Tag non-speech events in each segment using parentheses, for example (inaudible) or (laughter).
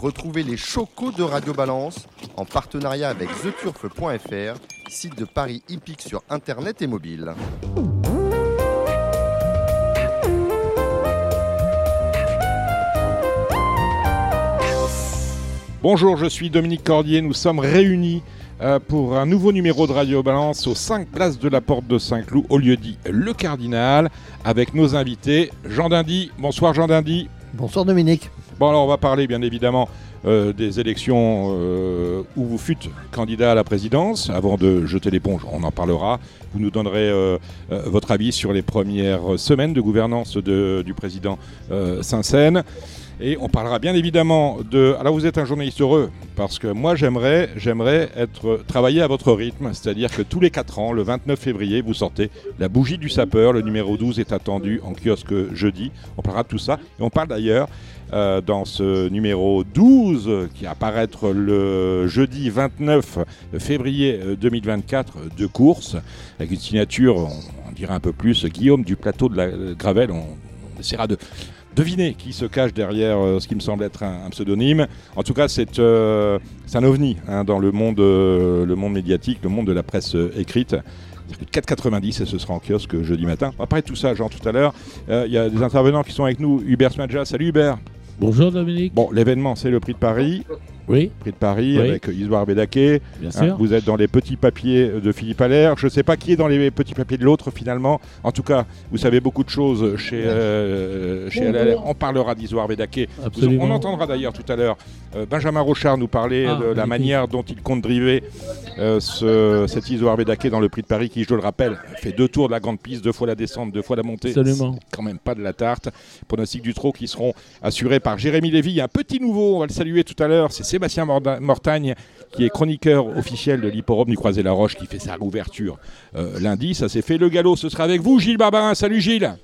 Retrouvez les chocos de Radio Balance en partenariat avec theturf.fr, site de Paris hippique sur internet et mobile. Bonjour, je suis Dominique Cordier. Nous sommes réunis euh, pour un nouveau numéro de Radio Balance aux 5 places de la Porte de Saint-Cloud, au lieu dit Le Cardinal, avec nos invités. Jean Dindy. Bonsoir Jean Dindy. Bonsoir Dominique. Bon, alors on va parler bien évidemment euh, des élections euh, où vous fûtes candidat à la présidence. Avant de jeter l'éponge, on en parlera. Vous nous donnerez votre avis sur les premières semaines de gouvernance du président Saint-Saëns. Et on parlera bien évidemment de. Alors vous êtes un journaliste heureux parce que moi j'aimerais, j'aimerais être travailler à votre rythme, c'est-à-dire que tous les 4 ans, le 29 février, vous sortez la bougie du sapeur. Le numéro 12 est attendu en kiosque jeudi. On parlera de tout ça et on parle d'ailleurs euh, dans ce numéro 12 qui apparaître le jeudi 29 février 2024 euh, de course avec une signature, on, dirait un peu plus Guillaume du plateau de la Gravel. on essaiera de Devinez qui se cache derrière euh, ce qui me semble être un, pseudonyme. En tout cas, c'est euh, un ovni hein, dans le monde, euh, le monde médiatique, le monde de la presse écrite. 4,90 et ce sera en kiosque jeudi matin. De tout ça, Jean, tout à l'heure. Il y a des intervenants qui sont avec nous. Hubert Smadja, salut Hubert. Bonjour Dominique. Bon, l'événement, c'est le prix de Paris. Oui. Prix de Paris avec Isoire Bédaké. Bien sûr. vous êtes dans les petits papiers de Philippe Allaire. Je ne sais pas qui est dans les petits papiers de l'autre finalement. En tout cas, vous savez beaucoup de choses chez, euh, chez Allaire. On parlera d'Isoire Bédaké. On entendra d'ailleurs tout à l'heure euh, Benjamin Rochard nous parler ah, de la manière dont il compte driver euh, ce, cet Isoire Bédaké dans le prix de Paris qui, je le rappelle, fait deux tours de la grande piste, deux fois la descente, deux fois la montée. Absolument. Quand même pas de la tarte. Pronostic du trot qui seront assurés par Jérémy Lévy. Il y a un petit nouveau, on va le saluer tout à l'heure. C'est Sébastien Mortagne, qui est chroniqueur officiel de l'hipporome du Croisé-la-Roche, qui fait sa ouverture euh, lundi. Ça s'est fait. Le galop, ce sera avec vous, Gilles Barbarin. Salut Gilles.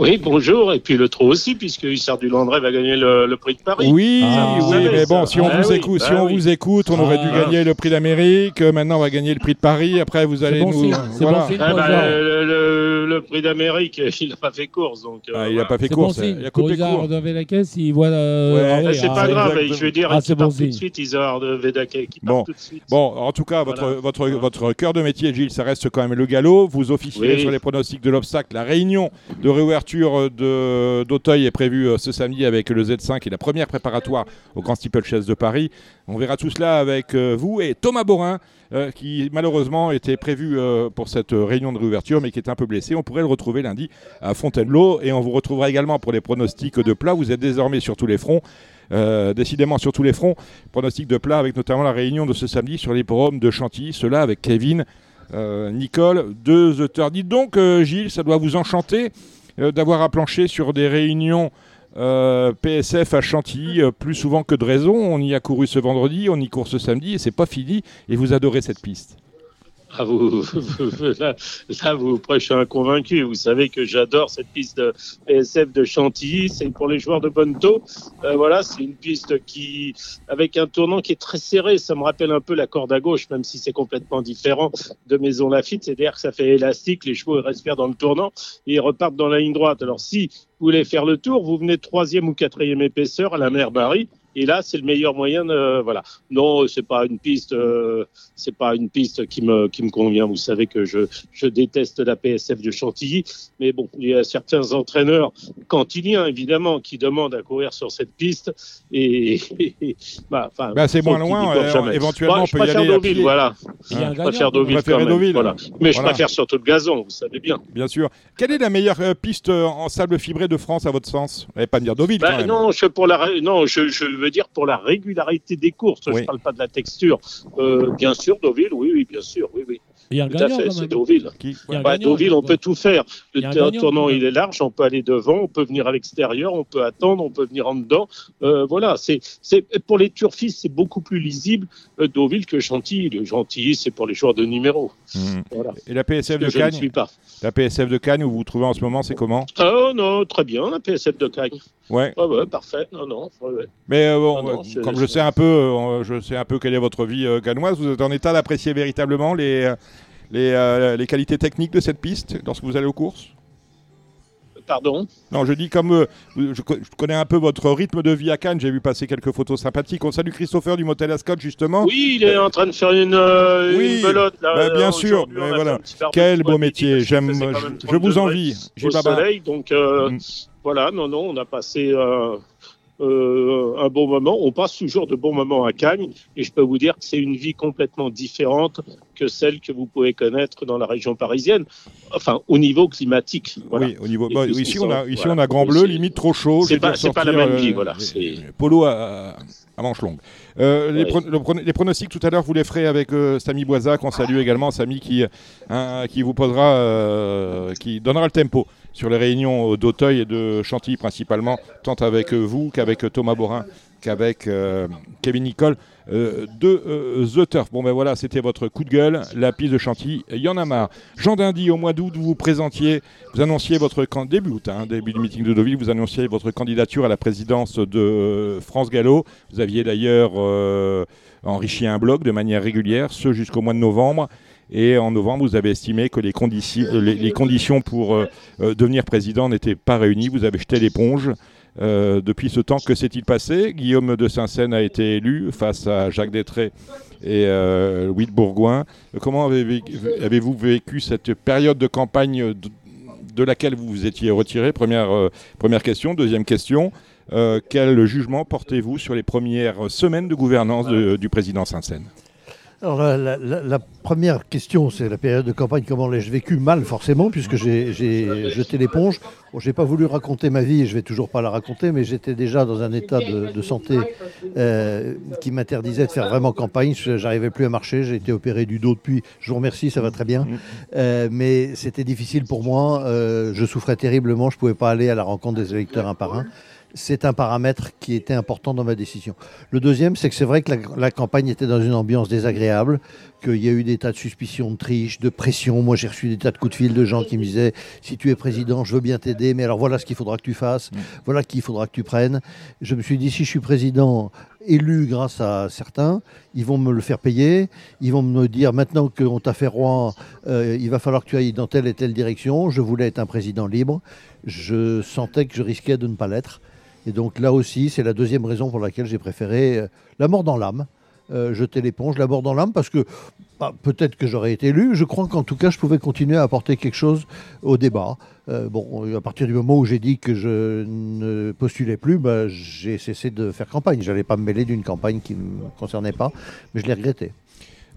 Oui, bonjour. Et puis le trot aussi, puisque Hussard du Landré va gagner le, prix de Paris. Oui, ah, oui, mais bon, si on, ah vous, écoute, si bah on vous écoute, on aurait dû ah. gagner le prix d'Amérique. Maintenant, on va gagner le prix de Paris. Après, vous allez nous. voilà. Bah, le, prix d'Amérique, (laughs) il n'a pas fait course. Donc, euh, il n'a pas fait course. il a coupé court. de Vedake, il voit. Euh, c'est pas grave. Je veux dire, il part tout de suite. Isard de Vedake qui part tout de suite. Bon, en tout cas, votre, votre, votre cœur de métier, Gilles, ça reste quand même le galop. Vous officiez sur les pronostics de l'obstacle. La réunion de réouverture de d'Auteuil est prévu euh, ce samedi avec le Z5 et la première préparatoire au Grand Steeplechase de Paris. On verra tout cela avec euh, vous et Thomas Borin, euh, qui malheureusement était prévu pour cette réunion de réouverture, mais qui est un peu blessé. On pourrait le retrouver lundi à Fontainebleau et on vous retrouvera également pour les pronostics de plat. Vous êtes désormais sur tous les fronts. décidément sur tous les fronts. Pronostics de plat avec notamment la réunion de ce samedi sur les forums de Chantilly. Cela avec Kevin, Nicole, deux auteurs. Dites donc, Gilles, ça doit vous enchanter d'avoir à plancher sur des réunions euh, PSF à Chantilly euh, plus souvent que de raison. On y a couru ce vendredi, on y court ce samedi et c'est pas fini. Et vous adorez cette piste. Ah, vous, là, vous prêchez un convaincu. Vous savez que j'adore cette piste de PSF de Chantilly. C'est pour les joueurs de Bonto. Euh, voilà, c'est une piste qui, avec un tournant qui est très serré. Ça me rappelle un peu la corde à gauche, même si c'est complètement différent de Maison Lafitte. C'est-à-dire que ça fait élastique. Les chevaux respirent dans le tournant et ils repartent dans la ligne droite. Alors, si vous voulez faire le tour, vous venez troisième ou quatrième épaisseur à la mer Barry et là, c'est le meilleur moyen. De, voilà. Non, c'est pas une piste. Euh, c'est pas une piste qui me qui me convient. Vous savez que je je déteste la PSF de Chantilly, mais bon, il y a certains entraîneurs cantiliens évidemment qui demandent à courir sur cette piste et, (laughs) bah, bah, c'est moins loin. Euh, éventuellement, je préfère Deauville, voilà. je préfère Deauville, quand même, voilà. Mais je préfère surtout le gazon, vous savez bien. Bien sûr. Quelle est la meilleure euh, piste en sable fibré de France à votre sens? Vous pas me dire Deauville. Bah, quand même. Non, je pour la non, je, je veux dire pour la régularité des courses. Je ne parle pas de la texture. Euh, bien sûr, Deauville, oui, oui, bien sûr, oui, oui. Il Tout à fait, c'est Deauville. Bah, Deauville, on peut tout faire. Le tournant, il est large, on peut aller devant, on peut venir à l'extérieur, on peut attendre, on peut venir en dedans. Euh, voilà, c'est pour les turfistes, c'est beaucoup plus lisible euh, Deauville que Chantilly. Le Chantilly, c'est pour les joueurs de numéro. Mmh. Voilà. Et la PSF de Cagnes Je ne pas. La PSF de Cagnes, où vous vous trouvez en ce moment, c'est comment? Oh non, très bien, la PSF de Cagnes. Ouais. ouais, parfait. Non, non. Mais euh, bon, comme je sais un peu, je sais un peu quelle est votre vie ganoise, vous êtes en état d'apprécier véritablement les les, euh, les qualités techniques de cette piste lorsque vous allez aux courses? Pardon? Non, je dis comme euh, je, connais un peu votre rythme de vie à Cannes, j'ai vu passer quelques photos sympathiques. On salue Christopher du Motel Ascot, justement. Oui, il est en train de faire une, euh, oui, belote. Là, bah, bien sûr, mais voilà. Quel beau métier, j'aime, je, vous envie. Au soleil, donc euh, mm. voilà, non, non, on a passé euh, un bon moment. On passe toujours de bons moments à Cagnes et je peux vous dire que c'est une vie complètement différente que celle que vous pouvez connaître dans la région parisienne, enfin au niveau climatique. Oui, au niveau. Bah, ici, on a, ici on a Grand Bleu, limite trop chaud. C'est pas, pas, la même vie, voilà. Polo à, à manche longue. Euh, les, pronostics tout à l'heure, vous les ferez avec euh, Samy Boisac. On salue également Samy qui, hein, qui vous posera, euh, qui donnera le tempo sur les réunions d'Auteuil et de Chantilly principalement, tant avec vous qu'avec Thomas Borin, qu'avec Kevin Nicole de The Turf. Bon ben voilà, c'était votre coup de gueule, la piste de Chantilly, il y en a marre. Jean Dindy, au mois d'août, vous présentiez, vous annonciez votre début hein, début meeting de Deauville, vous annonciez votre candidature à la présidence de France Gallo. Vous aviez d'ailleurs enrichi un blog de manière régulière, ce jusqu'au mois de novembre. Et en novembre, vous avez estimé que les, conditions pour euh, euh, devenir président n'étaient pas réunies. Vous avez jeté l'éponge. Euh, depuis ce temps, que s'est-il passé? Guillaume de Saint-Seine a été élu face à Jacques Détré et Louis de Bourgoin. Comment avez-vous vécu cette période de campagne de, laquelle vous vous étiez retiré? Première, première question. Deuxième question, quel jugement portez-vous sur les premières semaines de gouvernance du président Saint-Seine? Alors la, première question, c'est la période de campagne, comment l'ai-je vécu Mal forcément, puisque j'ai jeté l'éponge. Bon, j'ai pas voulu raconter ma vie, je vais toujours pas la raconter, mais j'étais déjà dans un état de, santé euh, qui m'interdisait de faire vraiment campagne. J'arrivais plus à marcher, j'ai été opéré du dos depuis. Je vous remercie, ça va très bien. Euh, mais c'était difficile pour moi. Euh, je souffrais terriblement, je pouvais pas aller à la rencontre des électeurs un par un c'est un paramètre qui était important dans ma décision. Le deuxième, c'est que c'est vrai que la, campagne était dans une ambiance désagréable, qu'il y a eu des tas de suspicions de triche, de pression. Moi, j'ai reçu des tas de coups de fil de gens qui me disaient si tu es président, je veux bien t'aider, mais alors voilà ce qu'il faudra que tu fasses, mm. voilà qu'il faudra que tu prennes. Je me suis dit si je suis président élu grâce à certains, ils vont me le faire payer, ils vont me dire maintenant qu'on t'a fait roi, euh, il va falloir que tu ailles dans telle et telle direction. Je voulais être un président libre. Je sentais que je risquais de ne pas l'être. Et donc là aussi, c'est la deuxième raison pour laquelle j'ai préféré euh, la mort dans l'âme. Euh, jeter l'éponge, la mort dans l'âme, parce que bah, peut-être que j'aurais été élu. Je crois qu'en tout cas, je pouvais continuer à apporter quelque chose au débat. Euh, bon, à partir du moment où j'ai dit que je ne postulais plus, bah, j'ai cessé de faire campagne. Je n'allais pas me mêler d'une campagne qui ne me concernait pas, mais je l'ai regretté.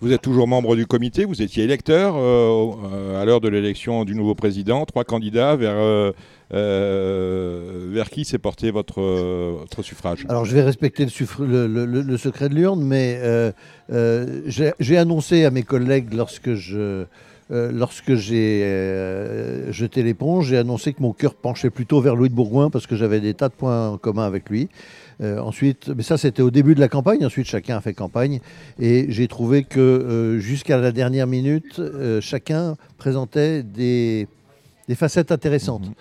Vous êtes toujours membre du comité, vous étiez électeur à l'heure de l'élection du nouveau président, trois candidats vers euh, vers qui s'est porté votre, votre, suffrage Alors je vais respecter le, le, secret de l'urne, mais euh, euh, j'ai annoncé à mes collègues lorsque je... lorsque j'ai jeté l'éponge, j'ai annoncé que mon cœur penchait plutôt vers Louis de Bourgoin parce que j'avais des tas de points en commun avec lui. Ensuite, mais ça c'était au début de la campagne, ensuite chacun a fait campagne et j'ai trouvé que jusqu'à la dernière minute, chacun présentait des, des facettes intéressantes, mhm.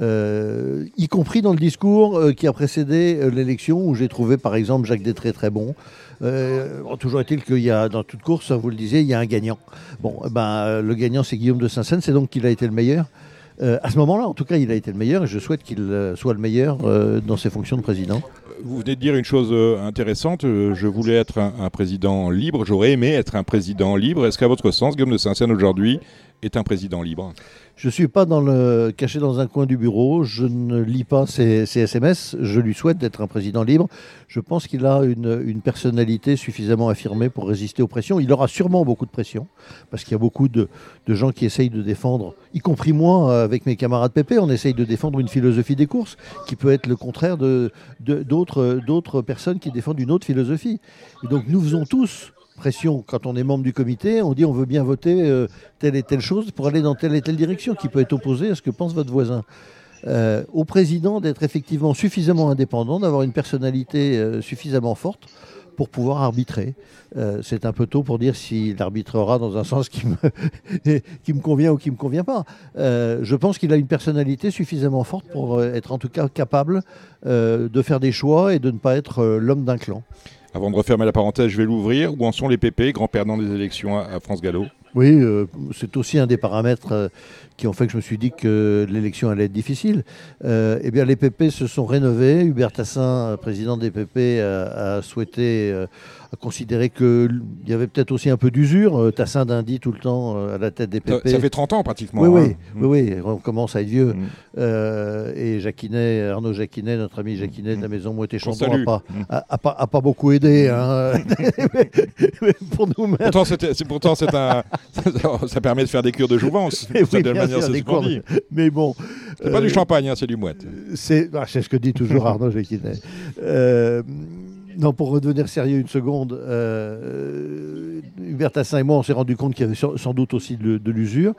euh, y compris dans le discours euh, qui a précédé euh, l'élection, où j'ai trouvé par exemple Jacques Détré très bon. toujours est-il qu'il y a dans toute course, vous le disiez, il y a un gagnant. Bon, ben, le gagnant c'est Guillaume de Saint-Seine, c'est donc qu'il a été le meilleur. à ce moment-là, en tout cas, il a été le meilleur et je souhaite qu'il soit le meilleur dans ses fonctions de président. Vous venez de dire une chose intéressante. Je voulais être un, président libre. J'aurais aimé être un président libre. Est-ce qu'à votre sens, Guillaume de Saint-Seine aujourd'hui est un président libre? Je ne suis pas caché dans un coin du bureau, je ne lis pas ses, SMS, je lui souhaite d'être un président libre. Je pense qu'il a une, personnalité suffisamment affirmée pour résister aux pressions. Il aura sûrement beaucoup de pression, parce qu'il y a beaucoup de, gens qui essayent de défendre, y compris moi avec mes camarades PP, on essaye de défendre une philosophie des courses qui peut être le contraire de, d'autres personnes qui défendent une autre philosophie. Et donc nous faisons tous quand on est membre du comité, on dit on veut bien voter euh, telle et telle chose pour aller dans telle et telle direction qui peut être opposée à ce que pense votre voisin. Euh, au président d'être effectivement suffisamment indépendant, d'avoir une personnalité euh, suffisamment forte pour pouvoir arbitrer. c'est un peu tôt pour dire s'il arbitrera dans un sens qui me (laughs) convient ou qui ne me convient pas. je pense qu'il a une personnalité suffisamment forte pour être en tout cas capable de faire des choix et de ne pas être l'homme d'un clan. Avant de refermer la parenthèse, je vais l'ouvrir. Où en sont les PP, grands perdants des élections à, France Gallo? Oui, euh, c'est aussi un des paramètres euh, qui ont fait que je me suis dit que l'élection allait être difficile. Euh, eh bien, les PP se sont rénovés. Hubert Tassin, président des PP, a, souhaité, a considéré qu'il y avait peut-être aussi un peu d'usure. Tassin d'Indy tout le temps à la tête des PP. Ça, fait 30 ans pratiquement. Oui, oui, hein. oui, on commence à être vieux. Mm. et Jacquinet, Arnaud Jacquinet, notre ami Jacquinet de la maison Moët et Chambon, n'a pas, mm. pas, beaucoup aidé. Hein. (laughs) pour nous Pourtant, un, (laughs) ça permet de faire des cures de jouvence. Oui, de manière, des cours, mais bon. C'est pas du euh, champagne, hein, c'est du mouette. Ah, c'est ce que dit toujours Arnaud Jacquinet. Euh, (laughs) non, pour redevenir sérieux une seconde, euh, Hubert Tassin et moi, on s'est rendu compte qu'il y avait sans doute aussi de l'usure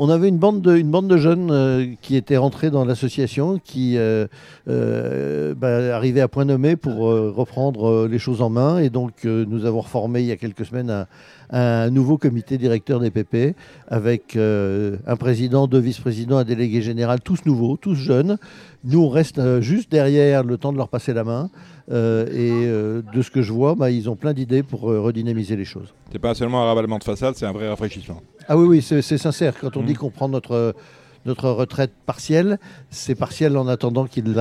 on avait une bande de, jeunes euh, qui étaient rentrés dans l'association, qui euh, euh, bah, arrivaient à point nommé pour reprendre les choses en main. Et donc, nous avons reformé il y a quelques semaines un, un nouveau comité directeur des PP avec un président, deux vice-présidents, un délégué général, tous nouveaux, tous jeunes. Nous, on reste juste derrière le temps de leur passer la main. Et de ce que je vois, bah, ils ont plein d'idées pour redynamiser les choses. C'est pas seulement un ravalement de façade, c'est un vrai rafraîchissement. Ah oui, oui, c'est sincère. Quand on dit mmh. qu'on prend notre, notre retraite partielle, c'est partiel en attendant qu'ils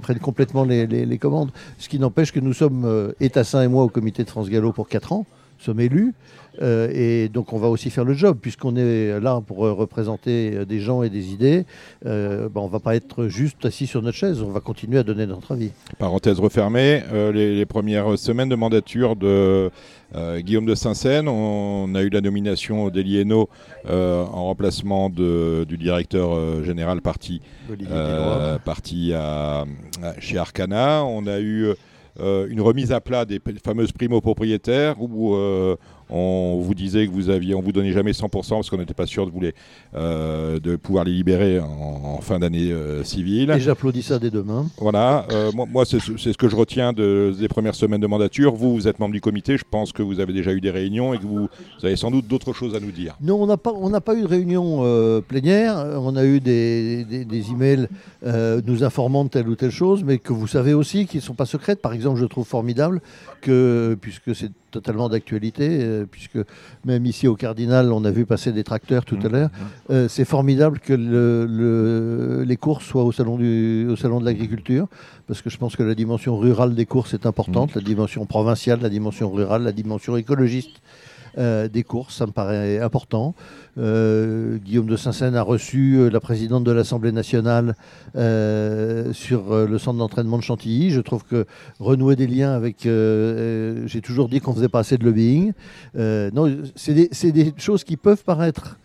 prennent complètement les, commandes. Ce qui n'empêche que nous sommes, euh, Étassin et moi, au comité de France Gallo pour 4 ans, sommes élus. Euh, et donc on va aussi faire le job, puisqu'on est là pour représenter des gens et des idées. Euh, ben, on ne va pas être juste assis sur notre chaise, on va continuer à donner notre avis. Parenthèse refermée, les, premières semaines de mandature de euh, Guillaume de Saint-Seine, on a eu la nomination d'Elieno euh, en remplacement du directeur euh, général parti, parti chez Arcana. On a eu une remise à plat des fameuses primo-propriétaires où on vous disait que vous aviez, on vous donnait jamais 100% parce qu'on n'était pas sûr de, vous euh, de pouvoir les libérer en, fin d'année euh, civile. Et j'applaudis ça dès demain. Voilà, euh, moi, c'est ce que je retiens des premières semaines de mandature. Vous, vous êtes membre du comité, je pense que vous avez déjà eu des réunions et que vous, avez sans doute d'autres choses à nous dire. Non, on n'a pas, on pas eu de réunion plénière. On a eu des, des, emails nous informant de telle ou telle chose, mais que vous savez aussi qui ne sont pas secrètes. Par exemple, je trouve formidable que, puisque c'est totalement d'actualité, euh, puisque même ici au Cardinal, on a vu passer des tracteurs tout à mmh, l'heure. Mmh. Euh, c'est formidable que les courses soient au salon, du, au salon de l'agriculture, parce que je pense que la dimension rurale des courses est importante, mmh. la dimension provinciale, la dimension rurale, la dimension écologiste. Euh, des courses, ça me paraît important. Euh, Guillaume de Saint-Seine a reçu euh, la présidente de l'Assemblée nationale sur le centre d'entraînement de Chantilly. Je trouve que renouer des liens avec... J'ai toujours dit qu'on faisait pas assez de lobbying. non, c'est des, des, choses qui peuvent paraître...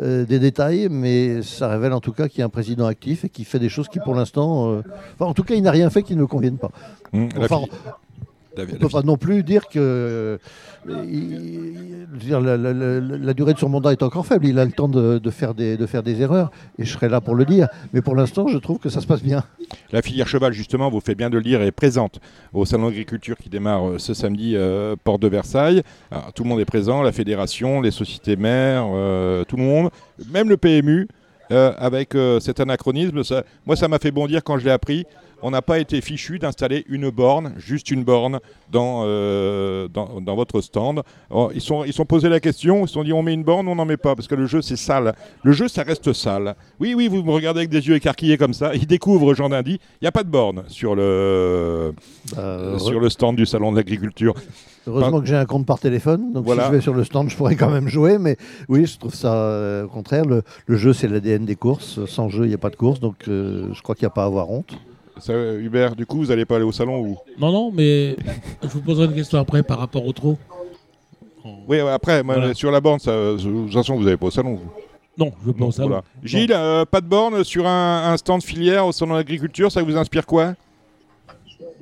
des détails, mais ça révèle en tout cas qu'il y a un président actif et qui fait des choses qui, pour l'instant, en tout cas, il n'a rien fait qui ne convienne pas. Mmh, on ne peut pas non plus dire que la, durée de son mandat est encore faible. Il a le temps de, faire des, de faire des erreurs, et je serai là pour le dire. Mais pour l'instant, je trouve que ça se passe bien. La filière cheval, justement, vous fait bien de le dire, est présente au Salon d'agriculture qui démarre euh, ce samedi, euh, porte de Versailles. tout le monde est présent, la fédération, les sociétés mères, euh, tout le monde, même le PMU. avec cet anachronisme, moi ça m'a fait bondir quand je l'ai appris on n'a pas été fichu d'installer une borne, juste une borne, dans, euh, dans, votre stand. ils, sont, ils sont posé la question, ils se sont dit on met une borne, on n'en met pas, parce que le jeu c'est sale. Le jeu ça reste sale. Oui, oui, vous me regardez avec des yeux écarquillés comme ça. Ils découvrent, Jean Dindy, il n'y a pas de borne sur le, bah, sur le stand du salon de l'agriculture. Heureusement que j'ai un compte par téléphone, donc si je vais sur le stand, je pourrais quand même jouer. Mais oui, je trouve ça euh, au contraire. Le, jeu, c'est l'ADN des courses. Sans jeu, il n'y a pas de course, donc euh, je crois qu'il n'y a pas à avoir honte. Hubert, du coup, vous n'allez pas aller au salon ou Non, non, mais je vous poserai une question après par rapport au trot. Oui, après, sur la borne, de toute façon, vous n'allez pas au salon. Vous. Non, je pense pas au salon. Gilles, euh, pas de borne sur un, stand filière au salon d'agriculture, ça vous inspire quoi?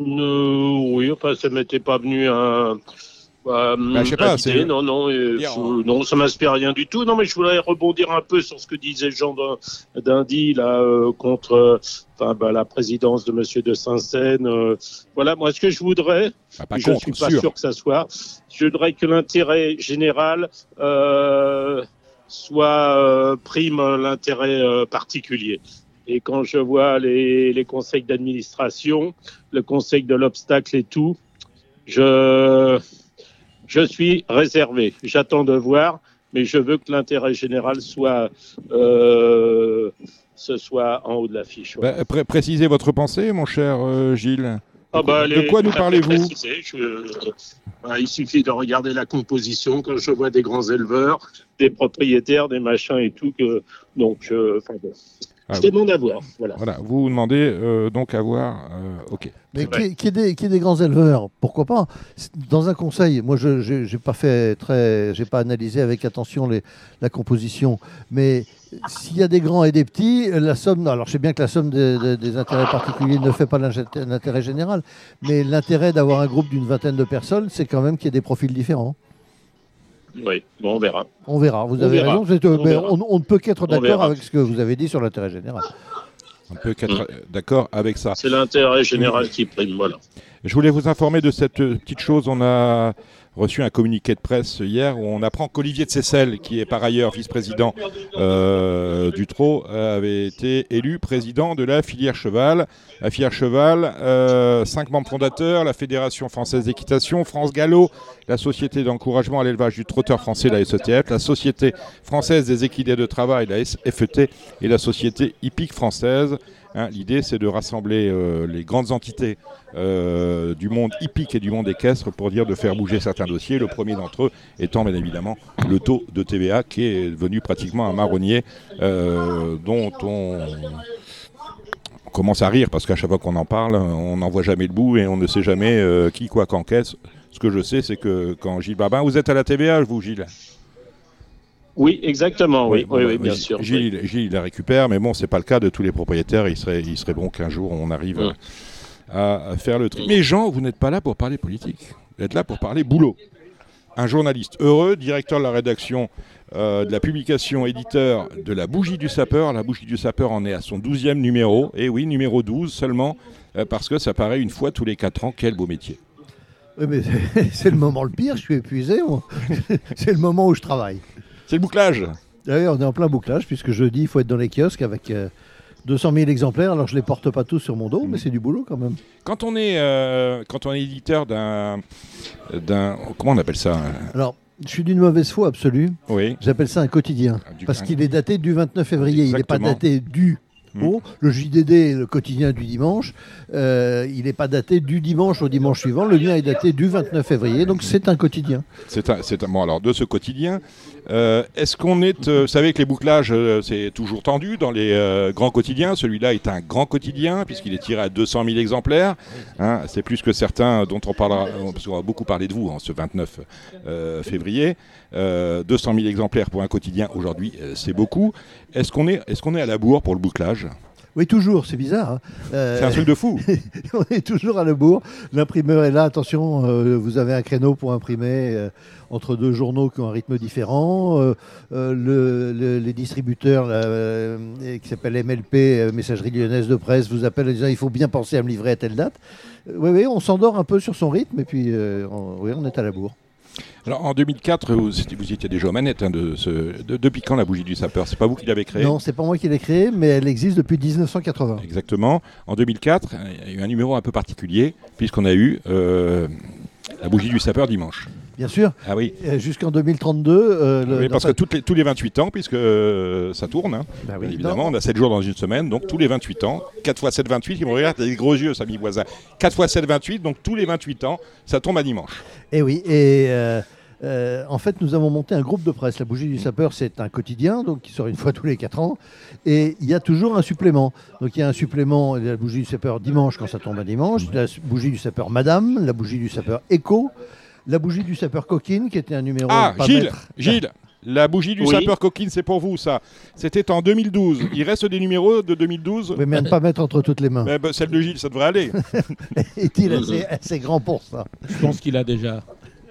Euh, Oui, enfin, ça m'était pas venu un. Bah, bah, je sais pas, non, non, euh, non, ça m'inspire rien du tout. Non, mais je voulais rebondir un peu sur ce que disait Jean d'Indy là euh, contre, enfin, bah, la présidence de Monsieur de Saint-Seine. Euh, voilà, moi, ce que je voudrais, bah, je ne suis pas sûr. que ça soit, je voudrais que l'intérêt général soit prime l'intérêt particulier. Et quand je vois les, les conseils d'administration, le conseil de l'obstacle et tout, je je suis réservé. J'attends de voir. mais je veux que l'intérêt général soit, euh, ce soit en haut de l'affiche. Bah, pré- précisez votre pensée, mon cher euh, Gilles. Ah bah, de quoi nous parlez-vous. Je- bah, Il suffit de regarder la composition. Quand je vois des grands éleveurs, des propriétaires, des machins et tout, que, donc, euh, bon. Ah, je demande à voir. Voilà. Voilà, vous vous demandez euh, donc à voir. euh, ok. Mais qui, qui est des, qui est des grands éleveurs, pourquoi pas? Dans un conseil, moi je n'ai pas fait très, j'ai pas analysé avec attention les, la composition, mais s'il y a des grands et des petits, la somme, alors je sais bien que la somme des, des- des intérêts particuliers ne fait pas l'intérêt général, mais l'intérêt d'avoir un groupe d'une vingtaine de personnes, c'est quand même qu'il y ait des profils différents. Oui, bon, on verra. On verra, vous On avez verra. raison, c'est, euh, On verra. on, on ne peut qu'être d'accord avec ce que vous avez dit sur l'intérêt général. On peut qu'être euh, d'accord avec ça. C'est l'intérêt général qui prime. Voilà. Je voulais vous informer de cette euh, petite chose. On a reçu un communiqué de presse hier où on apprend qu'Olivier de Seyssel, qui est par ailleurs vice-président euh, du TRO, avait été élu président de la filière cheval. La filière cheval, euh, cinq membres fondateurs, la Fédération française d'équitation, France Gallo, la Société d'encouragement à l'élevage du trotteur français, la SETF, la Société française des équidés de travail, la FET, et la Société hippique française. Hein, L'idée, c'est de rassembler euh, les grandes entités euh, du monde hippique et du monde équestre pour dire de faire bouger certains dossiers. Le premier d'entre eux étant bien évidemment le taux de TVA qui est devenu pratiquement un marronnier euh, dont on commence à rire parce qu'à chaque fois qu'on en parle, on n'en voit jamais le bout et on ne sait jamais qui quoi qu'encaisse. Ce que je sais, c'est que quand Gilles Babin, vous êtes à la TVA, vous Gilles? Oui, exactement. Oui, oui, oui, bien Gilles- sûr. Gilles, Gilles, il la récupère, mais bon, c'est pas le cas de tous les propriétaires. Il serait, il serait bon qu'un jour on arrive Mm. à, à faire le tri. Mais Jean, vous n'êtes pas là pour parler politique. Vous êtes là pour parler boulot. Un journaliste heureux, directeur de la rédaction euh, de la publication, éditeur de La Bougie du Sapeur. La Bougie du Sapeur en est à son 12e numéro. Et oui, numéro 12 seulement, euh, parce que ça paraît une fois tous les 4 ans. Quel beau métier. Oui, mais (laughs) c'est le moment le pire, je suis épuisé, (laughs) c'est le moment où je travaille. C'est le bouclage. D'ailleurs, on est en plein bouclage, puisque jeudi, il faut être dans les kiosques avec euh, 200 000 exemplaires. Alors, je ne les porte pas tous sur mon dos, mais c'est du boulot quand même. Quand on est, euh, quand on est éditeur d'un, d'un, comment on appelle ça hein Alors, je suis d'une mauvaise foi absolue. Oui. J'appelle ça un quotidien. Ah, du- Parce qu'il est daté du 29 février. Il n'est pas daté du. Au. Le JDD, le quotidien du dimanche, euh, il n'est pas daté du dimanche au dimanche suivant. Le mien est daté du 29 février, donc c'est un quotidien. C'est un, c'est un- bon, alors de ce quotidien. Euh, est-ce qu'on est, euh, vous savez que les bouclages, euh, c'est toujours tendu dans les grands quotidiens. Celui-là est un grand quotidien puisqu'il est tiré à 200 000 exemplaires. Hein, c'est plus que certains dont on parlera, beaucoup parler de vous en ce 29 euh, février. Euh, 200 000 exemplaires pour un quotidien aujourd'hui, c'est beaucoup. Est-ce qu'on est, est-ce qu'on est à la bourre pour le bouclage? Oui, toujours, c'est bizarre. hein. Euh, C'est un truc de fou. (laughs) on est toujours à la bourre. L'imprimeur est là. Attention, euh, vous avez un créneau pour imprimer euh, entre deux journaux qui ont un rythme différent. Euh, euh, le- le- les distributeurs là, euh, qui s'appellent MLP, euh, Messagerie Lyonnaise de Presse, vous appellent en disant il faut bien penser à me livrer à telle date. oui, oui, on s'endort un peu sur son rythme et puis euh, on, oui, on est à la bourre. Alors en 2004, vous, étiez- vous étiez déjà aux manettes hein, de ce, de- depuis quand la bougie du sapeur? C'est pas vous qui l'avez créée? Non, c'est pas moi qui l'ai créée, mais elle existe depuis 1980. Exactement. En 2004, il y a eu un numéro un peu particulier, puisqu'on a eu euh, la bougie du sapeur dimanche. Bien sûr, Ah oui, jusqu'en 2032. euh, le- Oui, parce que toutes les- tous les 28 ans, puisque euh, ça tourne, hein, bah oui, évidemment, on a 7 jours dans une semaine, donc tous les 28 ans, 4 fois 7, 28, il me regarde, des gros yeux, Samy Voisin. 4 fois 7, 28, donc tous les 28 ans, ça tombe à dimanche. Et oui, et euh, euh, en fait, nous avons monté un groupe de presse. La Bougie du Sapeur, c'est un quotidien, donc qui sort une fois tous les 4 ans. Et il y a toujours un supplément. Donc il y a un supplément, la Bougie du Sapeur dimanche quand ça tombe à dimanche, la Bougie du Sapeur Madame, la Bougie du Sapeur Écho, la Bougie du Sapeur Coquine, qui était un numéro. Ah, pas Gilles, Gilles, la bougie du Oui. sapeur coquine, c'est pour vous, ça. C'était en 2012. Il reste des numéros de 2012 Oui, mais à ne pas mettre entre toutes les mains. Eh ben, Celle de Gilles, ça devrait aller. (laughs) Est-il assez, assez grand pour ça Je pense qu'il a déjà.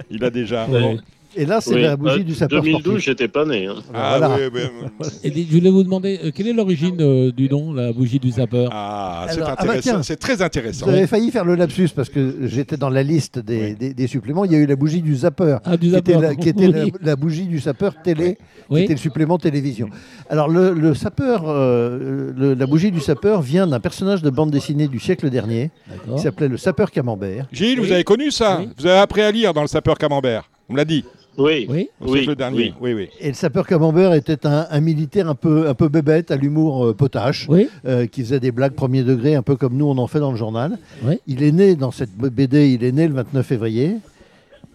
Il a déjà. Bon. Et là, c'est Oui, la Bougie euh, du Sapeur 2012, sportif. j'étais pas né. hein. Ah, Voilà. oui, oui. Et je voulais vous demander, euh, quelle est l'origine euh, du nom, la bougie du sapeur Ah, c'est ah bah intéressant. c'est très intéressant. Vous avez failli faire le lapsus parce que j'étais dans la liste des, Oui. des- des suppléments. Il y a eu la bougie du zapper, Ah, du qui était, sapeur. la, qui était la- Oui. la bougie du sapeur télé, qui était le supplément télévision. Alors le, le sapeur, euh, le- la bougie du sapeur vient d'un personnage de bande dessinée du siècle dernier qui s'appelait le sapeur camembert. Gilles, Oui. vous avez connu ça? Oui. Vous avez appris à lire dans le sapeur camembert. On me l'a dit. Oui. Oui. Oui, siècle dernier. oui. Oui, oui. Et le sapeur camembert était un, un militaire un peu, un peu bébête, à l'humour euh, potache, Oui. euh, qui faisait des blagues premier degré, un peu comme nous on en fait dans le journal. Oui. Il est né dans cette BD, il est né le 29 février.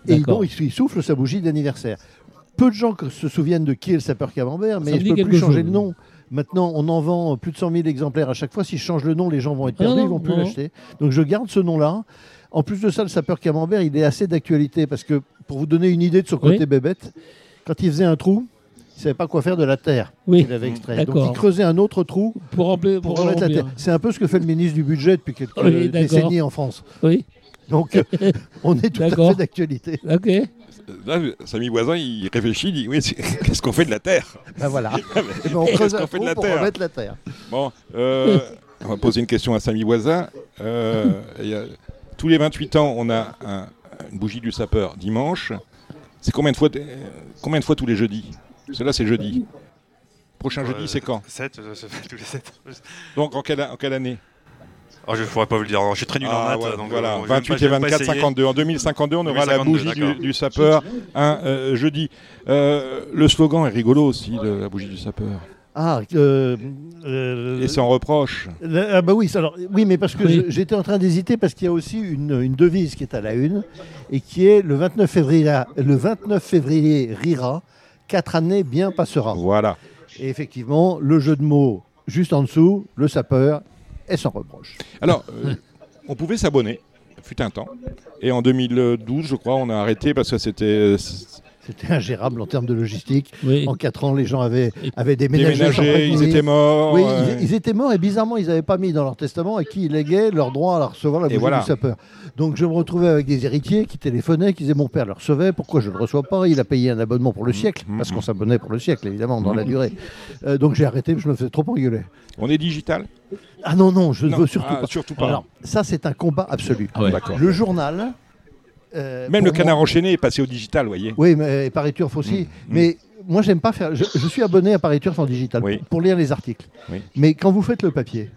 Et D'accord. bon, il, il souffle sa bougie d'anniversaire. Peu de gens que- se souviennent de qui est le sapeur camembert, mais Ça me je dit ne peux quelque plus changer chose. le nom. Maintenant, on en vend plus de 100 000 exemplaires à chaque fois. Si je change le nom, les gens vont être Ah perdus, ils non, vont plus l'acheter. Donc je garde ce nom-là. En plus de ça, le sapeur camembert, il est assez d'actualité parce que, pour vous donner une idée de son Oui. côté bébête, quand il faisait un trou, il ne savait pas quoi faire de la terre Oui. qu'il avait extrait. Donc il creusait un autre trou Pour remplir. pour la terre. C'est un peu ce que fait le ministre du budget depuis quelques Oui, d'accord. décennies en France. Oui. Donc euh, (laughs) on est tout à fait d'actualité. Ok. Là, Samy Voisin, il réfléchit, il dit Oui, c'est- (laughs) qu'est-ce qu'on fait de la terre? Ben voilà. (laughs) Eh ben, on Qu'est-ce creuse qu'on un fait de trou la pour terre? remettre la terre. Bon, euh, on va poser une question à Samy Voisin. Euh, il y a- tous les 28 ans, on a un- une bougie du sapeur dimanche. C'est combien de fois, euh, combien de fois tous les jeudis? Cela, c'est jeudi. Prochain jeudi, c'est quand? 7, tous les 7. Donc, en quelle, en quelle année? Oh, je ne pourrais pas vous le dire, je suis très nul en Ah, maths. ouais, donc, voilà, euh, je vais même 28 pas- et je vais même pas 24, essayer. 52. En 2052, on aura la 2052, bougie du, sapeur un euh, jeudi. Euh, le slogan est rigolo aussi, de la bougie du sapeur. Ah, euh, euh, Et sans reproche. ah bah oui, alors, oui, mais parce que Oui. j'étais en train d'hésiter parce qu'il y a aussi une, une devise qui est à la une et qui est le 29 février, le 29 février rira, quatre années bien passera. Voilà. Et effectivement, le jeu de mots juste en dessous, le sapeur est sans reproche. Alors, euh, on pouvait s'abonner, fut un temps. Et en 2012, je crois, on a arrêté parce que c'était euh, C'était ingérable en termes de logistique. Oui. En quatre ans, les gens avaient, avaient déménagé. ils étaient morts. Oui, euh, ils, ils étaient morts et bizarrement, ils n'avaient pas mis dans leur testament à qui ils léguaient leur droit à recevoir la bougie voilà. du sapeur. Donc je me retrouvais avec des héritiers qui téléphonaient, qui disaient mon père le recevait, pourquoi je ne le reçois pas? Il a payé un abonnement pour le siècle, Mhm. parce qu'on s'abonnait pour le siècle, évidemment, dans la Mhm. durée. Euh, donc j'ai arrêté, je me faisais trop engueuler. On est digital? Ah non, non, je ne veux surtout ah, pas. surtout pas. Alors, ça, c'est un combat absolu. Ah ouais. Le journal. Euh, Même le canard moi- enchaîné est passé au digital, vous voyez. Oui, mais et Paris Turf aussi. Mm, mm. Mais moi, j'aime pas faire. Je, je suis abonné à Paris Turf en digital Oui. pour, pour lire les articles. Oui. Mais quand vous faites le papier,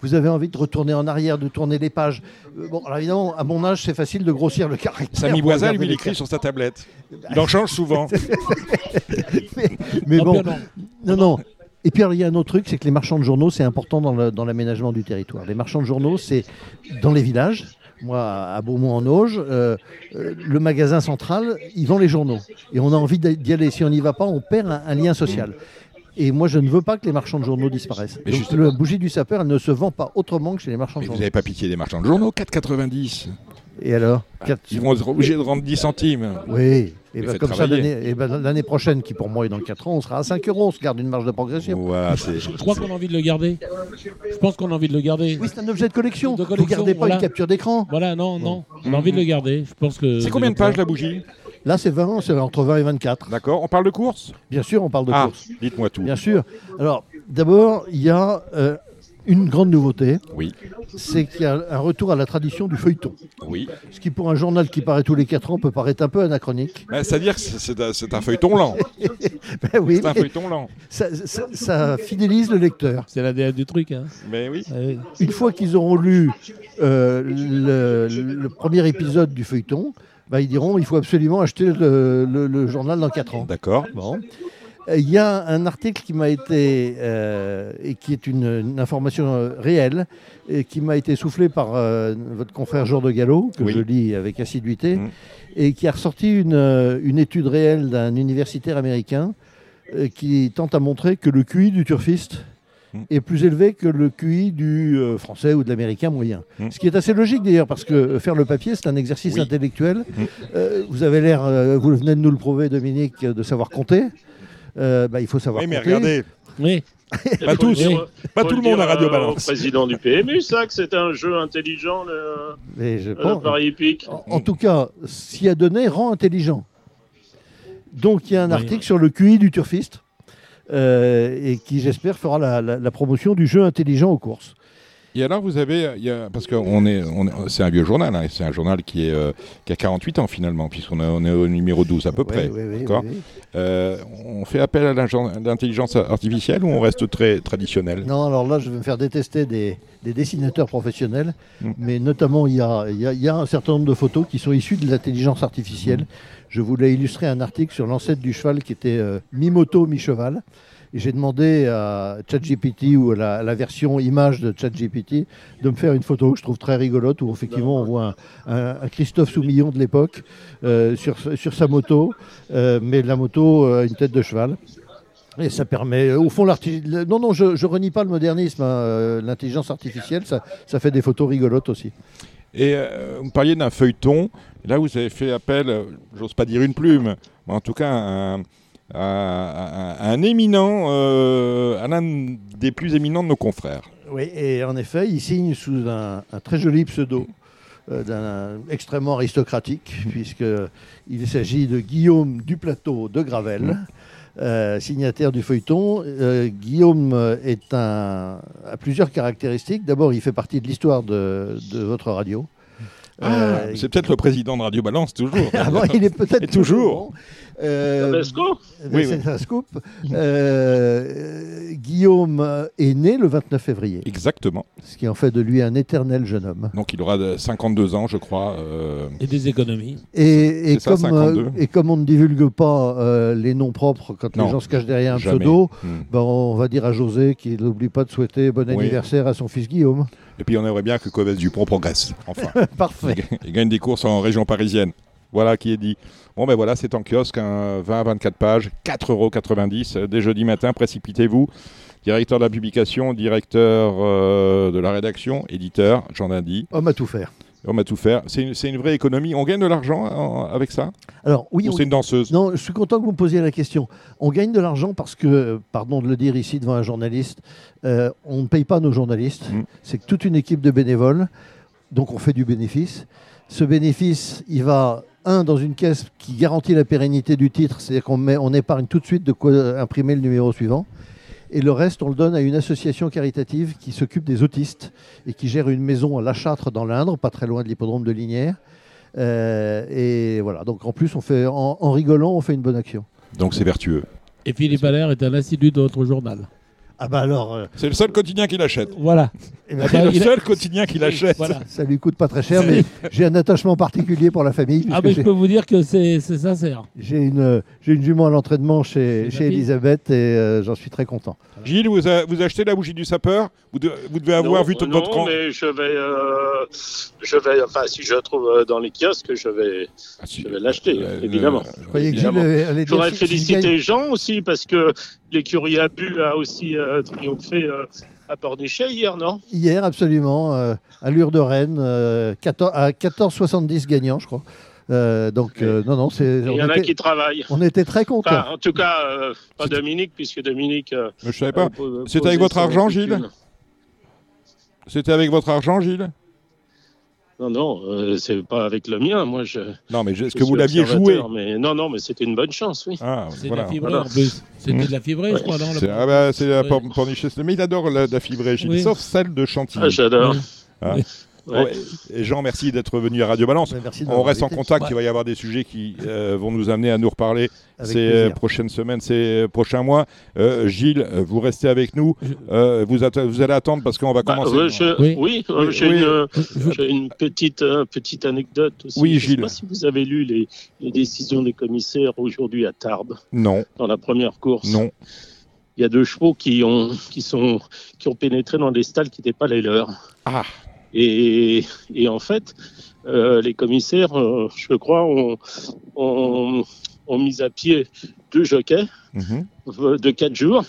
vous avez envie de retourner en arrière, de tourner les pages. Euh, bon, alors évidemment, à mon âge, c'est facile de grossir le caractère. Samy regarder lui, il écrit sur sa tablette. Il en change souvent. (laughs) Mais bon, non. non, non. Et puis alors, il y a un autre truc, c'est que les marchands de journaux, c'est important dans l'aménagement du territoire. Les marchands de journaux, c'est dans les villages. Moi, à Beaumont-en-Auge, euh, euh, le magasin central, ils vendent les journaux. Et on a envie d'y aller. Si on n'y va pas, on perd un, un lien social. Et moi, je ne veux pas que les marchands de journaux disparaissent. Mais Donc, la bougie du sapeur, elle ne se vend pas autrement que chez les marchands de vous journaux. n'avez pas pitié des marchands de journaux 4,90. Et alors Quatre- Ils vont être obligés de rendre 10 centimes. Oui. Et faites comme ça, l'année ben, l'année prochaine, qui pour moi est dans 4 ans, on sera à 5 euros. On se garde une marge de progression. Voilà. Je crois qu'on a envie de le garder. Je pense qu'on a envie de le garder. Oui, c'est un objet de collection. De Vous ne gardez pas voilà. une capture d'écran. Voilà, non, non. On a envie de le garder. Je pense que. C'est combien de pages la bougie? Là, c'est 20, c'est entre 20 et 24. D'accord. On parle de course? Bien sûr, on parle de Ah, course. dites-moi tout. Bien sûr. Alors, d'abord, il y a euh, une grande nouveauté. Oui. C'est qu'il y a un retour à la tradition du feuilleton. Oui. Ce qui, pour un journal qui paraît tous les 4 ans, peut paraître un peu anachronique. Bah, C'est-à-dire que c'est- un- c'est un feuilleton lent. (laughs) Ben oui, C'est un feuilleton lent. ça, ça- ça fidélise le lecteur. C'est l'ADN du truc. Hein. Mais oui. Ah oui. Une fois qu'ils auront lu euh, le, le premier épisode du feuilleton, ben, ils diront il faut absolument acheter le, le- le journal dans 4 ans. D'accord. Bon. Euh, Il y a un article qui m'a été, euh, et qui est une, une information euh, réelle, et qui m'a été soufflé par euh, votre confrère Jour de Gallo, que Oui. je lis avec assiduité, Mm. et qui a ressorti une, une étude réelle d'un universitaire américain euh, qui tente à montrer que le QI du turfiste Mm. est plus élevé que le QI du euh, français ou de l'américain moyen. Mm. Ce qui est assez logique d'ailleurs, parce que faire le papier, c'est un exercice Oui. intellectuel. Mm. Euh, vous avez l'air, euh, vous venez de nous le prouver, Dominique, de savoir compter. Euh, bah, il faut savoir Oui, mais compter. regardez, Oui. (laughs) pas tous. Pas tout le monde à Radio Balance. Au président du PMU, ça, que c'était un jeu intelligent, le, Mais je le Paris Hippique. en, en tout cas, s'y a donné rend intelligent. Donc il y a un Oui. article sur le QI du turfiste euh, et qui, j'espère, fera la, la- la promotion du jeu intelligent aux courses. Et alors, vous avez, il y a- parce que on est, on est- c'est un vieux journal, hein, c'est un journal qui, est, euh, qui a 48 ans finalement, puisqu'on est- au numéro 12 à peu près. Oui, oui. Euh, on fait appel à l'intelligence artificielle ou on reste très traditionnel? Non, alors là, je vais me faire détester des, des dessinateurs professionnels, Mm. mais notamment, il y, a, il y a- il y a un certain nombre de photos qui sont issues de l'intelligence artificielle. Mm. Je voulais illustrer un article sur l'ancêtre du cheval qui était euh, mi-moto, mi-cheval. J'ai demandé à ChatGPT ou à la, version image de ChatGPT de me faire une photo que je trouve très rigolote où effectivement on voit un, Christophe Soumillon de l'époque euh, sur, sur sa moto, euh, mais la moto a une tête de cheval. Et ça permet, au fond, l'arti- le- non, non, je, je renie pas le modernisme, hein, euh, l'intelligence artificielle, ça, ça fait des photos rigolotes aussi. Et euh, vous parliez d'un feuilleton. Là, vous avez fait appel, j'ose pas dire une plume, mais en tout cas un- à- à- à un éminent, euh, à l'un des plus éminents de nos confrères. Oui, et en effet, il signe sous un, un très joli pseudo euh, d'un extrêmement aristocratique, (laughs) puisqu'il s'agit de Guillaume Duplateau de Gravel, euh, signataire du feuilleton. Euh, Guillaume est un, a plusieurs caractéristiques. D'abord, il fait partie de l'histoire de, de votre radio. Euh, c'est peut-être le président de Radio Balance, toujours. (laughs) Ah bon, il est peut-être toujours. bon. Euh, Oui, c'est un scoop. Euh, Guillaume est né le 29 février, Exactement. ce qui en fait de lui un éternel jeune homme. Donc il aura de 52 ans, je crois. euh, Et des économies. Et, et C'est ça, comme, 52. et comme on ne divulgue pas euh, les noms propres quand Non, les gens se cachent derrière un jamais. pseudo, hmm. ben, on va dire à José qu'il n'oublie pas de souhaiter bon Oui. anniversaire à son fils Guillaume. Et puis on aimerait bien que Covès Dupont progresse, enfin. (laughs) Parfait. Il gagne des courses en région parisienne. Voilà qui est dit. Bon ben voilà, c'est en kiosque, un 20 à 24 pages, 4,90 euros euh, dès jeudi matin, précipitez-vous. Directeur de la publication, directeur euh, de la rédaction, éditeur, Jean Dindy. Homme à tout faire. On va tout faire. C'est une, vraie économie. On gagne de l'argent en- avec ça? Alors oui, Ou on- c'est une danseuse? Non, je suis content que vous me posiez la question. On gagne de l'argent parce que, pardon de le dire ici devant un journaliste, euh, on ne paye pas nos journalistes. Mm. C'est toute une équipe de bénévoles, donc on fait du bénéfice. Ce bénéfice, il va, un, dans une caisse qui garantit la pérennité du titre, c'est-à-dire qu'on on épargne tout de suite de quoi imprimer le numéro suivant. Et le reste, on le donne à une association caritative qui s'occupe des autistes et qui gère une maison à La Châtre dans l'Indre, pas très loin de l'hippodrome de Lignières. Euh, et voilà, donc en plus, on fait, en, en rigolant, on fait une bonne action. Donc c'est vertueux. Et Philippe Allaire est un assidu de notre journal. Ah bah alors, euh, C'est le seul quotidien qu'il achète. Voilà. eh ben, Ah bah, le il a- seul quotidien qu'il (laughs) achète. Voilà. ça lui coûte pas très cher, mais (laughs) j'ai un attachement particulier pour la famille. Ah, puisque mais je j'ai- peux vous dire que c'est c'est sincère. J'ai une, j'ai une jument à l'entraînement chez, C'est chez ma fille. Elisabeth et euh, j'en suis très content. Gilles, vous, a- vous achetez la bougie du sapeur? Vous, de- vous devez avoir non, vu tout non, votre camp. mais je vais, euh, je vais, enfin, si je la trouve euh, dans les kiosques, je vais, Ah, si. je vais l'acheter, Euh, évidemment. Je croyais que Gilles Évidemment. allait allait Je voudrais si- féliciter Jean aussi parce que l'écurie Abu a aussi euh, triomphé euh, à Pornichet hier, non? Hier, absolument, euh, allure de Rennes, euh, 14 à 14,70 gagnants, je crois. Euh, donc, euh, non, non, c'est, Il on, y en a était, qui travaillent. on était très contents. Enfin, en tout cas, euh, pas Dominique, puisque Dominique. euh, je savais pas. euh, C'était avec votre argent. Gilles? C'était avec votre argent, Gilles? Non, non, euh, c'est pas avec le mien. Moi, je. Non, mais je- est-ce je que vous l'aviez joué mais Non, non, mais c'était une bonne chance, oui. Ah, C'est voilà. de la fibrée Voilà. en plus. C'était Mmh. de la fibrée, je crois, non C'est ah bah, c'est la Oui. por- pornichet. Mais il adore la, la fibrée, Oui. sauf celle de Chantilly. Ah, j'adore. Oui. Ah. Ouais. Ouais. Jean, merci d'être venu à Radio Balance. Merci On reste en contact, Ouais. il va y avoir des sujets qui euh, vont nous amener à nous reparler Avec ces euh, plaisir. prochaines semaines, ces prochains mois. Euh, Gilles, euh, vous restez avec nous. Euh, vous, allez attendre parce qu'on va Bah, commencer. je- Oui. oui, euh, Oui, j'ai oui. une, euh, petite, euh, petite anecdote aussi. Oui, je Gilles. sais pas si vous avez lu les, les décisions des commissaires aujourd'hui à Tarbes, Non, dans la première course. non. Il y a deux chevaux qui ont, qui sont, qui ont pénétré dans des stalles qui n'étaient pas les leurs. Ah, Et, et en fait, euh, les commissaires, euh, je crois, ont, ont, ont mis à pied deux jockeys mhm. euh, de quatre jours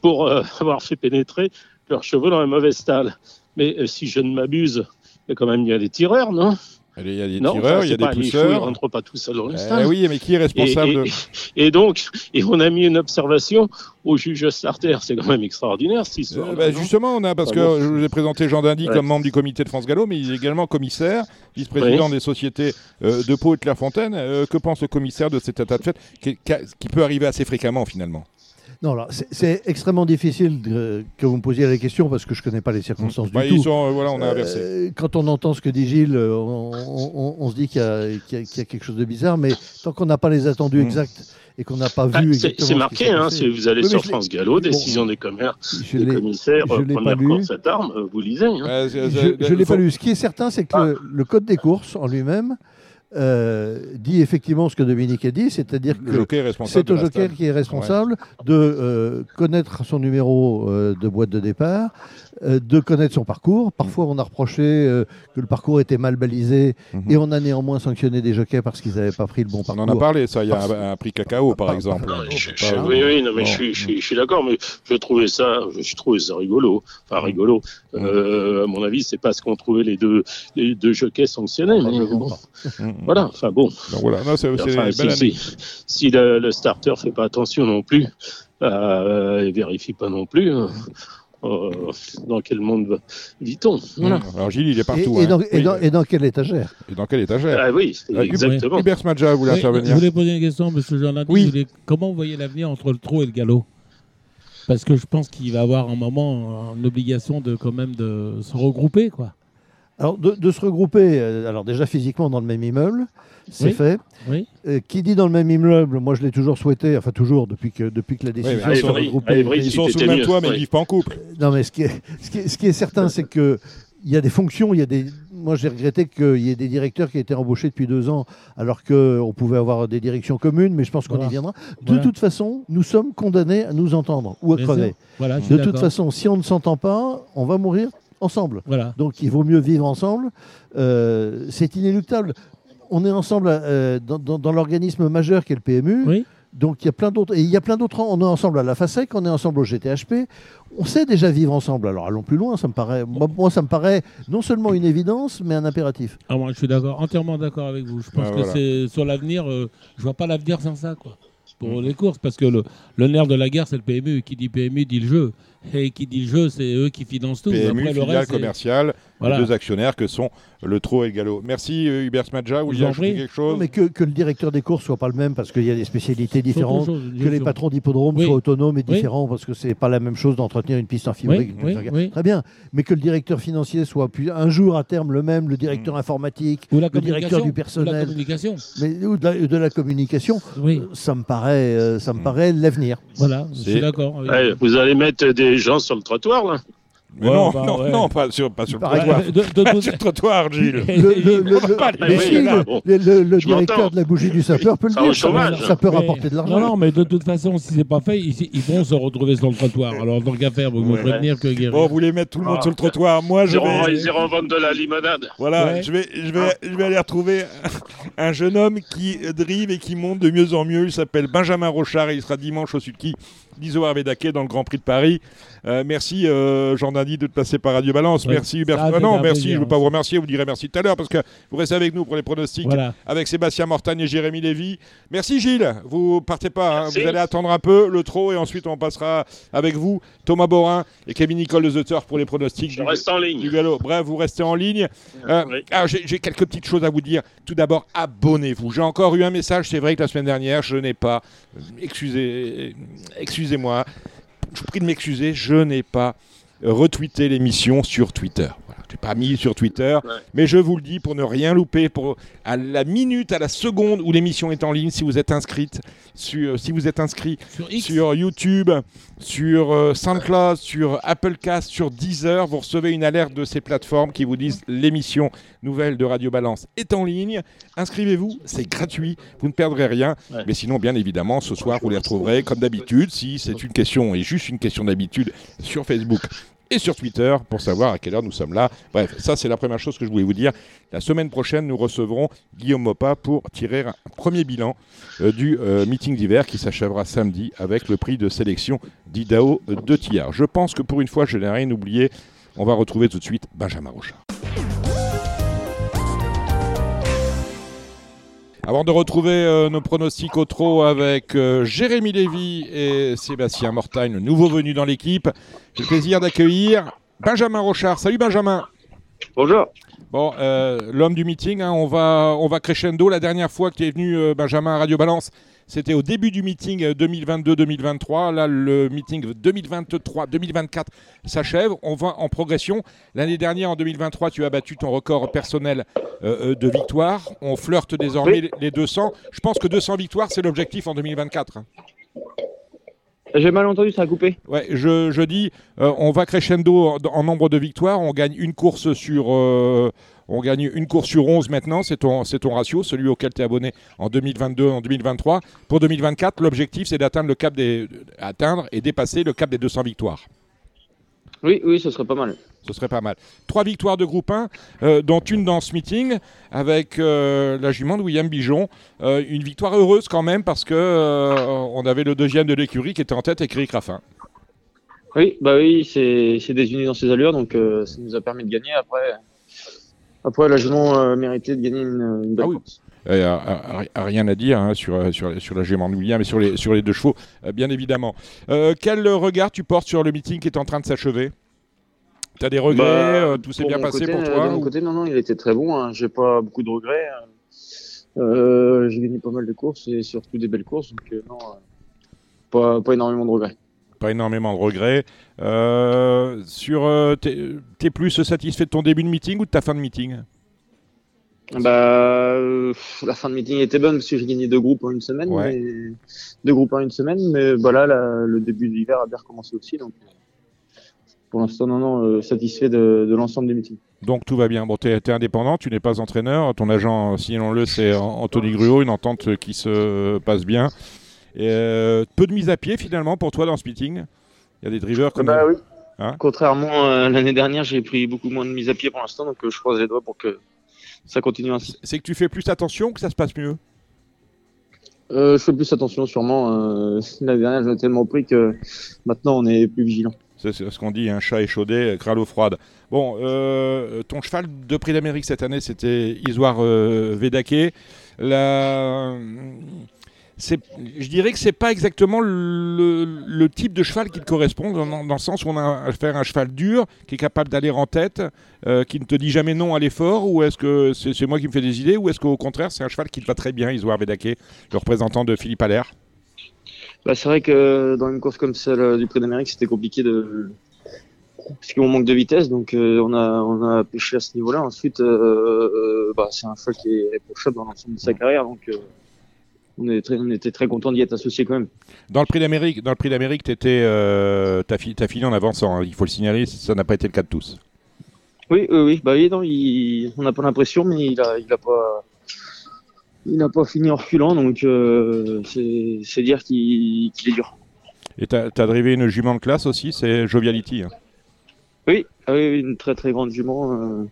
pour euh, avoir fait pénétrer leurs chevaux dans la mauvaise stalle. Mais si je ne m'abuse, il y a quand même il y a des tireurs, non? Il y a des Non, tireurs, il y a des pousseurs. rentrent pas tout seuls dans le Eh stade. oui, mais qui est responsable Et- de... (laughs) Et donc, et on a mis une observation au juge starter. C'est quand même extraordinaire cette histoire. Euh, bah, justement, on a, parce que je vous ai présenté Jean Dindy Ouais. comme membre du comité de France Gallo, mais il est également commissaire, vice-président des sociétés euh, de Pau et de Clairefontaine. Euh, que pense le commissaire de cet état de fait qui peut arriver assez fréquemment finalement? Non, c'est- extrêmement difficile de- que vous me posiez la question parce que je ne connais pas les circonstances Bah, du tout. sont, euh, voilà, on a Euh, quand on entend ce que dit Gilles, euh, on, on- on se dit qu'il y, a- y y quelque chose de bizarre, mais tant qu'on n'a pas les attendus Mm. exacts et qu'on n'a pas Ah, vu c'est exactement c'est ce marqué, qui s'est hein, passé- si vous allez Oui, sur France Gallo, Bon. décision des commerces, je des l'ai- commissaires, je première pas lu. cour cette arme, euh, vous lisez. hein. Je ne l'ai faut- pas lu. Ce qui est certain, c'est que Ah. le, le code des courses en lui-même euh, dit effectivement ce que Dominique a dit, c'est-à dire Le que c'est au joker stade. qui est responsable de euh, connaître son numéro euh, de boîte de départ, euh, de connaître son parcours. Parfois, on a reproché euh, que le parcours était mal balisé Mhm. et on a néanmoins sanctionné des jockeys parce qu'ils n'avaient pas pris le bon On parcours. en a parlé, ça. Il y a Parce- un, un prix cacao, par exemple. Non, mais je- Pas- je- oui, oui, non, mais Bon. je suis, je suis, je suis d'accord, mais je trouvais ça, je trouvais ça rigolo. Enfin, rigolo. Euh, à mon avis, c'est pas ce qu'ont trouvé les deux, les deux jockeys sanctionnés. Mais bon, pas. Mhm. Voilà. Enfin bon. Donc voilà, non, c'est c'est Enfin, une si, le, le starter fait pas attention non plus, euh, et vérifie pas non plus, euh, euh, dans quel monde vit-on Voilà. Mhm. Alors Gilles, il est partout. et hein. dans, et Oui. dans- et dans quelle étagère? Et dans quelle étagère? Ah oui, Euh, Hubert- exactement. Hubert Smadja voulait Oui, intervenir? je voulais poser une question, monsieur Jornadi. Oui. Comment vous voyez l'avenir entre le trot et le galop? Parce que je pense qu'il va avoir un moment une obligation de quand même de se regrouper, quoi. Alors, de, de se regrouper, euh, alors déjà physiquement dans le même immeuble, c'est Oui. fait. Oui. Euh, qui dit dans le même immeuble, moi je l'ai toujours souhaité, enfin toujours depuis que, depuis que la décision mais de se Ils sont sous le même toit, mais oui. ils vivent pas en couple. Non, mais ce qui est, ce qui est, ce qui est certain, c'est que il y a des fonctions, il y a des. Moi, j'ai regretté qu'il y ait des directeurs qui étaient embauchés depuis deux ans, alors qu'on pouvait avoir des directions communes, mais je pense qu'on Voilà. y viendra. De Voilà. toute façon, nous sommes condamnés à nous entendre ou à crever. Voilà, je suis De toute façon, si on ne s'entend pas, on va mourir ensemble. Voilà. Donc, il vaut mieux vivre ensemble. Euh, c'est inéluctable. On est ensemble euh, dans, dans- dans l'organisme majeur qui est le PMU. Oui. Donc il y a plein d'autres. Et il y a plein d'autres. On est ensemble à la FASEC, on est ensemble au GTHP. On sait déjà vivre ensemble. Alors allons plus loin. Ça me paraît. Moi, moi, ça me paraît non seulement une évidence, mais un impératif. Ah, moi, je suis d'accord, entièrement d'accord avec vous. Je pense Ah, que c'est sur l'avenir. euh, je vois pas l'avenir sans ça, quoi. Pour les courses, parce que le, le nerf de la guerre, c'est le PMU. Qui dit PMU dit le jeu. Et qui dit le jeu, c'est eux qui financent tout. PMU, Après, le filiale reste, commerciale, Voilà. les deux actionnaires que sont le Trot et le Galop. Merci euh, Hubert Smadja. Vous en ajouter quelque Non, chose mais que, que le directeur des courses soit pas le même parce qu'il y a des spécialités différentes. chose, Que les patrons d'hippodrome Oui. soient autonomes et Oui. différents parce que c'est pas la même chose d'entretenir une piste en. Oui, oui. Très bien, mais que le directeur financier soit puis un jour à terme le même, le directeur informatique, Ou la le directeur du Ou la personnel, communication. mais ou de la, de la communication, Oui, ça me paraît, euh, ça me Mm. paraît l'avenir. voilà, je C'est- suis d'accord. Ouais, vous allez mettre des gens sur le trottoir, là Mais Ouais, non, bah, non, ouais. non, pas sur, pas sur le trottoir. De- de- Pas de- sur le trottoir, (laughs) Gilles. Le, directeur de la bougie du sapeur peut le Ça dire, ça, chômage. ça peut Mais- rapporter de l'argent. Non, non, mais de toute façon, si c'est pas fait, ils, ils vont se retrouver sur le trottoir. Alors, tant qu'à faire, vous me prévenir que guérir. Bon, vous voulez mettre tout le monde Ah. sur le trottoir. Moi, je vais, ils iront vendre de la limonade. voilà, Ouais. je vais, je vais, je vais aller retrouver (laughs) un jeune homme qui drive et qui monte de mieux en mieux. Il s'appelle Benjamin Rochard et il sera dimanche au Sulky d'Iso Arvedaké dans le Grand Prix de Paris. Euh, merci euh, Jean Dandy de te passer par Radio Balance. Ouais, merci Hubert. Ah non, merci. plaisir, Je ne veux pas hein. vous remercier. Vous direz merci tout à l'heure parce que vous restez avec nous pour les pronostics Voilà. avec Sébastien Mortagne et Jérémy Lévy. Merci Gilles. Vous partez pas. hein. Vous allez attendre un peu le trot et ensuite on passera avec vous Thomas Borin et Kevin Nicole de The Turf pour les pronostics. Je du- reste en du ligne. galop. Bref, vous restez en ligne. Euh, Oui. alors, j'ai quelques petites choses à vous dire. Tout d'abord, abonnez-vous. J'ai encore eu un message, c'est vrai que la semaine dernière, je n'ai pas. euh, Excusez, excusez-moi. Je vous prie de m'excuser, je n'ai pas retweeté l'émission sur Twitter. Je l'ai pas mis sur Twitter, Ouais. mais je vous le dis pour ne rien louper, pour à la minute, à la seconde où l'émission est en ligne, si vous êtes inscrite, sur, si vous êtes inscrit Sur YouTube, sur euh, SoundCloud, sur Applecast, sur Deezer. Vous recevez une alerte de ces plateformes qui vous disent l'émission nouvelle de Radio Balance est en ligne. Inscrivez-vous, c'est gratuit, vous ne perdrez rien. Ouais. Mais sinon, bien évidemment, ce soir, vous les retrouverez comme d'habitude, si c'est une question et juste une question d'habitude, sur Facebook et sur Twitter pour savoir à quelle heure nous sommes là. Bref, ça c'est la première chose que je voulais vous dire. La semaine prochaine, nous recevrons Guillaume Mopa pour tirer un premier bilan euh, du euh, meeting d'hiver qui s'achèvera samedi avec le prix de sélection d'Idao de Tillard. Je pense que pour une fois, je n'ai rien oublié. On va retrouver tout de suite Benjamin Rochard. Avant de retrouver euh, nos pronostics au trot avec euh, Jérémy Lévy et Sébastien Mortagne, le nouveau venu dans l'équipe, j'ai le plaisir d'accueillir Benjamin Rochard. Salut Benjamin. Bonjour. Bon, euh, l'homme du meeting, hein, on, va, on va crescendo. La dernière fois que tu es venu, Benjamin, à Radio Balance, c'était au début du meeting euh, 2022-2023. Là, le meeting 2023-2024 s'achève. On va en progression. L'année dernière, en 2023, tu as battu ton record personnel euh, euh, de victoires. On flirte désormais Oui. les 200. Je pense que 200 victoires, c'est l'objectif en 2024. J'ai mal entendu, ça a coupé. Ouais, je, je dis, euh, on va crescendo en, en nombre de victoires. On gagne une course sur, euh, on gagne une course sur 11 maintenant. C'est ton, ratio, celui auquel tu es abonné en 2022, en 2023. Pour 2024, l'objectif, c'est d'atteindre le cap des, atteindre et dépasser le cap des 200 victoires. Oui, oui, ce serait pas mal. Ce serait pas mal. Trois victoires de groupe 1, euh, dont une dans ce meeting avec euh, la jument de William Bijon. Euh, une victoire heureuse quand même parce que on avait le deuxième de l'écurie qui était en tête, Eric Raffin. Oui, bah oui, c'est désunis dans ses allures, donc ça nous a permis de gagner. Après, après la jument euh, méritait de gagner une, une belle Ah oui. course. Euh, rien à dire hein, sur, sur, sur la William et sur les, sur les deux chevaux, euh, bien évidemment. Euh, quel regard tu portes sur le meeting qui est en train de s'achever? Tu as des regrets Bah, euh, Tout s'est bien passé côté, pour euh, toi ou- côté, non, non, il était très bon. Hein. J'ai pas beaucoup de regrets. hein. Euh, j'ai gagné pas mal de courses et surtout des belles courses, donc euh, non, euh, pas, pas énormément de regrets. Pas énormément de regrets. Euh, sur, euh, t'es plus satisfait de ton début de meeting ou de ta fin de meeting? Bah, la fin de meeting était bonne parce que j'ai gagné deux groupes en une semaine, Ouais. mais- deux groupes en une semaine, mais là, la- le début de l'hiver a bien recommencé aussi, donc euh, pour l'instant, non, non, euh, satisfait de, de l'ensemble des meetings. Donc tout va bien. Bon, tu es, indépendant, tu n'es pas entraîneur. Ton agent, signalons-le, c'est An- Anthony Gruot, une entente qui se passe bien. Et, euh, peu de mise à pied finalement pour toi dans ce meeting? Il y a des drivers comme Bah oui. Hein? Contrairement à l'année dernière, j'ai pris beaucoup moins de mise à pied pour l'instant, donc euh, je croise les doigts pour que ça continue ainsi. C'est que tu fais plus attention que ça se passe mieux? Euh, je fais plus attention, sûrement. Euh, (laughs) l'année dernière, j'en ai tellement pris que maintenant, on est plus vigilant. C'est ce qu'on dit, un chat échaudé, crâle froide. Bon, euh, ton cheval de prix d'Amérique cette année, c'était Isoire euh, Vedake. La... Je dirais que c'est pas exactement le, le type de cheval qui te correspond, dans, dans le sens où on a affaire à un cheval dur, qui est capable d'aller en tête, euh, qui ne te dit jamais non à l'effort, ou est-ce que c'est moi qui me fais des idées, ou est-ce qu'au contraire, c'est un cheval qui te va très bien, Isoire Vedake, le représentant de Philippe Allaire Bah, c'est vrai que dans une course comme celle euh, du Prix d'Amérique, c'était compliqué de. Parce qu'on manque de vitesse, donc euh, on, a, on a pêché à ce niveau-là. Ensuite, euh, euh, bah, c'est un cheval qui est réprochable dans l'ensemble de sa carrière, donc on, est très, on était très content d'y être associé quand même. Dans le prix d'Amérique, dans le prix d'Amérique, t'étais, euh, t'as, fi- t'as fini en avançant. hein. Il faut le signaler, ça n'a pas été le cas de tous. Oui, oui, oui. Bah, oui non, il, on n'a pas l'impression, mais il a, il a pas. Il n'a pas fini en reculant, donc euh, c'est dire qu'il est dur. Et t'as, t'as drivé une jument de classe aussi, c'est Joviality. hein. Oui, ah oui, une très très grande jument euh,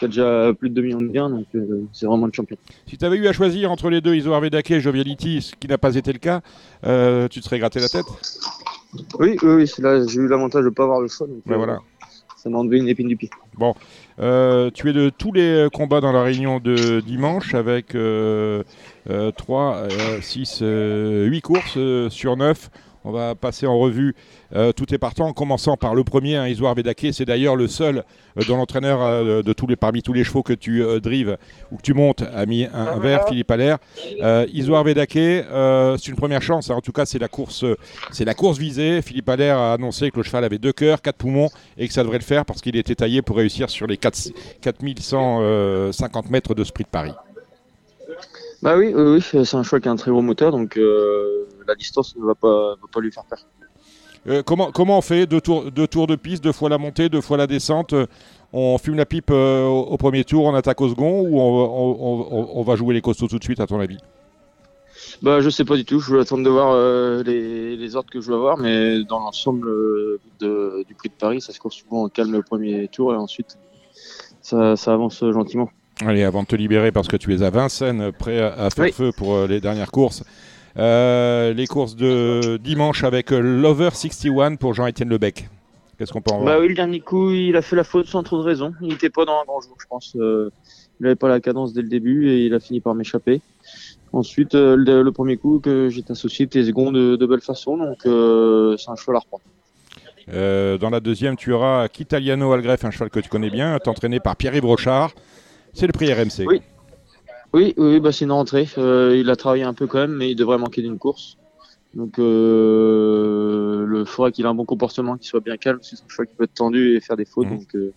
qui a déjà plus de 2 millions de biens, donc euh, c'est vraiment le champion. Si t'avais eu à choisir entre les deux, Isoar Vedake et Joviality, ce qui n'a pas été le cas, euh, tu te serais gratté la tête? Oui, oui, oui, là, j'ai eu l'avantage de ne pas avoir le choix, donc Ben euh, voilà. ça m'a enlevé une épine du pied. Euh, tu es de tous les combats dans la réunion de dimanche avec euh, 3, 6, 8 courses sur 9. On va passer en revue euh, tous tes partants, en commençant par le premier, hein, Isoar Vedake. C'est d'ailleurs le seul euh, dont l'entraîneur euh, de tous les, parmi tous les chevaux que tu euh, drives ou que tu montes a mis un, un vert, Philippe Allaire. Isoar Vedake, c'est une première chance. hein. En tout cas, c'est la course, c'est la course visée. Philippe Allaire a annoncé que le cheval avait deux cœurs, quatre poumons et que ça devrait le faire parce qu'il était taillé pour réussir sur les 4, 4150 mètres de sprint Paris. Bah oui, oui, oui, c'est un choix qui a un très gros moteur, donc euh, la distance ne va pas, va pas lui faire peur. Euh, comment, comment on fait deux tours, deux tours de piste, deux fois la montée, deux fois la descente? Euh, On fume la pipe euh, au, premier tour, on attaque au second ou on, on- on- on va jouer les costauds tout de suite à ton avis? Bah je sais pas du tout, je vais attendre de voir euh, les, les ordres que je vais avoir, mais dans l'ensemble du prix de Paris, ça se court souvent en calme le premier tour et ensuite ça, ça avance gentiment. Allez, avant de te libérer, parce que tu es à Vincennes, prêt à, faire Oui. feu pour euh, les dernières courses. Euh, les courses de dimanche avec euh, Lover 61 pour Jean-Étienne Lebec. Qu'est-ce qu'on peut en voir Bah oui, le dernier coup, il a fait la faute sans trop de raison. Il n'était pas dans un grand jour, je pense. Euh, il n'avait pas la cadence dès le début et il a fini par m'échapper. Ensuite, euh, le, le premier coup que j'étais associé était second de, de belle façon, donc c'est un cheval à reprendre. Euh, dans la deuxième, tu auras Kitaliano Algref, un cheval que tu connais bien, entraîné par Pierre-Yves Brochard. C'est le prix RMC. Oui. Oui, oui, bah c'est une rentrée. Euh, il a travaillé un peu quand même, mais il devrait manquer d'une course. Donc, euh, le faudrait qu'il ait un bon comportement, qu'il soit bien calme. C'est un cheval qui peut être tendu et faire des fautes. Mhm. Donc, euh,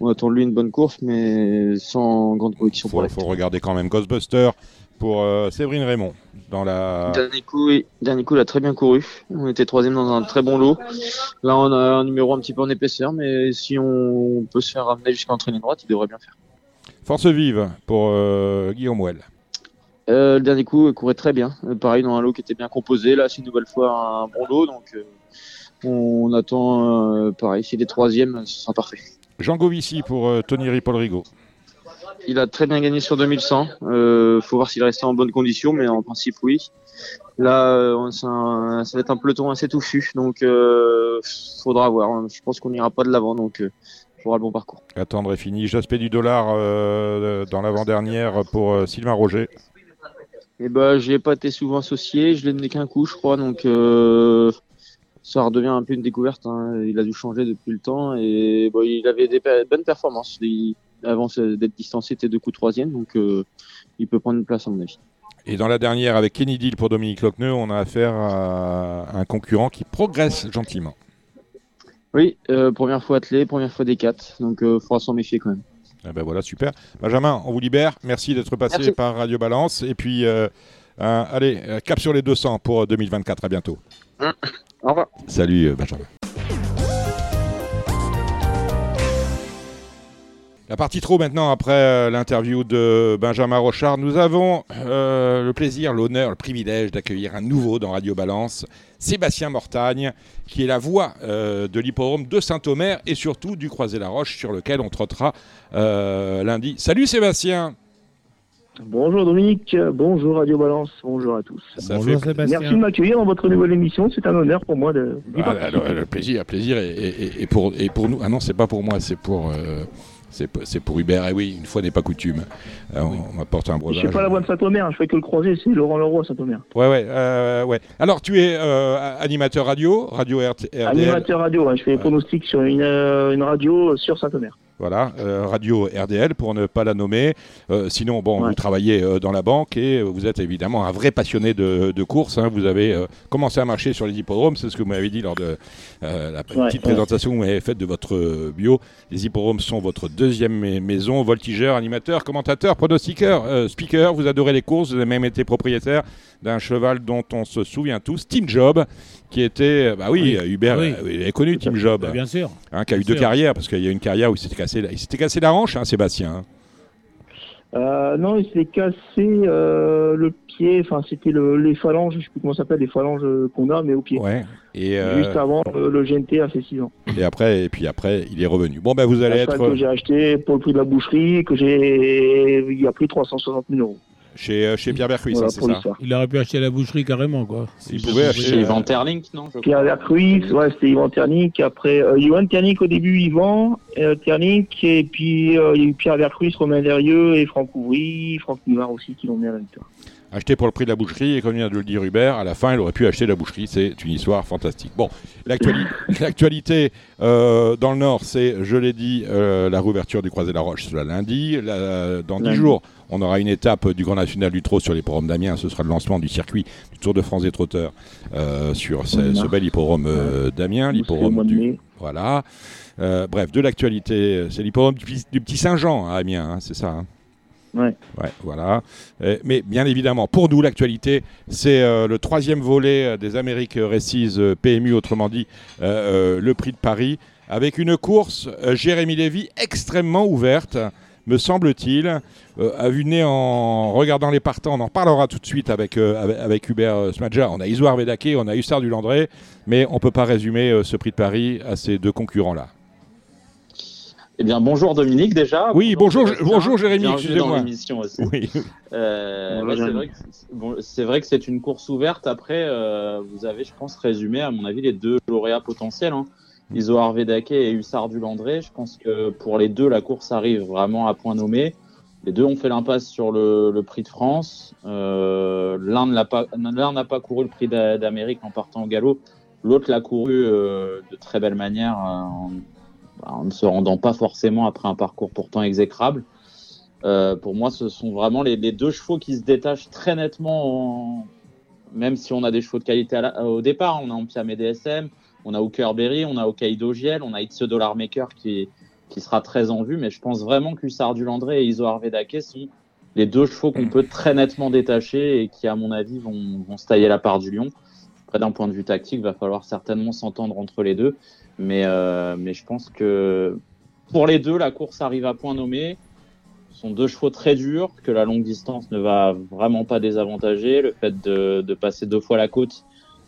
on attend de lui une bonne course, mais sans grande conviction Il pour faut, la faut regarder quand même Ghostbuster pour euh, Séverine Raymond. Dans la... Dernier coup, oui. Dernier coup, il a très bien couru. On était troisième dans un très bon lot. Là, on a un numéro un petit peu en épaisseur, mais si on peut se faire ramener jusqu'à l'entrée ligne droite, il devrait bien faire. Force vive pour euh, Guillaume Well. Euh, le dernier coup, il courait très bien. Euh, pareil, dans un lot qui était bien composé. Là, c'est une nouvelle fois un bon lot, donc euh, on attend pareil. S'il est troisième, ce sera parfait. Jean Govici pour Tony Ripoll-Rigaud. Il a très bien gagné sur 2100. Euh, faut voir s'il restait en bonne condition, mais en principe, oui. Là, un- ça va être un peloton assez touffu, donc euh, faudra voir. Je pense qu'on n'ira pas de l'avant, donc faudra le bon parcours. Attendre est fini. J'aspect du dollar euh, dans l'avant-dernière pour euh, Sylvain Roger. Et ben, j'ai pas été souvent associé, je l'ai donné qu'un coup, je crois, donc euh, ça redevient un peu une découverte. hein. Il a dû changer depuis le temps et bon, il avait des bonnes performances. Il- avant d'être distancé, il était deux coups troisième, donc il peut prendre une place à mon avis. Et dans la dernière, avec Kenny Deal pour Dominique Lochneux, on a affaire à un concurrent qui progresse gentiment. Oui, euh, première fois attelé, première fois des quatre, donc euh, faudra s'en méfier quand même. Eh ben voilà, super. Benjamin, on vous libère. Merci d'être passé Merci. par Radio Balance. Et puis, euh, allez, cap sur les 200 pour euh, 2024. À bientôt. Au revoir. Salut, Benjamin. La partie trop maintenant, après euh, l'interview de Benjamin Rochard, nous avons euh, le plaisir, l'honneur, le privilège d'accueillir un nouveau dans Radio Balance, Sébastien Mortagne, qui est la voix euh, de l'hippodrome de Saint-Omer et surtout du Croisé-la-Roche sur lequel on trottera euh, lundi. Salut Sébastien Bonjour Dominique, bonjour Radio Balance, bonjour à tous. Ça Bonjour fait- Sébastien. Merci de m'accueillir dans votre nouvelle émission, c'est un honneur pour moi de Ah, alors, le plaisir, plaisir et, et- et pour, et pour nous. Ah non, c'est pas pour moi, c'est pour, euh, c'est pour- c'est pour Hubert. Et oui, une fois n'est pas coutume. Euh, on on m'apporte un Je breuvage. suis pas la voix de Saint-Omer, je fais que le croiser, c'est Laurent Leroy Saint-Omer. Ouais, ouais, euh, ouais. Alors, tu es euh, animateur radio, radio RT, RDL. Animateur radio, hein, je fais des pronostics sur une, euh, une radio sur Saint-Omer. Voilà, euh, radio RDL pour ne pas la nommer. Euh, sinon, bon, Ouais. vous travaillez euh, dans la banque et vous êtes évidemment un vrai passionné de, de course. hein. Vous avez commencé à marcher sur les hippodromes, c'est ce que vous m'avez dit lors de la petite ouais. présentation que vous m'avez faite de votre bio. Les hippodromes sont votre deuxième mai- maison, voltigeur, animateur, commentateur, pronostiqueur, speaker. Vous adorez les courses, vous avez même été propriétaire d'un cheval dont on se souvient tous, Team Job, qui était, bah oui, Oui. Hubert, Oui. est connu Team Job Bah, bien sûr. hein, qui a eu deux carrières, parce qu'il y a une carrière où il s'était cassé, la- il s'était cassé la hanche, hein, Sébastien. hein. Euh, non, il s'est cassé euh, le pied, enfin c'était le, les phalanges, je sais plus comment ça s'appelle, les phalanges euh, qu'on a, mais au pied. Ouais. Et, euh, Juste avant, le GNT a fait 6 ans. et après, et puis après, il est revenu. Bon, ben vous allez Un cheval être que j'ai acheté pour le prix de la boucherie, que j'ai, il a pris 360 000 euros. Chez, euh, chez Pierre Bercuis, Voilà c'est ça. Il aurait pu acheter la boucherie carrément, quoi. Il pouvait acheter. Chez euh, Van Terlink, non je Pierre Vercruis, ouais, c'était Yvan Ternic. Après, euh, Yvan Ternic au début, Yvan euh. Et puis, euh, il y a eu Pierre Vercruis, Romain Lerieux et Franck Ouvry, Franck Nivard aussi, qui l'ont mis à la victoire. Acheté pour le prix de la boucherie, et comme vient de le dire Hubert, à la fin, il aurait pu acheter la boucherie. C'est une histoire fantastique. Bon, l'actuali- (laughs) l'actualité euh, dans le Nord, c'est, je l'ai dit, euh, la réouverture du ce lundi. La- dans dix Lundi. jours, on aura une étape du Grand National du Trot sur l'hippodrome d'Amiens. Ce sera le lancement du circuit du Tour de France des trotteurs euh, sur ce, de bel hippodrome euh, d'Amiens, l'hippodrome de du. Voilà. Euh, bref, de l'actualité, c'est l'hippodrome du, Petit- du Petit Saint-Jean à Amiens, hein, c'est ça hein Ouais. Voilà. Euh, mais bien évidemment, pour nous, l'actualité, c'est euh, le troisième volet euh, des Amériques Récises PMU, autrement dit, le prix de Paris, avec une course, Jérémy Lévy, extrêmement ouverte, me semble-t-il. Euh, de nez, en regardant les partants, on en parlera tout de suite avec, Hubert Smadja. On a Isoire Védaké, on a Hussard du Landré, mais on ne peut pas résumer ce prix de Paris à ces deux concurrents-là. Eh bien, bonjour Dominique déjà. Oui, bonjour, Sébastien. bonjour Jérémy, excusez-moi. dans l'émission aussi. Oui. Euh, Bonjour, bah, c'est vrai que c'est- bon, c'est vrai que c'est une course ouverte. Après, euh, vous avez, je pense, résumé à mon avis les deux lauréats potentiels, hein. Iso Arvedake et Hussard du Landré. Je pense que pour les deux, la course arrive vraiment à point nommé. Les deux ont fait l'impasse sur le, le Prix de France. Euh, L'un ne l'a pas, l'un n'a pas couru le Prix d'a- d'Amérique en partant au galop. L'autre l'a couru euh, de très belle manière euh, en, en ne se rendant pas forcément après un parcours pourtant exécrable. Euh, pour moi, ce sont vraiment les, deux chevaux qui se détachent très nettement, en- même si on a des chevaux de qualité la- au départ. On a Ampiam DSM, on a Hooker Berry, on a Hokkaido Giel, on a a Dollar Maker qui, sera très en vue. Mais je pense vraiment que Hussard du Landré et Iso Arvedake sont les deux chevaux qu'on peut très nettement détacher et qui, à mon avis, vont, se tailler la part du lion. Après, d'un point de vue tactique, va falloir certainement s'entendre entre les deux. Mais, euh, mais je pense que pour les deux, la course arrive à point nommé. Ce sont deux chevaux très durs, que la longue distance ne va vraiment pas désavantager. Le fait de, passer deux fois la côte,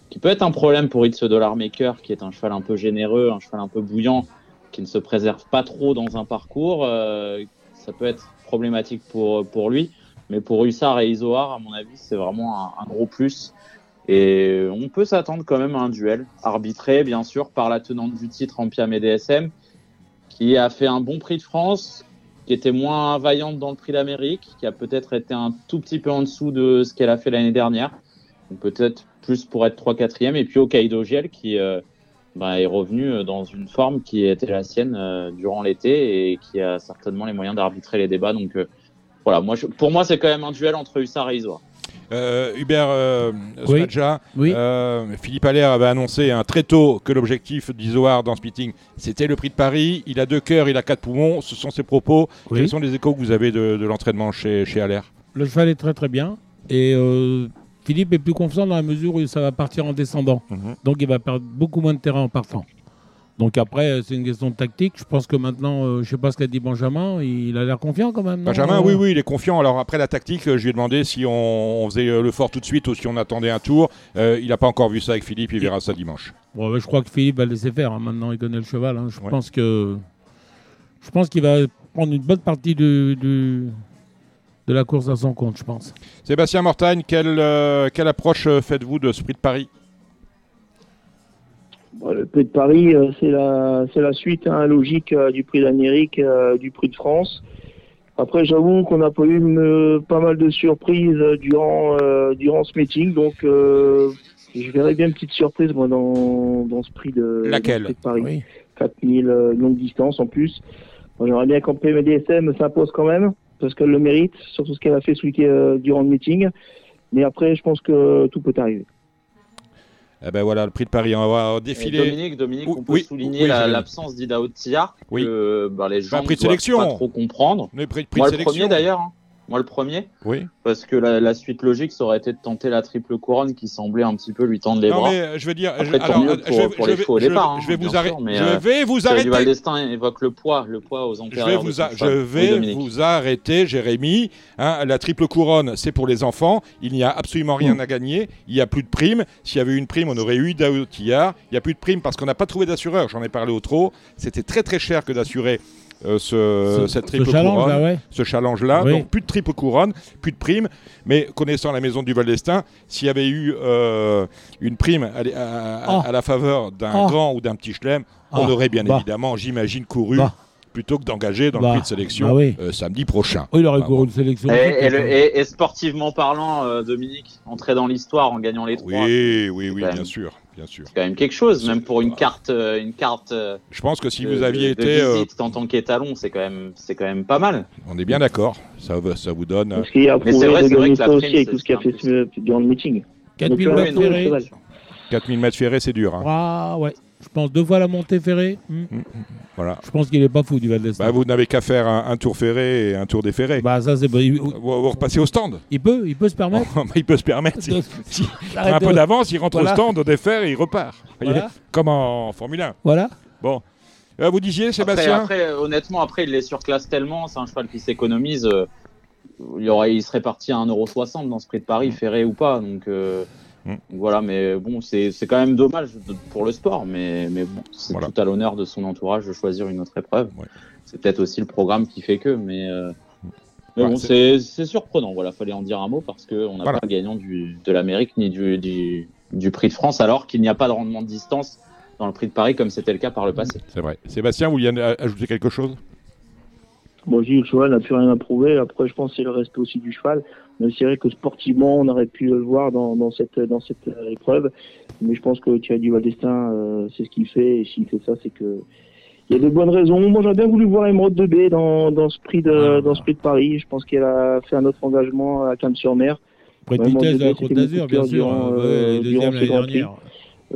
qui peut être un problème pour It's Dollar Maker, qui est un cheval un peu généreux, un cheval un peu bouillant, qui ne se préserve pas trop dans un parcours. euh, ça peut être problématique pour, lui. Mais pour Hussard et Isoar, à mon avis, c'est vraiment un gros plus. Et on peut s'attendre quand même à un duel, arbitré bien sûr par la tenante du titre Ampiam et DSM, qui a fait un bon prix de France, qui était moins vaillante dans le prix d'Amérique, qui a peut-être été un tout petit peu en dessous de ce qu'elle a fait l'année dernière. Peut-être plus pour être 3-4e. Et puis Hokkaido Giel qui euh, bah, est revenu euh, dans une forme qui était la sienne euh, durant l'été et qui a certainement les moyens d'arbitrer les débats. Donc voilà, moi, pour moi c'est quand même un duel entre Hussard et Isoar. Euh, Hubert euh, Oui. Smadja, Oui. euh, Philippe Allaire avait annoncé hein, très tôt que l'objectif d'Isoar dans ce meeting, c'était le prix de Paris. Il a deux cœurs, il a quatre poumons. Ce sont ses propos. Oui. Quels sont les échos que vous avez de, de l'entraînement chez, chez Allaire? Le cheval est très très bien. Et euh, Philippe est plus confiant dans la mesure où ça va partir en descendant. Mhm. Donc il va perdre beaucoup moins de terrain en partant. Donc après, euh, c'est une question de tactique. Je pense que maintenant, euh, je sais pas ce qu'a dit Benjamin, il a l'air confiant quand même. Benjamin, oui, oui, il est confiant. Alors après la tactique, euh, je lui ai demandé si on, on faisait le fort tout de suite ou si on attendait un tour. Euh, il n'a pas encore vu ça avec Philippe, il verra ça dimanche. Bon, je crois que Philippe va le laisser faire. hein. Maintenant, il connaît le cheval. hein. Je Ouais. pense que je pense qu'il va prendre une bonne partie du, du- de la course à son compte, je pense. Sébastien Mortagne, quelle, euh, quelle approche faites-vous de ce prix de Paris? Bon, le prix de Paris, euh, c'est la, c'est la suite hein, logique euh, du prix d'Amérique, euh, du prix de France. Après, j'avoue qu'on a pas eu euh, pas mal de surprises euh, durant, euh, durant ce meeting, donc euh, je verrais bien une petite surprise moi, dans, dans ce prix de, Laquelle prix de Paris. Oui. 4000 euh, longue distance en plus. Moi, j'aimerais bien qu'en PMDSM s'impose quand même, parce qu'elle le mérite, surtout ce qu'elle a fait ce week euh, durant le meeting. Mais après, je pense que tout peut arriver. Eh ben voilà, le prix de Paris. On va Et défiler. Dominique, Dominique, Oui, on peut oui, souligner oui, l'absence d'Ida Otiar, Oui. que bah, les gens un prix de ne doivent sélection. pas trop comprendre. Le prix, prix Moi, de le sélection. premier d'ailleurs. hein. Moi, le premier. Oui. Parce que la, la suite logique, ça aurait été de tenter la triple couronne qui semblait un petit peu lui tendre les Non bras. mais je veux dire, Après, je, tant alors, mieux pour- je vais, pour je les vais- au je- départ, je vais hein, vous arrêter. sûr, mais, je euh, vais vous arrêter. Valdestin évoque le poids, le poids aux Je vais vous, a- je. Oui, arrêter, Jérémy. Hein, la triple couronne, c'est pour les enfants. Il n'y a absolument rien à gagner. Il n'y a plus de prime. S'il y avait eu une prime, on aurait eu Daoutillard. Il n'y a plus de prime parce qu'on n'a pas trouvé d'assureur. J'en ai parlé au trop. C'était très très cher que d'assurer euh, ce, Ce- cette ce triple challenge, couronne. là, ouais. Ce challenge-là. Oui. Donc plus de triple couronne, plus de prime. Mais connaissant la maison du Val-d'Estaing, s'il y avait eu euh, une prime à, à- à- Ah. à la faveur d'un Ah. grand ou d'un petit chelem, on Ah. aurait bien Bah. évidemment, j'imagine, couru Bah. plutôt que d'engager dans Bah. le prix de sélection Bah oui. euh, samedi prochain. Oh, il aurait couru une sélection. Et, et peut-être, le- et- et sportivement parlant, euh, Dominique, entrer dans l'histoire en gagnant les trois, Oui, oui, oui, bien sûr, bien sûr. c'est quand même quelque chose, même pour une carte, euh, une carte euh, Je pense que si de, vous aviez de- de été, euh, visite en tant qu'étalon, c'est quand même, c'est quand même pas mal. on est bien d'accord. Ça, ça vous donne. euh, Parce qu'il a Mais c'est vrai, de c'est vrai que la ça prime, aussi avec tout ce qu'il a fait ce- durant le meeting. 4000 Donc, mètres euh, ferrés. cheval. 4000 mètres ferrés, c'est dur. hein. Ah ouais. Je pense deux fois la montée ferrée. Hmm. Voilà. Je pense qu'il est pas fou du Val. Bah, vous n'avez qu'à faire un, un tour ferré et un tour déferré. Bah, ça c'est vous, vous repassez au stand. il peut, il peut se permettre. (laughs) il peut se permettre. (laughs) De- si- un peu d'avance, il rentre Voilà. au stand, au défer et il repart. Voilà. (laughs) Comme en Formule 1. Voilà. Bon. Euh, vous disiez, Sébastien après, honnêtement, après, il les surclasse tellement. C'est un cheval qui s'économise. euh, il, aurait, il serait parti à 1,60€ dans ce prix de Paris, ferré ou pas. Donc, euh, Mm. voilà, mais bon, c'est c'est quand même dommage pour le sport. Mais, mais bon, c'est Voilà. tout à l'honneur de son entourage de choisir une autre épreuve. Ouais. C'est peut-être aussi le programme qui fait que. Mais, euh, mais Ouais, bon, c'est- surprenant. Voilà, fallait en dire un mot parce qu'on n'a Voilà. pas gagnant du, de l'Amérique ni du, du, du prix de France, alors qu'il n'y a pas de rendement de distance dans le prix de Paris comme c'était le cas par le passé. C'est vrai. Sébastien, vous vouliez ajouter quelque chose? Bon, dis, le cheval n'a plus rien à prouver. Après, je pense que c'est le respect aussi du cheval. Mais c'est vrai que sportivement, on aurait pu le voir dans, dans cette, dans cette euh, épreuve. Mais je pense que Thierry Valdestin, euh, c'est ce qu'il fait. Et s'il fait ça, c'est que il y a de bonnes raisons. Moi, j'aurais bien voulu voir Emeraude de B dans, dans ce prix de, dans ce prix de Paris. Je pense qu'elle a fait un autre engagement à Cannes-sur-Mer. Près de Ouais, vitesse de la Côte d'Azur, bien sûr. durant, Ouais, euh, deuxième l'année dernière.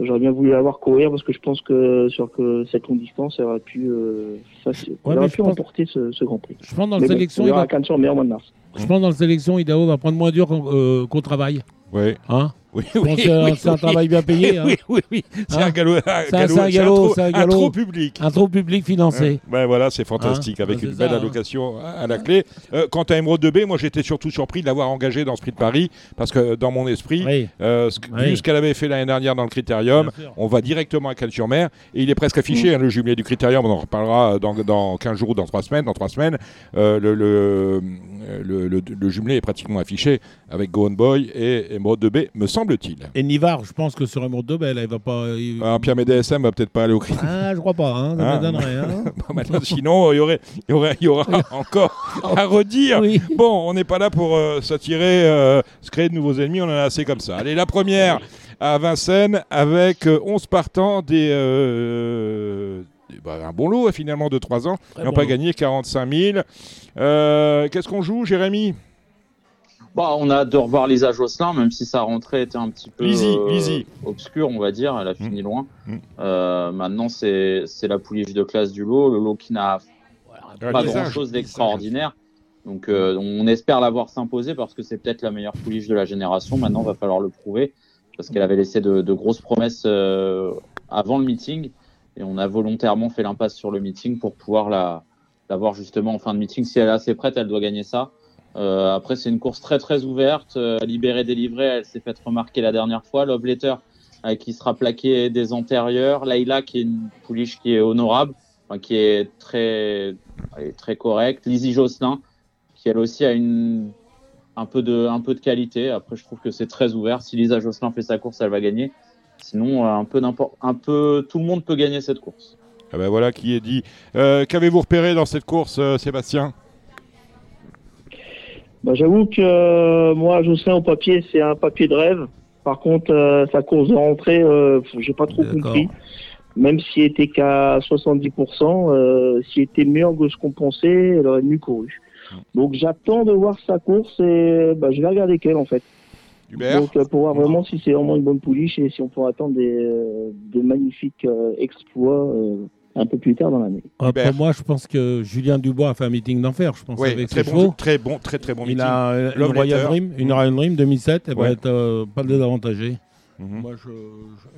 J'aurais bien voulu la voir courir parce que je pense que sur que cette longue distance, elle aurait pu, euh, elle aurait pu pense- remporter ce, ce Grand Prix. Je pense dans la sélection, on il va- à Cannes-sur-Mer au mois de mars. Je pense dans la sélection, Idaho va prendre moins dur qu'au euh, qu'au travail. Oui. Hein? Oui, c'est un travail bien payé. hein. Oui, oui, oui. C'est Hein un galop, un C'est un- galop- c'est un un galop, un un galop. trop public. Un trop public financé. Ben voilà, c'est fantastique, Hein avec Ben, une belle ça, hein. allocation à la clé. Euh, quant à Emeraude de B, moi j'étais surtout surpris de l'avoir engagée dans ce prix de Paris, parce que dans mon esprit, Oui. euh, ce, Oui. vu ce qu'elle avait fait l'année dernière dans le Critérium, on va directement à Cannes-sur-Mer, et il est presque affiché, hein, le jumelé du Critérium, on en reparlera dans, dans 15 jours ou dans 3 semaines. Dans 3 semaines Euh, le, le, le, le- le jumelé est pratiquement affiché avec Go On Boy et Emeraude de B, me semble-t-il. Et Nivard, je pense que sur Emeraude de Belle, elle va pas. il- Un Pierre Médésem va peut-être pas aller au Critérium. Ah, je crois pas, hein, ça Ah. Hein. (laughs) Bon, maintenant, sinon, il y aurait, il y aurait, il y aura encore à redire. Oui. Bon, on n'est pas là pour euh, s'attirer, euh, se créer de nouveaux ennemis, on en a assez comme ça. Allez, la première à Vincennes avec euh, 11 partants, des, euh, bah, un bon lot hein, finalement de 3 ans. Très Ils n'ont bon pas lot. gagné 45 000. Euh, Qu'est-ce qu'on joue, Jérémy? Bah, on a hâte de revoir Lisa Josselin, même si sa rentrée était un petit peu Lizzie, euh, Lizzie. obscure, on va dire. Elle a fini loin. Mm. Euh, maintenant, c'est c'est la pouliche de classe du lot. Le lot qui n'a pas Lisa, grand chose Lisa, d'extraordinaire. Donc, euh, on espère la voir s'imposer parce que c'est peut-être la meilleure pouliche de la génération. Maintenant, va falloir le prouver parce qu'elle avait laissé de, de grosses promesses euh, avant le meeting et on a volontairement fait l'impasse sur le meeting pour pouvoir la, la voir justement en fin de meeting. Si elle est assez prête, elle doit gagner ça. Euh, après, c'est une course très très ouverte. Euh, libérée, délivrée, elle s'est faite remarquer la dernière fois. Love Letter, euh, qui sera plaqué des antérieurs. Layla, qui est une pouliche qui est honorable, qui est très, très correcte. Lizzie Josselin, qui elle aussi a une, un, peu de, un peu de qualité. Après, je trouve que c'est très ouvert. Si Lisa Josselin fait sa course, elle va gagner. Sinon, un peu n'importe, un peu, tout le monde peut gagner cette course. Ah ben voilà qui est dit. Qu'avez-vous repéré dans cette course, Sébastien? Bah, J'avoue que euh, moi, Jocelyn au papier, c'est un papier de rêve. Par contre, euh, sa course de rentrée, euh, j'ai pas trop compris. Même s'il était qu'à 70%, euh, s'il était que ce qu'on pensait, elle aurait mieux couru. Donc j'attends de voir sa course et bah, je vais regarder qu'elle en fait. Hubert Donc euh, pour voir vraiment si c'est vraiment une bonne pouliche et si on peut attendre des, euh, des magnifiques euh, exploits un peu plus tard dans l'année. Ah, Hubert. pour moi, je pense que Julien Dubois a fait un meeting d'enfer, je pense, Oui, avec très ses bon, très bon, très très bon Il meeting. a euh, une Royal. Dream, une Royal Dream 2007, elle va Ouais. être euh, pas désavantagée. Mhm. Moi,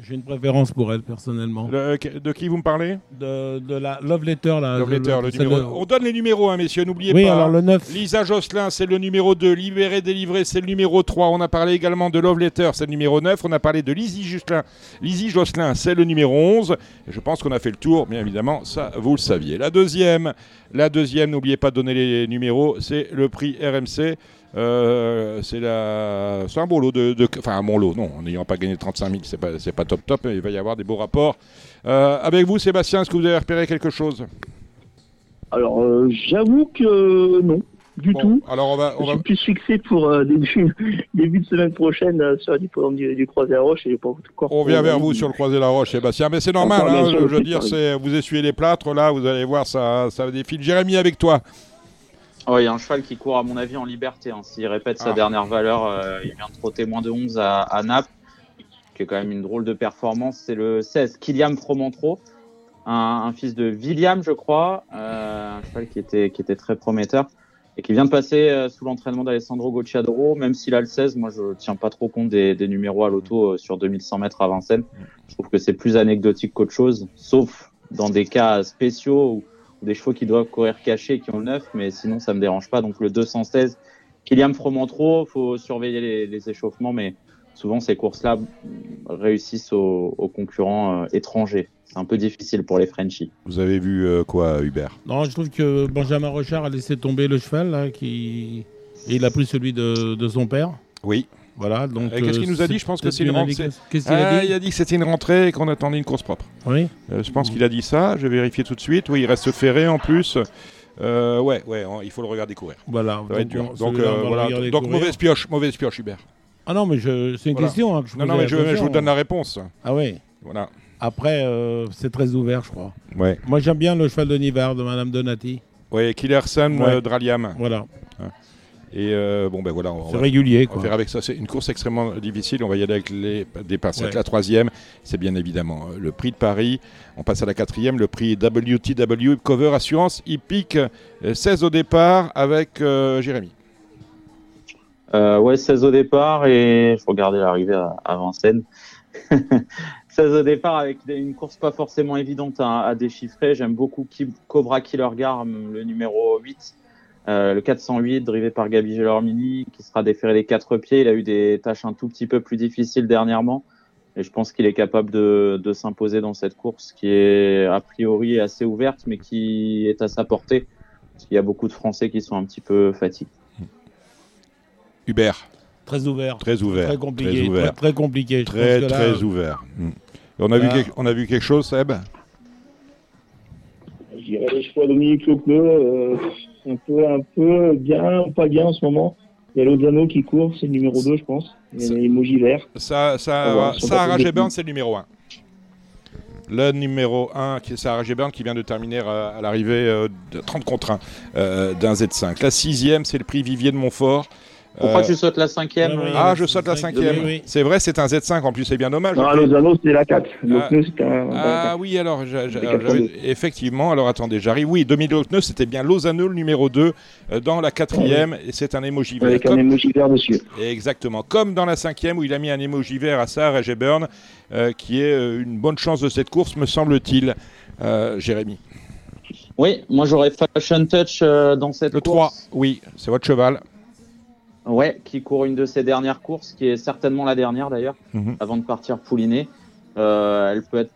j'ai une préférence pour elle, personnellement. Le- de qui vous me parlez De, de la Love Letter, là. Love Letter, le On donne les numéros, hein, messieurs, n'oubliez Oui, pas. alors le 9. Lisa Josselin, c'est le numéro 2. Libéré, délivré, c'est le numéro 3. On a parlé également de Love Letter, c'est le numéro 9. On a parlé de Lizzie Josselin. Lizzie Josselin, c'est le numéro 11. Et je pense qu'on a fait le tour, bien évidemment, ça, vous le saviez. La deuxième, la deuxième, n'oubliez pas de donner les numéros, c'est le prix RMC. Euh, c'est la... un bon lot de, de- enfin un bon lot non en n'ayant pas gagné 35 000 c'est pas pas top top mais il va y avoir des beaux rapports Euh, avec vous Sébastien est-ce que vous avez repéré quelque chose? Alors euh, j'avoue que non, du Bon, tout. alors on va on Je va suis fixé pour (laughs) début, début de semaine prochaine sur l'hippodrome du, du pas encore. On vient vers vous sur le croisé la roche, Sébastien. Mais c'est normal, hein, je, veux dire, vous essuyez les plâtres, là, vous allez voir, ça, ça défile. Jérémy, avec toi. Oh, il y a un cheval qui court, à mon avis, en liberté. hein. S'il répète sa Ah. dernière valeur, euh, il vient de trotter moins de 11 à, à Naples, qui est quand même une drôle de performance. C'est le 16, Kiliam Fromentro, un, un fils de William, je crois, euh, un cheval qui était, qui était très prometteur et qui vient de passer euh, sous l'entraînement d'Alessandro Gocciadoro. Même s'il a le 16, moi, je tiens pas trop compte des, des numéros à l'auto sur 2100 mètres à Vincennes. Je trouve que c'est plus anecdotique qu'autre chose, sauf dans des cas spéciaux où des chevaux qui doivent courir cachés et qui ont le 9, mais sinon ça me dérange pas. Donc le 216, Kylian Fromentro, faut surveiller les, les échauffements, mais souvent ces courses-là réussissent aux, aux concurrents euh, étrangers. C'est un peu difficile pour les Frenchies. Vous avez vu euh, quoi, Hubert? Non, je trouve que Benjamin Rochard a laissé tomber le cheval, là, qui... et il a pris celui de, de son père. Oui. Voilà, donc. Et qu'est-ce qu'il nous a dit Je pense que c'est une rentrée. Qu'est-ce qu'il Ah, a dit il a dit que c'était une rentrée et qu'on attendait une course propre. Oui. Euh, je pense qu'il a dit ça. Je vais vérifier tout de suite. Oui, il reste ferré en plus. Euh, ouais, ouais, on- il faut le regarder courir. Voilà. Ça va être dur. on- Donc, euh, voilà. courir. mauvaise pioche, mauvaise pioche, Hubert. Ah non, mais je- c'est une Voilà. question hein, que je Non, non, mais je, vous donne la réponse. Ah oui. Voilà. Après, euh, c'est très ouvert, je crois. Ouais. Moi, j'aime bien le cheval de Nivard de Madame Donati. Ouais, Killerson, Ouais. euh, Draliam. Voilà. Hein. Et euh, bon, ben voilà. on C'est va- régulier, On quoi. va faire avec ça. C'est une course extrêmement difficile. On va y aller avec les, des pincettes. Ouais. La troisième, c'est bien évidemment euh, le prix de Paris. On passe à la quatrième, le prix WTW Cover Assurance Hippique. euh, 16 au départ avec euh, Jérémy. Euh, ouais, 16 au départ et je regardais l'arrivée à, à Vincennes. (laughs) 16 au départ avec une course pas forcément évidente à, à déchiffrer. J'aime beaucoup Cobra Killer Garm, le numéro 8, euh, le 408, drivé par Gabi Gelormini, qui sera déféré les quatre pieds. Il a eu des tâches un tout petit peu plus difficiles dernièrement. Et je pense qu'il est capable de, de s'imposer dans cette course qui est a priori assez ouverte, mais qui est à sa portée. Parce qu'il y a beaucoup de Français qui sont un petit peu fatigués. Hubert. Très ouvert. Très ouvert. Très compliqué. Très ouvert. Très, très compliqué. Je Très, pense que là, très ouvert. Mm. On, a vu quelque, on a vu quelque chose, Seb? Je dirais les à Dominique Lecleux, euh, un peu, un peu bien, pas bien en ce moment. Il y a Lozano qui court, c'est le numéro 2, je pense. Il y a l'émoji vert. Ça, ça, Ah des- c'est le numéro 1. Le numéro 1, qui est Gebern, qui vient de terminer euh, à l'arrivée euh, de 30 contre 1 euh, d'un Z5. La sixième, c'est le prix Vivier de Montfort. Pourquoi Euh, tu sautes la cinquième Ouais, ouais. Ah, je saute la Cinq- cinquième. oui, oui. C'est vrai, c'est un Z5 en plus, c'est bien dommage. Non. Lozano, c'est la 4. Lecleux, c'est un. Ah oui, alors, j'a- j'a- Les alors, j'avais- 82. effectivement, alors attendez, j'arrive. Oui, 2009, c'était bien Lozano, le numéro 2, euh, dans la quatrième, et c'est un émoji vert. avec un émoji vert dessus. Exactement, comme dans la cinquième où il a mis un émoji vert à Sahara Gebern, euh, qui est euh, une bonne chance de cette course, me semble-t-il, euh, Jérémy. Oui, moi j'aurais Fashion Touch euh, dans cette Le 3, course. oui, c'est votre cheval. Ouais, qui court une de ses dernières courses, qui est certainement la dernière d'ailleurs, Mhm. avant de partir pouliner. Euh, elle peut être,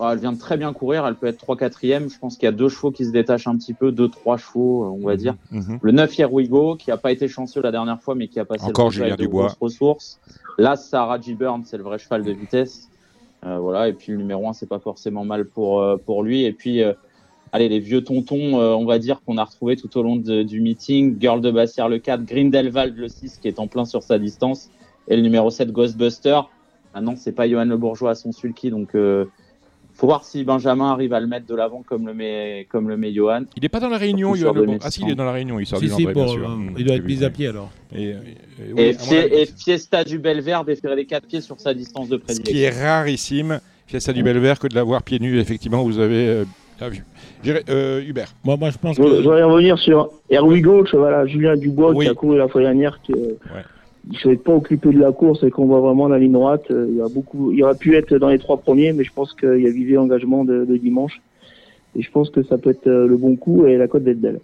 ah, elle vient de très bien courir, elle peut être 3 4 Je pense qu'il y a deux chevaux qui se détachent un petit peu, deux trois chevaux, euh, on va dire. Mhm. Le 9 Here We Go, qui a pas été chanceux la dernière fois, mais qui a passé Encore le de Dubois. grosses ressources. Là, Sarah G. Burn, c'est le vrai cheval de vitesse. Euh, voilà, et puis le numéro 1, c'est pas forcément mal pour, euh, pour lui. Et puis, euh, allez, les vieux tontons, euh, on va dire, qu'on a retrouvés tout au long de- du meeting. Girl de Bassière le 4, Grindelwald le 6, qui est en plein sur sa distance. Et le numéro 7, Ghostbuster. Maintenant, c'est pas Johan Le Bourgeois à son sulky, donc euh, faut voir si Benjamin arrive à le mettre de l'avant comme le met, comme le met Johan. Il n'est pas dans la réunion, Johan Le 2100. Ah si, il est dans la réunion, il sort Si, du si, Landré, bien pour, sûr. euh, il doit être mis à pied alors. Et, et- et oui, Et, à mon Fie- avis, et Fiesta du Belvert déférer les quatre pieds sur sa distance de Ce qui prédilection. est rarissime, Fiesta du Belvert, que de l'avoir pieds nus, effectivement, vous avez euh, bien vu. Euh, Hubert. Moi, moi, je pense Je je que. voudrais revenir sur Erwigo, le cheval à Julien Dubois Oui. qui a couru la fois dernière. Qui, euh, Il ne s'est pas occupé de la course et qu'on voit vraiment la ligne droite. Euh, Il, y a beaucoup, il aurait pu être dans les trois premiers, mais je pense qu'il y a vivé engagement de, de dimanche. Et je pense que ça peut être euh, le bon coup et la cote d'être belle.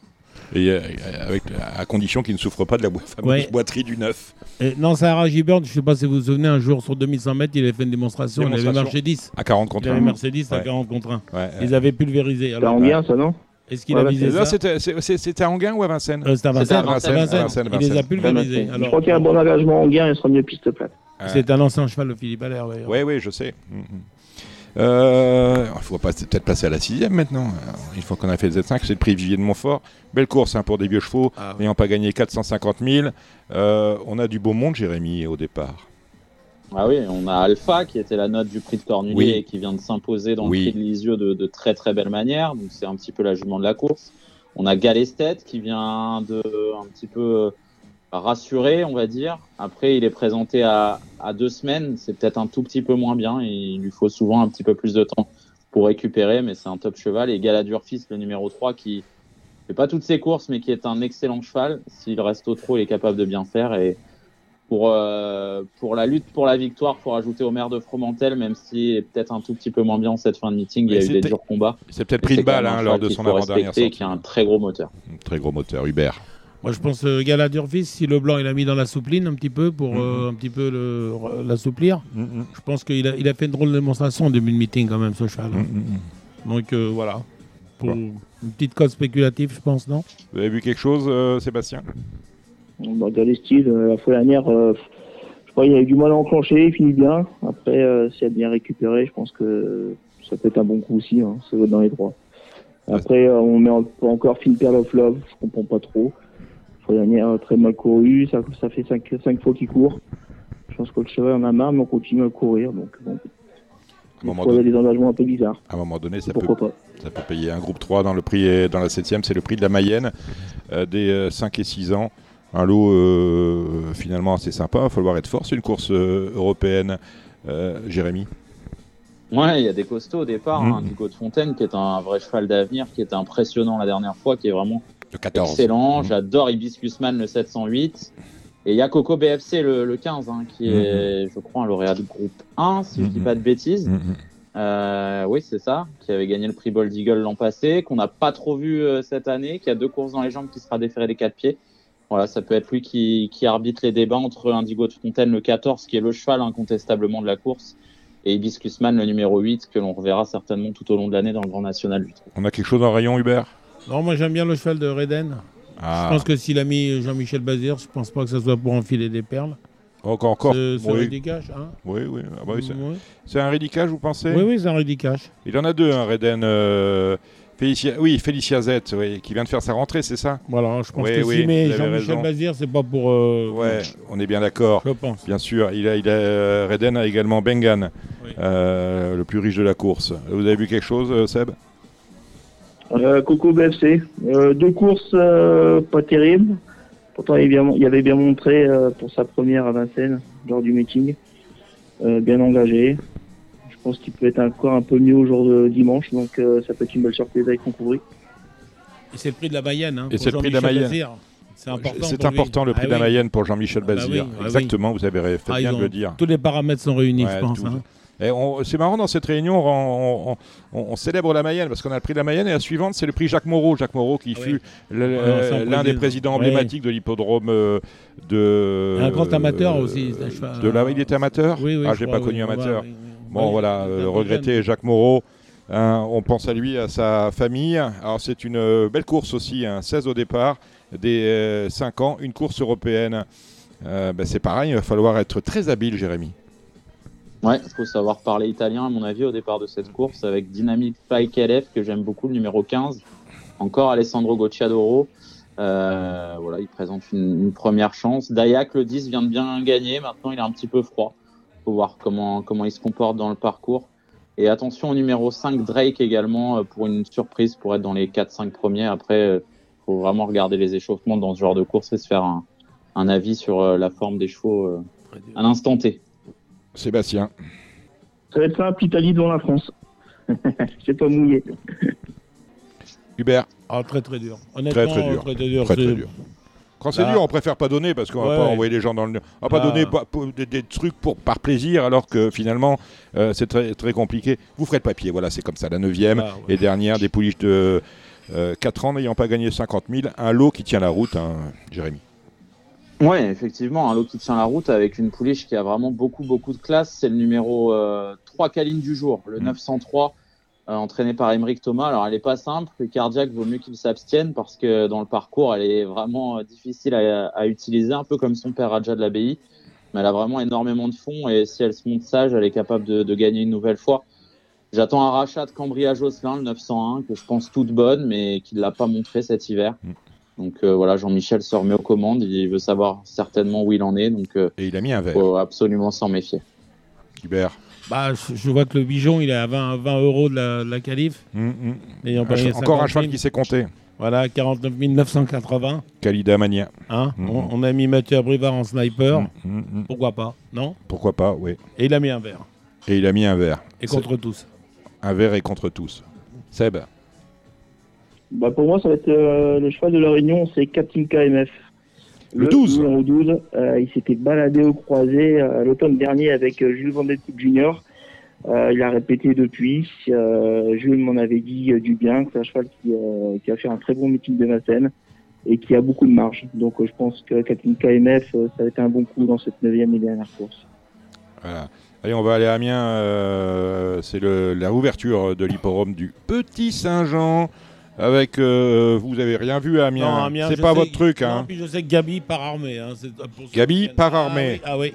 Et euh, avec, à condition qu'il ne souffre pas de la fameuse Ouais. boiterie du neuf. Euh, non, Sarah Gibert, je ne sais pas si vous vous souvenez, un jour sur 2100 mètres, il avait fait une démonstration. Il avait Démonstration. marché 10. À 40 contre Il avait 1. Mercedes à Ouais. 40 contre 1. Ouais, Ils avaient pulvérisé. C'est Alors, en bien, ça, non est-ce qu'il Ouais, a visé Là, ça c'était à Anguin ou à Vincennes Euh, C'était à Vincennes. Vincennes, à Vincennes, Il les a pulvérisés. Je crois qu'il y a un bon engagement en gain et sera mieux piste plate. c'est un ancien cheval de Philippe Allaire d'ailleurs. Oui, oui, je sais. Mhm. Euh, Il faut pas- peut-être passer à la sixième maintenant. Alors, Une fois qu'on a fait le Z5, c'est le prix Vivier de Montfort. Belle course hein, pour des vieux chevaux, Ah, n'ayant pas gagné 450 000. Euh, on a du beau monde, Jérémy, au départ. Ah oui, on a Alpha qui était la note du prix de Cornulier Oui. et qui vient de s'imposer dans Oui. le prix de Lisieux de, de très très belle manière. Donc c'est un petit peu la jument de la course. On a Galestet qui vient de un petit peu rassurer, on va dire. Après, il est présenté à, à deux semaines. C'est peut-être un tout petit peu moins bien. Et il lui faut souvent un petit peu plus de temps pour récupérer, mais c'est un top cheval. Et Galadur Fils, le numéro 3, qui fait pas toutes ses courses, mais qui est un excellent cheval. S'il reste au trot, il est capable de bien faire. Et pour, euh, pour la lutte pour la victoire, faut rajouter Omer de Fromentel, même si est peut-être un tout petit peu moins bien en cette fin de meeting. Il y a eu des durs combats. C'est peut-être pris une balle un hein, lors de son avant-dernière sortie. qui a un très gros moteur. Très gros moteur, Hubert. Moi, je pense que Gala Durfis, si Leblanc il a mis dans la soupline un petit peu pour Mhm. euh, un petit peu l'assouplir, Mhm. je pense qu'il a, il a fait une drôle de démonstration en début de meeting quand même, ce cheval. Mhm, mhm. Donc euh, voilà. Pour Bon. une petite code spéculative, je pense, non? Vous avez vu quelque chose, euh, Sébastien? Bah, dans les styles, euh, la fois dernière, euh, je crois qu'il a eu du mal à enclencher, il finit bien. Après, euh, s'il a bien récupéré, je pense que ça peut être un bon coup aussi. Hein, ça va dans les droits. Après, euh, on met en- encore Fin Pearl of Love, je comprends pas trop. Faut dernière euh, très mal couru, ça, ça fait 5 cinq, cinq fois qu'il court. Je pense que le cheval en a marre, mais on continue à courir. Donc, bon, À un a donné, des engagements un peu bizarres. à un moment donné, ça peut, Pourquoi pas ça peut payer un groupe 3 dans le prix et dans la 7 c'est le prix de la Mayenne euh, des euh, 5 et 6 ans. Un lot euh, finalement assez sympa, il va falloir être fort. C'est une course euh, européenne, euh, Jérémy. Ouais, il y a des costauds au départ. Mhm. hein, Nico de Fontaine, qui est un vrai cheval d'avenir, qui était impressionnant la dernière fois, qui est vraiment Le 14. excellent. Mhm. J'adore Hibiscusman le 708. Et il y a Coco BFC le, le 15, hein, qui Mhm. est, je crois, un lauréat de groupe 1, si je dis Mhm. pas de bêtises. Mhm. Euh, oui, c'est ça, qui avait gagné le prix Bold Eagle l'an passé, qu'on n'a pas trop vu euh, cette année, qui a deux courses dans les jambes, qui sera déféré les quatre pieds. Voilà, ça peut être lui qui, qui arbitre les débats entre Indigo de Fontaine, le 14, qui est le cheval incontestablement de la course, et Hibiscusman, le numéro 8, que l'on reverra certainement tout au long de l'année dans le Grand National du. On a quelque chose en rayon, Hubert? Non, moi j'aime bien le cheval de Reden. Ah, Je pense que s'il a mis Jean-Michel Bazir, je pense pas que ça soit pour enfiler des perles. encore, encore. Ce, ce oui. Ridicache, hein oui, oui. Ah bah oui, c'est- Oui, un Ridicage, vous pensez? Oui, oui, c'est un Ridicache. Il en a deux, un Reden. euh, Félicia... Oui, Félicia Z, oui, qui vient de faire sa rentrée, c'est ça? Voilà, je pense Oui, que si avez Jean-Michel. Bazir, c'est pas pour. euh, Ouais, on est bien d'accord. Je pense. Bien sûr, il a, il a, euh, Reden a également Bengan, euh, le plus riche de la course. Vous avez vu quelque chose, Seb? Euh, Coco BFC, euh, deux courses euh, pas terribles. Pourtant, il, est bien- il avait bien montré euh, pour sa première à Vincennes lors du meeting. Euh, bien engagé. Je pense qu'il peut être encore un peu mieux au jour de dimanche, donc euh, ça peut être une belle surprise avec Concouvry. Et c'est le prix de la Mayenne. Hein, Et c'est le prix de la Mayenne. Bazir. C'est important. C'est important le prix Ah de la oui. Mayenne pour Jean-Michel Ah bah Bazir. oui, ah oui. Exactement, vous avez fait Ah, bien de le dire. Tous les paramètres sont réunis, Ouais, je pense. tout. hein. C'est marrant dans cette réunion, on, on- on- on célèbre la Mayenne parce qu'on a le prix de la Mayenne et la suivante c'est le prix Jacques Moreau. Jacques Moreau qui Ah fut euh, l'un des président. présidents emblématiques de l'hippodrome euh, de. Un grand amateur aussi, De la... Il était amateur Oui, oui, Ah, je j'ai pas connu amateur. Bon, voilà, il euh, regretter. Jacques Moreau. Hein, on pense à lui, à sa famille. Alors, c'est une belle course aussi, hein, 16 au départ, des 5 ans, une course européenne. Euh, ben, c'est pareil, il va falloir être très habile, Jérémy. Ouais, il faut savoir parler italien, à mon avis, au départ de cette course, avec Dynamic Fly KLF, que j'aime beaucoup, le numéro 15. Encore Alessandro Gocciadoro. Euh, voilà, il présente une, une première chance. Dayak, le 10, vient de bien gagner. Maintenant, il est un petit peu froid. faut voir comment, comment il se comporte dans le parcours. Et attention au numéro 5, Drake également, euh, pour une surprise, pour être dans les 4-5 premiers. Après, euh, faut vraiment regarder les échauffements dans ce genre de course et se faire un, un avis sur euh, la forme des chevaux à l'instant T. Sébastien. Ça va être simple, Italie devant la France. (laughs) C'est pas mouillé. Hubert. Ah, très très dur. Honnêtement, Très très dur. Très, très dur. Très, dur. Quand c'est dur, on préfère pas donner parce qu'on va Ouais, pas ouais. envoyer les gens dans le. On va pas Là- donner pour- des, des trucs pour, par plaisir alors que finalement euh, c'est très, très compliqué. Vous ferez le papier, voilà, c'est comme ça. La neuvième Ah, ouais. et dernière des pouliches de 4 ans n'ayant pas gagné 50 000. Un lot qui tient la route, hein, Jérémy. Ouais, effectivement, un lot qui tient la route avec une pouliche qui a vraiment beaucoup, beaucoup de classe. C'est le numéro euh, 3 Caline du jour, le Mm. 903, euh, entraîné par Émeric Thomas. Alors, elle est pas simple. Le cardiaque vaut mieux qu'il s'abstienne parce que dans le parcours, elle est vraiment euh, difficile à, à utiliser, un peu comme son père Raja de l'Abbaye. Mais elle a vraiment énormément de fond et si elle se monte sage, elle est capable de, de gagner une nouvelle fois. J'attends un rachat de Cambria Josselin, le 901, que je pense toute bonne, mais qui ne l'a pas montré cet hiver. Mm. Donc euh, voilà, Jean-Michel se remet aux commandes. Il veut savoir certainement où il en est. Donc euh, Et il a mis un verre. faut absolument s'en méfier. Hubert. Bah, je vois que le bijon, il est à 20, 20 euros de la, de Un gagné cheval- encore un 50 cheval 000. qui s'est compté. Voilà, 49 980. Kalida Mania. Hein Mhm. on, on a mis Mathieu Abrivard en sniper. Pourquoi pas Non? Pourquoi pas, oui. Et il a mis un verre. Et il a mis un verre. Et contre tous. Un verre et contre tous. Seb. Bah pour moi, ça va être euh, le cheval de la Réunion, c'est Captain KMF. Le 12. numéro 12. euh, il s'était baladé au croisé euh, l'automne dernier avec Jules Van Der Poel Junior. Euh, il a répété depuis. Jules m'en avait dit du bien, c'est un cheval qui, qui a fait un très bon meeting de Vincennes et qui a beaucoup de marge. Donc je pense que Captain KMF, ça va être un bon coup dans cette neuvième et dernière course. Voilà. Allez, on va aller à Amiens. euh, c'est la ouverture de l'hipporome du Petit Saint-Jean. Avec. euh, vous avez rien vu à Amiens. Non, Amiens, c'est pas sais votre truc, non, hein. puis je sais que Gabi part armé. Hein, c'est- pour Gabi part Ah armé. oui, Ah oui.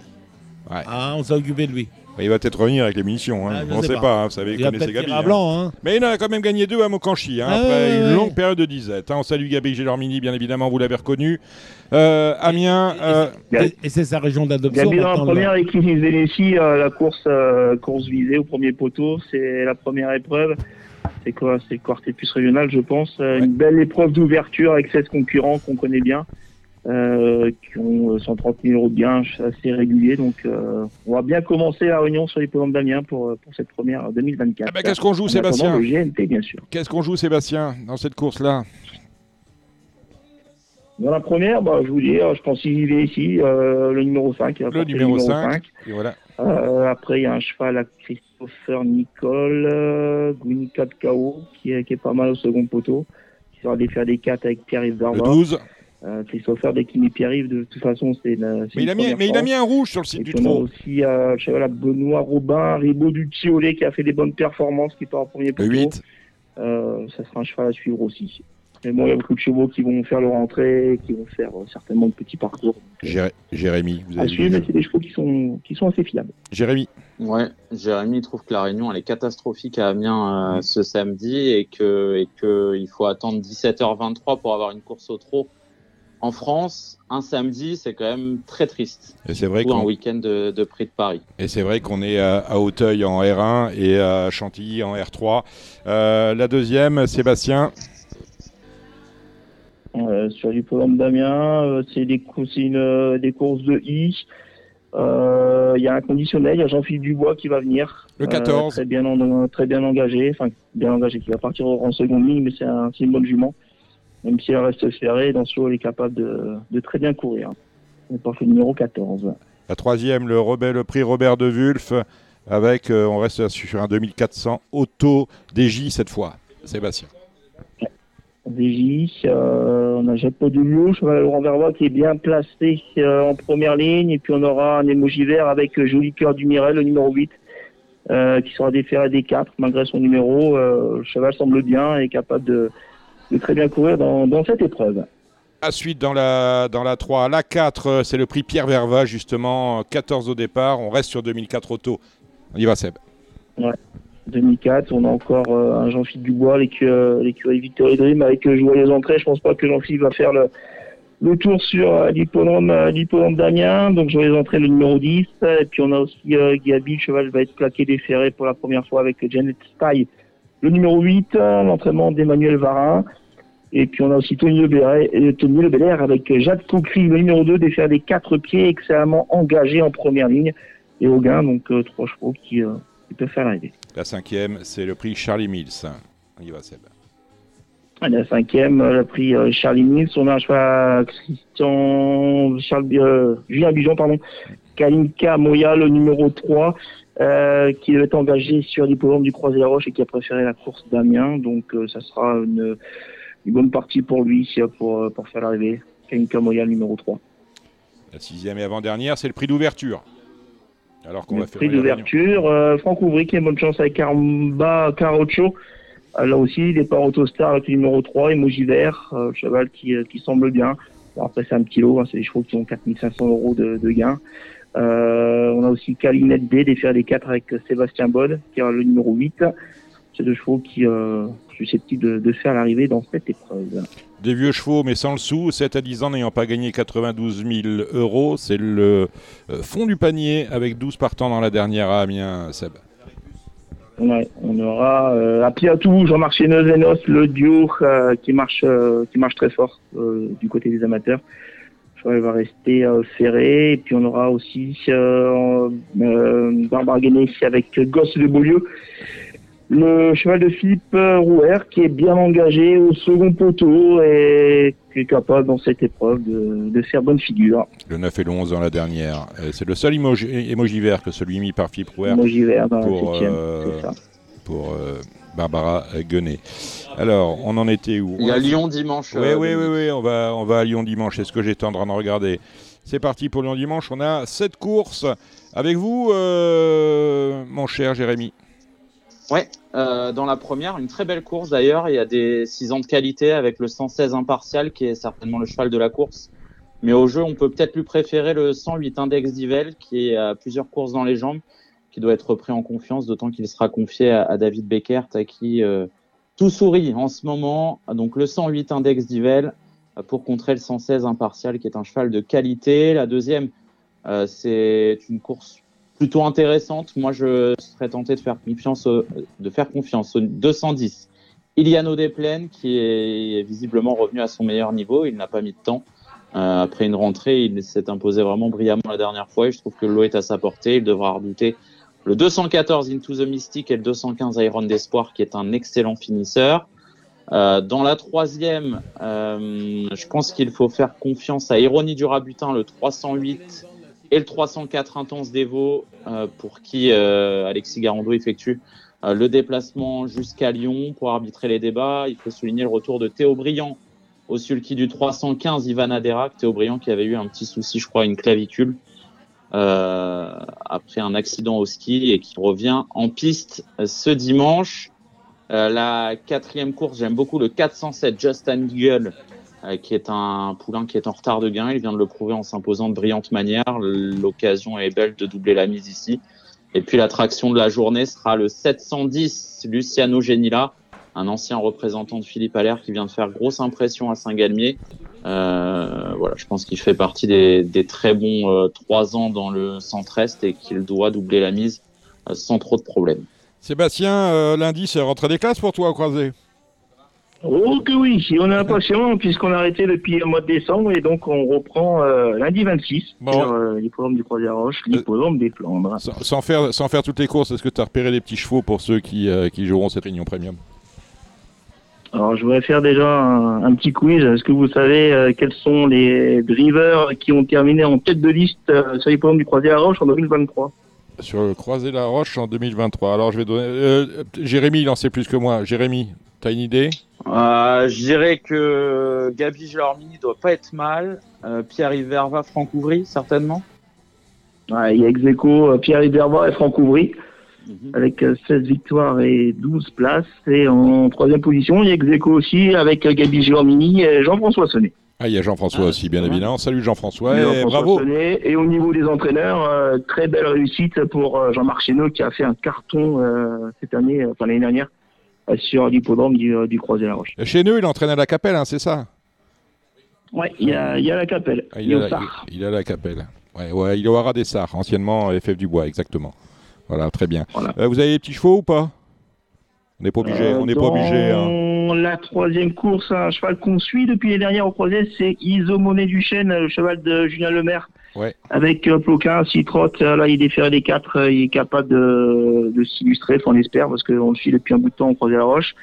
Ouais. Ah, on s'est occupé de lui. Il va peut-être revenir avec les munitions. Hein. Ah, on ne sait pas. pas, hein. vous savez, Il connaissez Gabi. hein. blanc. Hein. Mais il en a quand même gagné deux à Mokanchi, hein, Ah, après ouais, une ouais. longue période de disette. hein. On salue Gabi Gélormini, bien évidemment, vous l'avez reconnu. Euh, Amiens, euh, Et, et c'est sa région d'adoption. Gabi dans la première avec Chris Vénécy, euh, la course euh, course visée au premier poteau, c'est la première épreuve. C'est quoi C'est le quartet plus régional, je pense. Euh, Ouais. Une belle épreuve d'ouverture avec 16 concurrents qu'on connaît bien, euh, qui ont euh, 130 000 euros de gains assez réguliers. Donc, euh, on va bien commencer la réunion sur les programmes d'Amiens pour, euh, pour cette première 2024. Ah bah, qu'est-ce qu'on joue, En Sébastien GNT, bien sûr. qu'est-ce qu'on joue, Sébastien, dans cette course-là? Dans la première, bah, je vous dis, euh, je pense qu'il est ici, euh, le numéro 5. il va Le numéro 5. Et voilà. Euh, après, il y a un cheval à Christopher Nicole, euh, Guinica de KO, qui est, qui est pas mal au second poteau, qui sera des faire des 4 avec Pierre-Yves Le Darva. 12. Euh, Christopher, dès qu'il met Pierre-Yves, de toute façon, c'est une. Mais, il a mis, première mais il a chance. mis un rouge sur le Et site du on a trot. aussi euh, le cheval à Benoît Robin, Ribaud du Tiolet, qui a fait des bonnes performances, qui part en premier Le poteau. 8. Euh, ça sera un cheval à suivre aussi. Mais bon, il y a beaucoup de chevaux qui vont faire leur entrée, qui vont faire euh, certainement de petits parcours Jéré- Jérémy, vous à avez suivre, vu. mais c'est des chevaux qui sont, qui sont assez fiables. Jérémy. Ouais, Jérémy trouve que la réunion elle est catastrophique à Amiens euh, ce samedi et que et que il faut attendre 17h23 pour avoir une course au trot. En France, un samedi, c'est quand même très triste. Et c'est vrai week-end de, de prix de Paris. et c'est vrai qu'on est à, à Auteuil en R1 et à Chantilly en R3. Euh, la deuxième, Sébastien. Euh, sur du programme d'Amiens, euh, c'est des, cou- c'est une, euh, des courses de I. Euh, Il y a un conditionnel, il y a Jean-Philippe Dubois qui va venir. Le Euh, 14. très, bien en- très bien engagé, enfin bien engagé, qui va partir en seconde ligne, mais c'est un, une bonne jument. Même si elle reste ferrée, dans ce elle est capable de, de très bien courir. On porte le numéro 14. La troisième, le, Robert- le prix Robert de Wulf. Avec, euh, on reste sur un 2400 auto DJ cette fois. Sébastien. DJ, euh, on a Jacques de Lyon, cheval à Laurent Verbois qui est bien placé euh, en première ligne. Et puis on aura un émoji vert avec euh, Joli Cœur du Mirel, le numéro 8, euh, qui sera déféré des 4 malgré son numéro. Le cheval semble bien et est capable de, de très bien courir dans, dans cette épreuve. Ensuite, dans la, dans la 3, la 4, euh, c'est le prix Pierre Verva, justement, euh, 14 au départ. On reste sur 2004 auto. On y va, Seb. 2004, on a encore euh, un Jean-Philippe Dubois, l'écu- euh, l'écurie Victory Dream avec euh, Joyeuse Entrée. Je pense pas que Jean-Philippe va faire le, le tour sur l'hippodrome d'Amiens. Donc Joyeuse Entrée, le numéro 10. Et puis on a aussi euh, Gabi, le cheval va être plaqué déféré pour la première fois avec Janet Style, le numéro 8. euh, L'entraînement d'Emmanuel Varin. Et puis on a aussi Tony Lebelair, euh, Tony Lebelair avec Jacques Coqury, le numéro 2, déféré des quatre pieds, excellemment engagé en première ligne. Et Auguin, donc euh, trois chevaux qui, euh, qui peuvent faire l'arrivée. La cinquième, c'est le prix Charlie Mills. On y va, Seb. À la cinquième, le prix euh, Charlie Mills. On a un à Christian, Charles, euh, Julien Bijon, pardon. Kalinka Moya, le numéro 3, euh, qui devait être engagé sur l'hippodrome du Croisé-la-Roche et qui a préféré la course d'Amiens. Donc, euh, ça sera une, une bonne partie pour lui pour, pour faire l'arrivée. Kalinka Moya, le numéro 3. La sixième et avant-dernière, c'est le prix d'ouverture. Alors qu'on va faire prix d'ouverture, euh, Franck Ouvry qui a bonne chance avec Caramba Carocho. Euh, là aussi, départ Autostar avec le numéro 3, Emoji Vert, euh, cheval qui, euh, qui semble bien. Bon, après, c'est un petit lot, hein, c'est des chevaux qui ont 4500 euros de, de gains. Euh, on a aussi Calinette D, des fers des 4 avec Sébastien Bod, qui a le numéro 8. C'est deux chevaux qui euh, susceptibles de, de faire l'arrivée dans cette épreuve. Des vieux chevaux, mais sans le sou, 7 à 10 ans n'ayant pas gagné 92 000 euros. C'est le euh, fond du panier avec 12 partants dans la dernière à Amiens, Seb. Ouais, on aura euh, à Piatou, Jean-Marc Chenezenos, le duo euh, qui marche euh, qui marche très fort du côté des amateurs. Je crois qu'il va rester ferré. Et puis on aura aussi euh, Barbara Guéné avec Gosse de Beaulieu. Le cheval de Philippe euh, Rouer qui est bien engagé au second poteau et qui est capable dans cette épreuve de, de faire bonne figure. Le 9 et le 11 dans la dernière. C'est le seul emoji, emoji vert que celui mis par Philippe Rouer Emoji vert dans la pour, euh, c'est ça. pour euh, Barbara Guenet. Alors, on en était où? Il y a On Lyon dimanche. Oui, euh, oui, oui, on va, on va à Lyon dimanche. C'est ce que j'étais en train de regarder? C'est parti pour Lyon dimanche. On a sept courses avec vous, euh, mon cher Jérémy. Ouais, euh, dans la première, une très belle course d'ailleurs. Il y a des 6 ans de qualité avec le 116 impartial qui est certainement le cheval de la course. Mais au jeu, on peut peut-être lui préférer le 108 Index d'Ivel, qui a plusieurs courses dans les jambes, qui doit être pris en confiance, d'autant qu'il sera confié à, à David Beckert, à qui euh, tout sourit en ce moment. Donc le 108 Index d'Ivel euh, pour contrer le 116 Impartial, qui est un cheval de qualité. La deuxième, euh, c'est une course plutôt intéressante. Moi, je serais tenté de faire confiance au, de faire confiance au 210. Iliano Desplaines, qui est visiblement revenu à son meilleur niveau. Il n'a pas mis de temps. Euh, après une rentrée, il s'est imposé vraiment brillamment la dernière fois et je trouve que le lot est à sa portée. Il devra redouter le 214 Into the Mystic et le 215 Iron d'Espoir, qui est un excellent finisseur. Euh, dans la troisième, euh, je pense qu'il faut faire confiance à Ironie du Rabutin, le 308 et le 304 Intense Devo, euh, pour qui euh, Alexis Garando effectue euh, le déplacement jusqu'à Lyon pour arbitrer les débats. Il faut souligner le retour de Théo Briand au sulky du 315 Ivan Aderac. Théo Briand qui avait eu un petit souci, je crois, une clavicule après un accident au ski et qui revient en piste ce dimanche. La quatrième course, j'aime beaucoup le 407 Justin Eagle, qui est un poulain qui est en retard de gain. Il vient de le prouver en s'imposant de brillante manière. L'occasion est belle de doubler la mise ici. Et puis l'attraction de la journée sera le 710 Luciano Genila, un ancien représentant de Philippe Allaire qui vient de faire grosse impression à Saint-Galmier. Euh, voilà, je pense qu'il fait partie des, des très bons euh, trois ans dans le centre-est et qu'il doit doubler la mise euh, sans trop de problèmes. Sébastien, euh, lundi, c'est rentrée des classes pour toi, croisé Oh que oui, on est impatient puisqu'on a arrêté depuis le mois de décembre et donc on reprend euh, lundi 26 Bon. sur euh, l'hippodrome du Croisière-Roche, l'hippodrome des Flandres. sans, sans faire, sans faire toutes les courses, est-ce que tu as repéré les petits chevaux pour ceux qui, euh, qui joueront cette réunion premium? Alors je voudrais faire déjà un, un petit quiz. Est-ce que vous savez euh, quels sont les drivers qui ont terminé en tête de liste euh, sur l'hippodrome du Croisière-Roche en 2023 Sur le Croisé la Roche en 2023. Alors, je vais donner. euh, Jérémy, il en sait plus que moi. Jérémy, t'as une idée? Euh, je dirais que Gabi Gelormini doit pas être mal. Euh, Pierre-Yves Verva, Franck Ouvry, certainement. Ouais, Il y a ex aequo, euh, Pierre Iberba et Franck Ouvry Mhm. avec euh, 16 victoires et 12 places. Et en troisième position, il y a ex aequo aussi avec Gabi Giormini et Jean-François Sonnet. Ah, il y a Jean-François Ah, aussi, bien ouais. évidemment. Salut Jean-François. et Jean-François bravo. Sonnet. Et au niveau des entraîneurs, euh, très belle réussite pour Jean-Marc Chéneau qui a fait un carton euh, cette année, enfin l'année dernière, sur l'hippodrome du, euh, du Croisé-la-Roche. Chez nous, il entraîne à la Capelle, hein, c'est ça? Ouais, il y a, il y a la capelle. Ah, il y a la, il, il a la Capelle. Ouais, ouais, il est au Haras des Sars, anciennement FF du Bois, exactement. Voilà, très bien. Voilà. Euh, vous avez des petits chevaux ou pas? On n'est pas obligé. Euh, on n'est pas obligé. hein. La troisième course, un cheval qu'on suit depuis les dernières au croisé, c'est Isomoné Duchesne, le cheval de Julien Lemaire. Avec euh, Ploquin, euh, là il défère les quatre, euh, il est capable de, s'illustrer, on espère, parce qu'on le suit depuis un bout de temps au croisé la roche.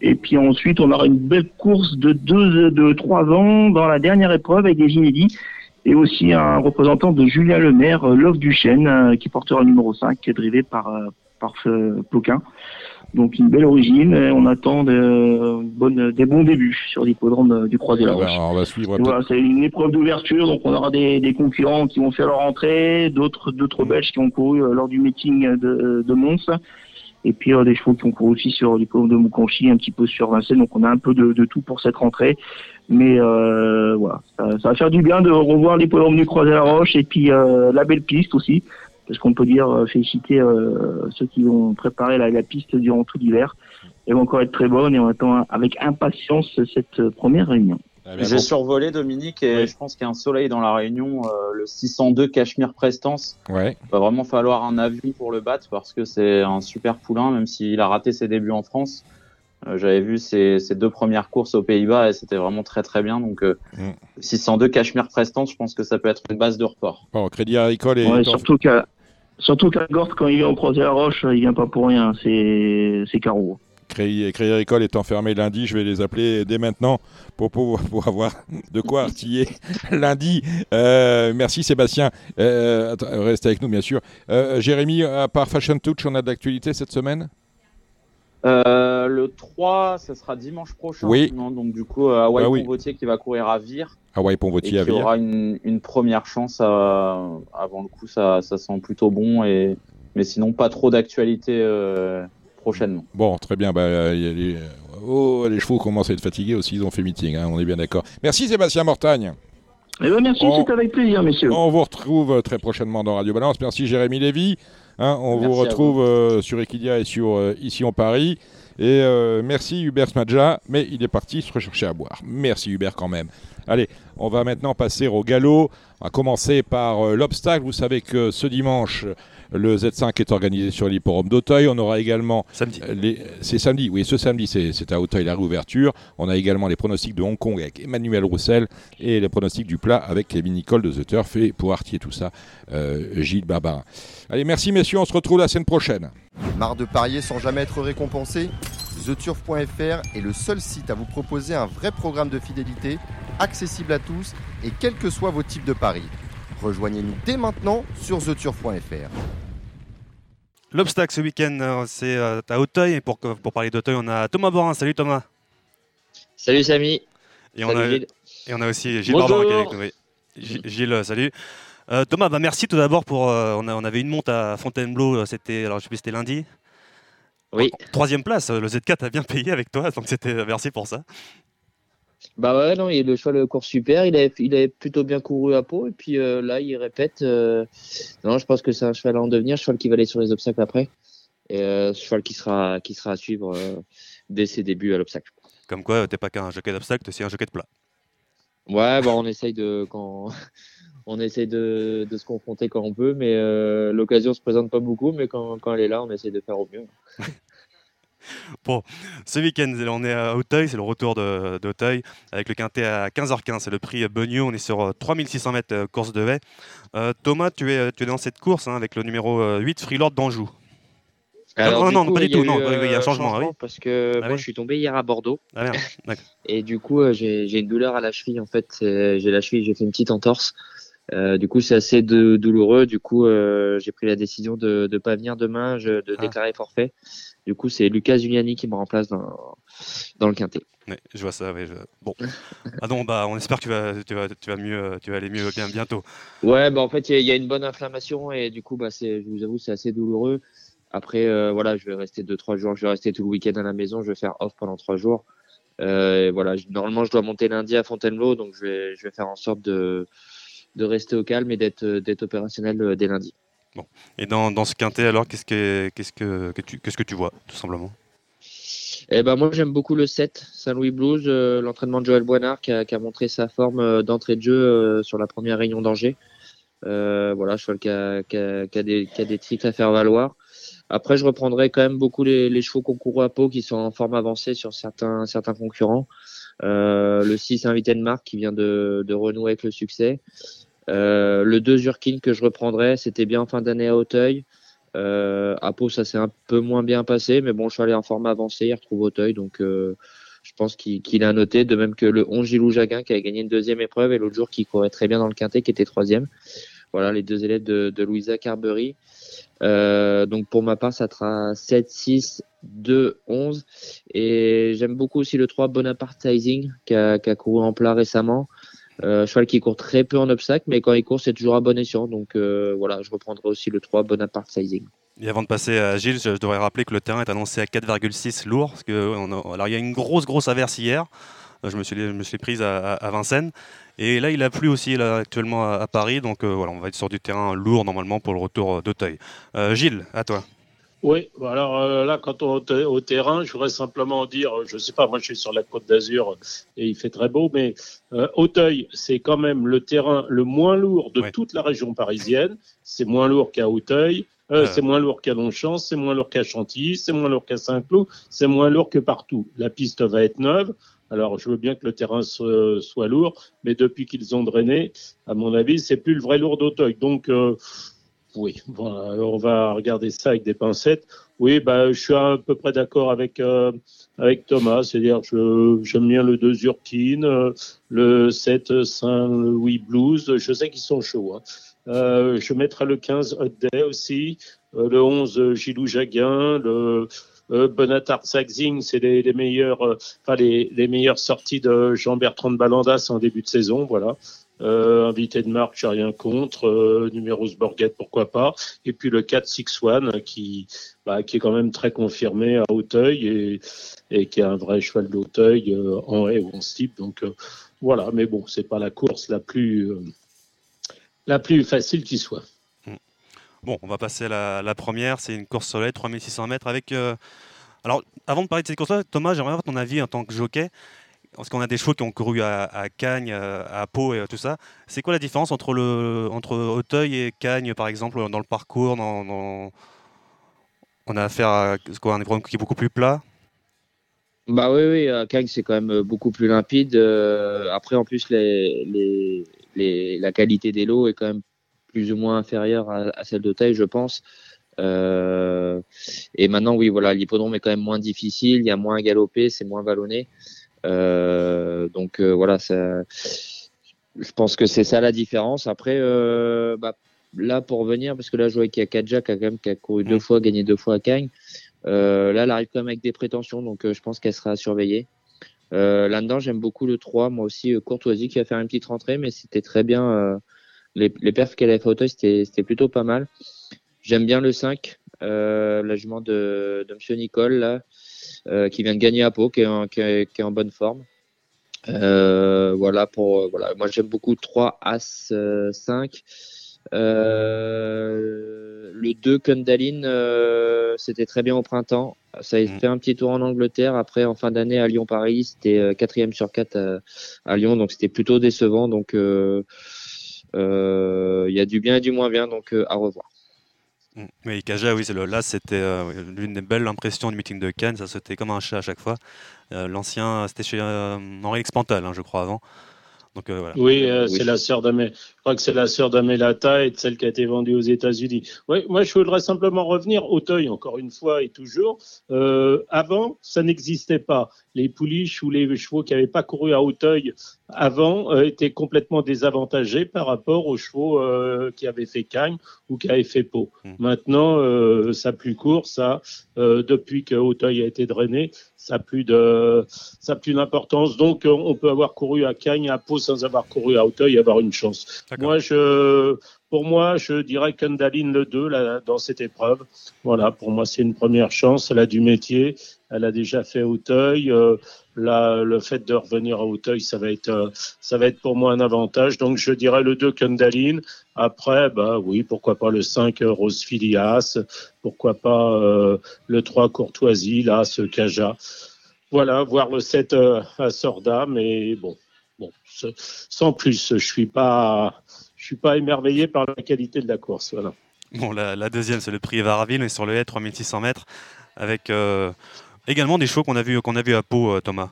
Et puis ensuite, on aura une belle course de deux, de trois ans dans la dernière épreuve avec des inédits. Et aussi un représentant de Julien Lemaire, euh, Love Duchesne, euh, qui portera le numéro 5, qui est drivé par, par Ploquin. Donc une belle origine, et on attend de, bonnes- des bons débuts sur l'hippodrome du Croisé la Ah ben, Roche. on va suivre. Voilà, c'est une épreuve d'ouverture, donc on aura des, des concurrents qui vont faire leur entrée, d'autres d'autres Belges qui ont couru euh, lors du meeting de, de Mons, et puis euh, des chevaux qui ont couru aussi sur l'hippodrome de Moukanchy, un petit peu sur Vincennes, donc on a un peu de, de tout pour cette rentrée. Mais euh, voilà, ça, ça va faire du bien de revoir l'hippodrome du Croisé la Roche et puis euh, la belle piste aussi, parce qu'on peut dire euh, féliciter euh, ceux qui ont préparé la, la piste durant tout l'hiver. Elle va encore être très bonne et on attend avec impatience cette première réunion. Ah ben, J'ai bon. survolé Dominique et Oui. je pense qu'il y a un soleil dans la Réunion, euh, le 602 Cachemire Prestance. Ouais. Il va vraiment falloir un avion pour le battre parce que c'est un super poulain, même s'il a raté ses débuts en France. Euh, J'avais vu ses, ses deux premières courses aux Pays-Bas et c'était vraiment très très bien. Donc euh, Mm. 602 Cachemire Prestance, je pense que ça peut être une base de report. Bon, Crédit Agricole et. Ouais, surtout qu'à surtout qu'à Gorte, quand il vient au croisé la roche, il vient pas pour rien, c'est carreau. Crédit, Crédit Agricole est enfermé lundi. Je vais les appeler dès maintenant pour, pour, pour avoir de quoi artiller (laughs) lundi. Euh, merci Sébastien. Euh, attends, reste avec nous, bien sûr. Euh, Jérémy, à part Fashion Touch, on a de l'actualité cette semaine? Euh, le 3, ce sera dimanche prochain. Oui. Non, donc du coup, Hawaii Ah oui. Convotier qui va courir à Vire. Hawaii et Ponvotier à qui Vire. aura une, une première chance à- avant le coup ça, ça sent plutôt bon et mais sinon pas trop d'actualité euh, prochainement Bon, très bien. Bah, euh, il y a les... Oh, les chevaux commencent à être fatigués aussi. Ils ont fait meeting. hein, on est bien d'accord. Merci Sébastien Mortagne. Eh ben, merci, c'est avec plaisir, messieurs. On vous retrouve très prochainement dans Radio Balance. Merci Jérémy Lévy. Hein, on Merci vous retrouve euh, sur Equidia et sur euh, Ici en Paris. Et euh, merci Hubert Smadja, mais il est parti se rechercher à boire. Merci Hubert quand même. Allez, on va maintenant passer au galop. On va commencer par euh, l'obstacle. Vous savez que ce dimanche, le Z5 est organisé sur l'hipporome d'Auteuil. On aura également Samedi. euh, les- C'est samedi, oui, ce samedi, c'est c'est à Auteuil la réouverture. On a également les pronostics de Hong Kong avec Emmanuel Roussel et les pronostics du plat avec Kevin Nicole de The Turf et pour artier tout ça, euh, Gilles Barbarin. Allez, merci messieurs, on se retrouve la semaine prochaine. Marre de parier sans jamais être récompensé TheTurf.fr est le seul site à vous proposer un vrai programme de fidélité, accessible à tous et quels que soient vos types de paris. Rejoignez-nous dès maintenant sur TheTurf.fr. L'obstacle ce week-end, euh, c'est euh, à Auteuil. Et pour, pour parler d'Auteuil, on a Thomas Borin. Salut Thomas. Salut Samy. Et on, Salut a, Gilles. et on a aussi Gilles Bonjour. Barbarin qui est avec nous. oui. Gilles, euh, salut. Euh, Thomas, bah, merci tout d'abord pour. euh, on, a- on avait une monte à Fontainebleau, c'était, alors je sais plus, c'était lundi. Oui. Troisième place, euh, le Z4 a bien payé avec toi, donc c'était euh, merci pour ça. Bah ouais, non, il, le cheval court super. Il avait, il avait plutôt bien couru à peau. Et puis euh, là, il répète. euh, Non, je pense que c'est un cheval à en devenir. Cheval qui va aller sur les obstacles après. Et euh, cheval qui sera, qui sera à suivre dès ses débuts à l'obstacle. Comme quoi, t'es pas qu'un jockey d'obstacle, t'es aussi un jockey de plat. Ouais, bah on essaye de quand on essaye de, de se confronter quand on peut, mais euh, l'occasion se présente pas beaucoup. Mais quand, quand elle est là, on essaye de faire au mieux. (laughs) Bon, ce week-end, on est à Auteuil, c'est le retour d'Auteuil avec le quintet à 15h15. C'est le prix Beugnot. On est sur euh, 3600 mètres euh, course de haie. Euh, Thomas, tu es, tu es dans cette course hein, avec le numéro euh, 8, Freelord d'Anjou. Ah, non, non, pas du tout, non, il y a un euh, changement, ah oui. Parce que Ah moi, oui. je suis tombé hier à Bordeaux. Ah merde. Et du coup, euh, j'ai une douleur à la cheville. En fait, j'ai la cheville, j'ai fait une petite entorse. Euh, du coup, c'est assez de- douloureux. Du coup, euh, j'ai pris la décision de ne pas venir demain, je, de Ah. déclarer forfait. Du coup, c'est Lucas Giuliani qui me remplace dans, dans le quintet. Ouais, je vois ça, oui. je- Bon. Ah non, bah, on espère que tu vas, tu vas, tu vas, mieux, tu vas aller mieux bien bientôt. Ouais, bah en fait, il y, a- il y a une bonne inflammation et du coup, bah, c'est, je vous avoue, c'est assez douloureux. Après, euh, voilà, je vais rester deux trois jours. Je vais rester tout le week-end à la maison. Je vais faire off pendant trois jours. Euh, et voilà, je- normalement, je dois monter lundi à Fontainebleau, donc je vais, je vais faire en sorte de, de rester au calme et d'être, d'être opérationnel euh, dès lundi. Et dans, dans ce quintet, alors, qu'est-ce que, qu'est-ce que, que tu, qu'est-ce que tu vois, tout simplement? Eh ben moi j'aime beaucoup le 7 Saint-Louis Blues, euh, l'entraînement de Joël Boinard qui a, qui a montré sa forme euh, d'entrée de jeu euh, sur la première réunion d'Angers. Euh, voilà, cheval qui a, qui, a, qui, a des, qui a des tricks à faire valoir. Après, je reprendrai quand même beaucoup les, les chevaux concours à Pau qui sont en forme avancée sur certains, certains concurrents. Euh, le 6 invité de marque qui vient de, de renouer avec le succès. Euh, le 2 Zurkin que je reprendrai, c'était bien en fin d'année à Auteuil. Euh, à Pau, ça s'est un peu moins bien passé, mais bon, je suis allé en forme avancée, il retrouve Auteuil, donc euh, je pense qu'il qu'il a noté, de même que le 11 Gilou Jaguin qui a gagné une deuxième épreuve et l'autre jour qui courait très bien dans le quintet, qui était troisième. Voilà, les deux élèves de, de Louisa Carberry. Euh, donc pour ma part, ça sera 7, 6, 2, 11. Et j'aime beaucoup aussi le 3 Bonaparte Sizing qui a, qui a couru en plat récemment. Euh, cheval qui court très peu en obstacle, mais quand il court, c'est toujours à bon escient. Donc euh, voilà, je reprendrai aussi le 3 Bonaparte Sizing. Et avant de passer à Gilles, je, devrais rappeler que le terrain est annoncé à 4,6 lourd. Parce que, a- alors, il y a une grosse, grosse averse hier. Euh, Je me suis, je me suis prise à, Vincennes. Et là, il a plu aussi actuellement à, Paris. Donc euh, voilà, on va être sur du terrain lourd normalement pour le retour euh, d'Auteuil. Euh, Gilles, à toi. Oui, bah alors euh, là, quand on est au terrain, je voudrais simplement dire, euh, je sais pas, moi je suis sur la côte d'Azur et il fait très beau, mais euh, Auteuil, c'est quand même le terrain le moins lourd de Ouais. toute la région parisienne. C'est moins lourd qu'à Auteuil, euh, Euh. c'est moins lourd qu'à Longchamp, c'est moins lourd qu'à Chantilly, c'est moins lourd qu'à Saint-Cloud, c'est moins lourd que partout. La piste va être neuve. Alors, je veux bien que le terrain se- soit lourd, mais depuis qu'ils ont drainé, à mon avis, c'est plus le vrai lourd d'Auteuil. Donc, euh, oui, bon, alors on va regarder ça avec des pincettes. Oui, bah, je suis à peu près d'accord avec euh, avec Thomas, c'est-à-dire je j'aime bien le 2 Zurkin, euh, le 7 Saint-Louis Blues, je sais qu'ils sont chauds. Hein. Euh, je mettrai le 15 Hot Day aussi, euh, le 11 euh, Gilou Jaguin, le euh, Bonatard Saxing, c'est les, les meilleurs, euh, enfin les, les meilleures sorties de Jean-Bertrand de Balandas en début de saison, voilà. Euh, invité de marque, j'ai rien contre. Euh, numéro Borgette, pourquoi pas. Et puis le 4 Six One qui, bah, qui est quand même très confirmé à Auteuil et, et qui est un vrai cheval d'Auteuil euh, en haie ou en steep. Donc euh, voilà, mais bon, c'est pas la course la plus, euh, la plus facile qui soit. Bon, on va passer à la, première. C'est une course soleil, 3600 mètres. Avec, Alors, avant de parler de cette course-là, Thomas, j'aimerais avoir ton avis en tant que jockey. Parce qu'on a des chevaux qui ont couru à, Cagnes, à Pau et tout ça. C'est quoi la différence entre, le, entre Auteuil et Cagnes, par exemple, dans le parcours On a affaire à un programme qui est beaucoup plus plat? Bah oui, oui, à Cagnes c'est quand même beaucoup plus limpide. Euh, après, en plus, la qualité des lots est quand même plus ou moins inférieure à, celle d'Auteuil, je pense. Euh, et maintenant, oui, voilà, l'hippodrome est quand même moins difficile, il y a moins à galoper, c'est moins vallonné. Euh, donc euh, voilà, ça, je pense que c'est ça la différence. Après, euh, bah, là pour revenir, parce que là, je vois qu'il y a Kadja qui a quand même qui a couru deux fois, gagné deux fois à Cagnes. là, elle arrive quand même avec des prétentions, donc je pense qu'elle sera surveillée. Là-dedans, j'aime beaucoup le 3, moi aussi, Courtoisie qui a fait une petite rentrée, mais c'était très bien. les, les perfs qu'elle a fait au c'était plutôt pas mal. J'aime bien le 5, euh, la jument de, de Monsieur Nicole, là. Euh, qui vient de gagner à Pau, qui est en, qui est, en bonne forme. Euh, voilà pour voilà. Moi j'aime beaucoup 3 As 5. Euh, le 2 Kundaline, euh, c'était très bien au printemps. Ça a mm. fait un petit tour en Angleterre. Après, en fin d'année à Lyon-Paris, c'était quatrième sur 4 à, Lyon, donc c'était plutôt décevant. Donc il y a du bien et du moins bien, donc à revoir. Oui, Kaja, oui, le, là c'était euh, l'une des belles impressions du meeting de Cannes, ça c'était comme un chat à chaque fois. Euh, l'ancien, c'était chez euh, Henri Expantal, hein, je crois, avant. Donc, voilà. Oui, c'est la sœur d'Amé. Je crois que c'est la sœur d'Amelata et de celle qui a été vendue aux États-Unis. Oui, moi je voudrais simplement revenir au Auteuil, encore une fois et toujours. avant, ça n'existait pas. Les pouliches ou les chevaux qui n'avaient pas couru à Auteuil avant euh, étaient complètement désavantagés par rapport aux chevaux euh, qui avaient fait Cagne ou qui avaient fait Pau. Mmh. Maintenant, euh, ça plus court, ça, euh, depuis que Hauteuil a été drainé, ça n'a plus de, ça plus d'importance. Donc, on peut avoir couru à Cagne, à Pau sans avoir couru à Hauteuil et avoir une chance. Moi, je, pour moi, je dirais Kundaline le 2 là, dans cette épreuve. Voilà, pour moi, c'est une première chance. Elle a du métier. Elle a déjà fait Hauteuil. Euh, là, le fait de revenir à Hauteuil, ça va être, euh, ça va être pour moi un avantage. Donc, je dirais le 2 Kundaline. Après, bah oui, pourquoi pas le 5 Rose Filias. Pourquoi pas euh, le 3 Courtoisie, là, ce Caja. Voilà, voir le 7 à Sorda. Mais bon, sans plus, je suis pas je suis pas émerveillé par la qualité de la course. Voilà. Bon, la, deuxième, c'est le prix Varaville, et sur le haies 3600 mètres, avec euh, également des chevaux qu'on a vu qu'on a vu à Pau, euh, Thomas.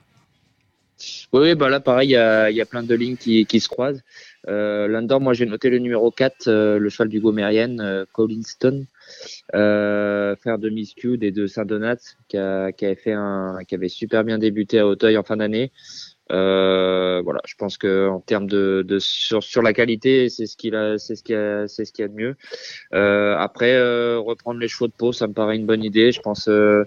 Oui, bah là, pareil, il y a, plein de lignes qui, se croisent. Euh, Là-dedans, moi, j'ai noté le numéro 4, euh, le cheval du Gomérien, Collinston, frère de Miss Q et de Saint-Donat, qui, qui, avait fait un, qui avait super bien débuté à Auteuil en fin d'année. Euh, voilà, je pense que en termes de, de sur, sur, la qualité, c'est ce qu'il a, c'est ce qu'il a, c'est ce qu'il y a de mieux. Euh, après, euh, reprendre les chevaux de peau, ça me paraît une bonne idée. Je pense euh,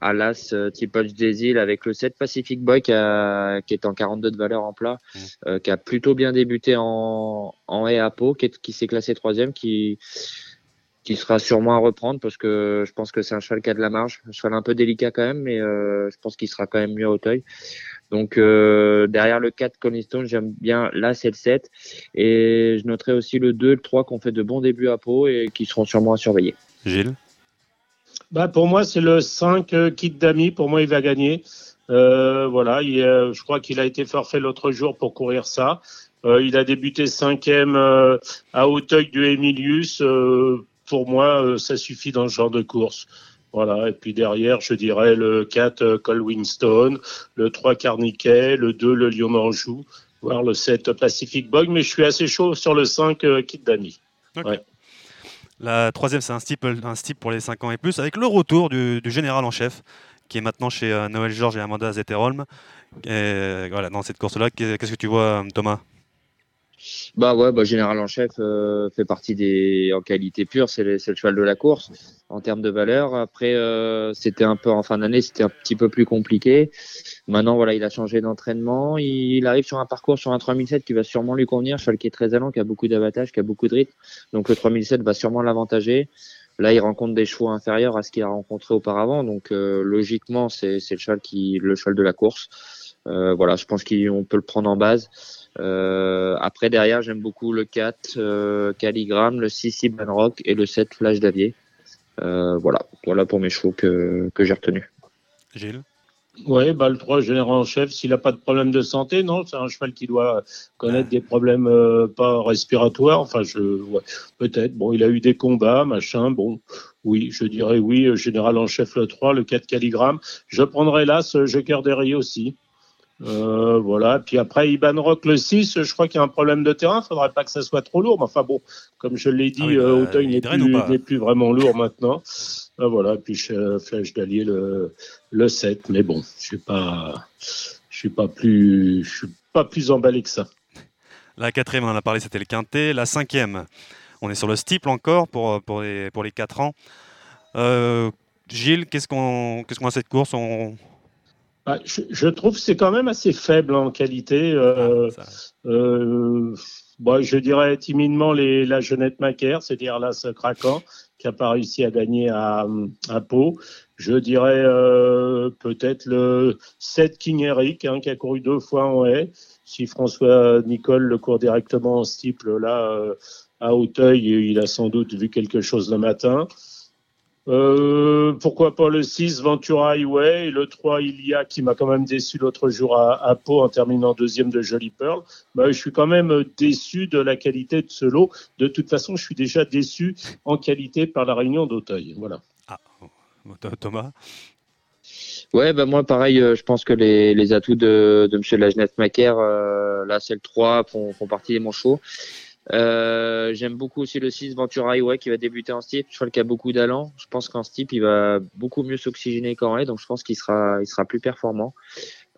à l'As euh, Tipage des îles avec le 7 Pacific Boy qui, a, qui est en 42 de valeur en plat, mmh. qui a plutôt bien débuté en en haie à peau, qui, qui s'est classé troisième, qui qui sera sûrement à reprendre parce que je pense que c'est un cheval qui a de la marge, un cheval un peu délicat quand même, mais je pense qu'il sera quand même mieux à Auteuil. Donc euh, derrière le 4 Stone, j'aime bien là c'est le 7 et je noterai aussi le 2 le 3 qui ont fait de bons débuts à Pau et qui seront sûrement à surveiller. Gilles? Bah pour moi c'est le 5 euh, Kit Dami, pour moi il va gagner. Euh, voilà, il, je crois qu'il a été forfait l'autre jour pour courir ça. Euh, il a débuté cinquième euh, à Hauteuil du Emilius. pour moi, ça suffit dans ce genre de course. Voilà, et puis derrière, je dirais le 4 euh, Cole Winston, le 3 Carniquet, le 2 le Lyon Anjou, voire le 7 Pacific Bog, mais je suis assez chaud sur le 5 euh, Kit Dami. La troisième, c'est un un pour les 5 ans et plus, avec le retour du, général en chef, qui est maintenant chez euh, Noël Georges et Amanda Zetterholm. Et voilà, dans cette course-là, qu'est-ce que tu vois, Thomas? Bah ouais, bah, général en chef euh, fait partie des en qualité pure, c'est le, le, cheval de la course en termes de valeur. Après, euh, c'était un peu en fin d'année, c'était un petit peu plus compliqué. Maintenant, voilà, il a changé d'entraînement. Il, arrive sur un parcours sur un 3007 qui va sûrement lui convenir. Cheval qui est très allant, qui a beaucoup d'avantages, qui a beaucoup de rythme. Donc le 3007 va sûrement l'avantager. Là, il rencontre des chevaux inférieurs à ce qu'il a rencontré auparavant. Donc euh, logiquement, c'est le cheval qui le cheval de la course. Euh, voilà, je pense qu'on peut le prendre en base. Euh, après, derrière, j'aime beaucoup le 4 euh, Caligram, le 6 Iban Rock et le 7 Flash Davier. Euh, voilà, voilà pour mes chevaux que, que j'ai retenus. Gilles Oui, bah, le 3 général en chef, s'il n'a pas de problème de santé, non, c'est un cheval qui doit connaître des problèmes euh, pas respiratoires. Enfin, je, ouais, peut-être. Bon, il a eu des combats, machin. Bon, oui, je dirais oui, général en chef le 3, le 4 Caligram. Je prendrais là ce Joker Derrière aussi. Euh, voilà. Puis après, Iban Rock le 6, je crois qu'il y a un problème de terrain. Faudrait pas que ça soit trop lourd. Mais enfin bon, comme je l'ai dit, Ah oui, euh, bah, Auteuil il n'est plus, vraiment lourd maintenant. Ah, voilà. Puis euh, Flash d'Allier le, le 7. Mais bon, je suis pas, je suis pas plus, je suis pas plus emballé que ça. La quatrième, on en a parlé, c'était le quintet. La cinquième, on est sur le steeple encore pour, pour, les, pour les 4 ans. Euh, Gilles, qu'est-ce qu'on qu'est-ce qu'on a cette course? On... Ah, je, je trouve que c'est quand même assez faible en qualité. Euh, Ah, euh, bon, je dirais timidement les, la Jeunette Macaire, c'est-à-dire là ce craquant qui n'a pas réussi à gagner à, à Pau. Je dirais euh, peut-être le 7 King Eric hein, qui a couru deux fois en haie. Si François Nicole le court directement en steeple là euh, à Hauteuil, il a sans doute vu quelque chose le matin. Euh, pourquoi pas le 6 Ventura Highway et le 3 Ilia qui m'a quand même déçu l'autre jour à, à Pau en terminant deuxième de Jolly Pearl. Bah, je suis quand même déçu de la qualité de ce lot. De toute façon, je suis déjà déçu en qualité par la réunion d'Auteuil. Voilà. Thomas Ouais, bah moi pareil, euh, je pense que les, les atouts de, de Monsieur Lagenette Macaire, euh, là c'est le 3, font, font partie des manchots. Euh, J'aime beaucoup aussi le 6 Ventura Highway qui va débuter en steep. Je crois qu'il a beaucoup d'allant. Je pense qu'en steep, il va beaucoup mieux s'oxygéner qu'en haie, donc je pense qu'il sera, il sera plus performant.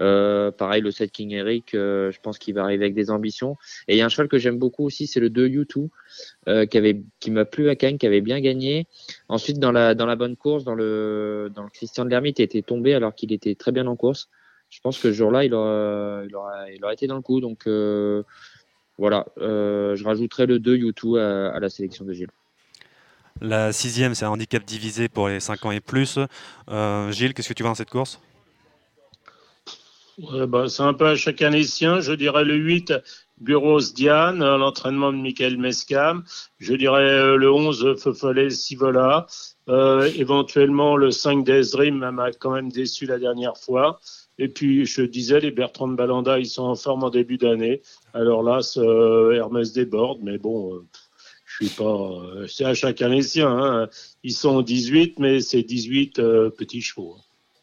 Euh, pareil, le 7 King Eric, euh, je pense qu'il va arriver avec des ambitions. Et il y a un cheval que j'aime beaucoup aussi, c'est le 2 U2, euh, qui avait, qui m'a plu à Cannes, qui avait bien gagné. Ensuite, dans la, dans la bonne course, dans le, dans le Christian de l'Ermite, il était tombé alors qu'il était très bien en course. Je pense que ce jour-là, il aura, il aura, il aura été dans le coup. Donc, euh, voilà, euh, je rajouterai le 2 U2 à, à la sélection de Gilles. La sixième, c'est un handicap divisé pour les 5 ans et plus. Euh, Gilles, qu'est-ce que tu vois dans cette course? Ouais, bah, c'est un peu à chacun les siens. Je dirais le 8, Bureau Diane, l'entraînement de Michael Mescam. Je dirais euh, le 11, Feufollet Sivola. Euh, éventuellement le 5 d'Ezrim m'a quand même déçu la dernière fois. Et puis, je disais, les Bertrand de Balanda, ils sont en forme en début d'année. Alors là, euh, Hermès déborde, mais bon, euh, je suis pas. euh, c'est à chacun les siens. Hein. Ils sont 18, mais c'est 18 euh, petits chevaux.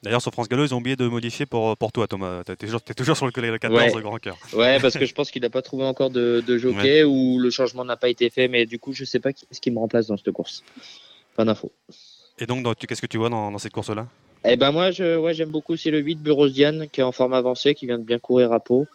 D'ailleurs, sur France Gallo, ils ont oublié de modifier pour, pour toi, Thomas. Tu es toujours, t'es toujours sur le, le 14 Ouais. de Grand Cœur. Ouais, parce que (laughs) je pense qu'il n'a pas trouvé encore de, de jockey ou le changement n'a pas été fait, mais du coup, je sais pas qui, ce qui me remplace dans cette course. Pas d'info. Et donc, qu'est-ce que tu vois dans, dans cette course-là? Eh ben moi, je, ouais, j'aime beaucoup aussi le 8 Bureau Diane qui est en forme avancée, qui vient de bien courir à Pau.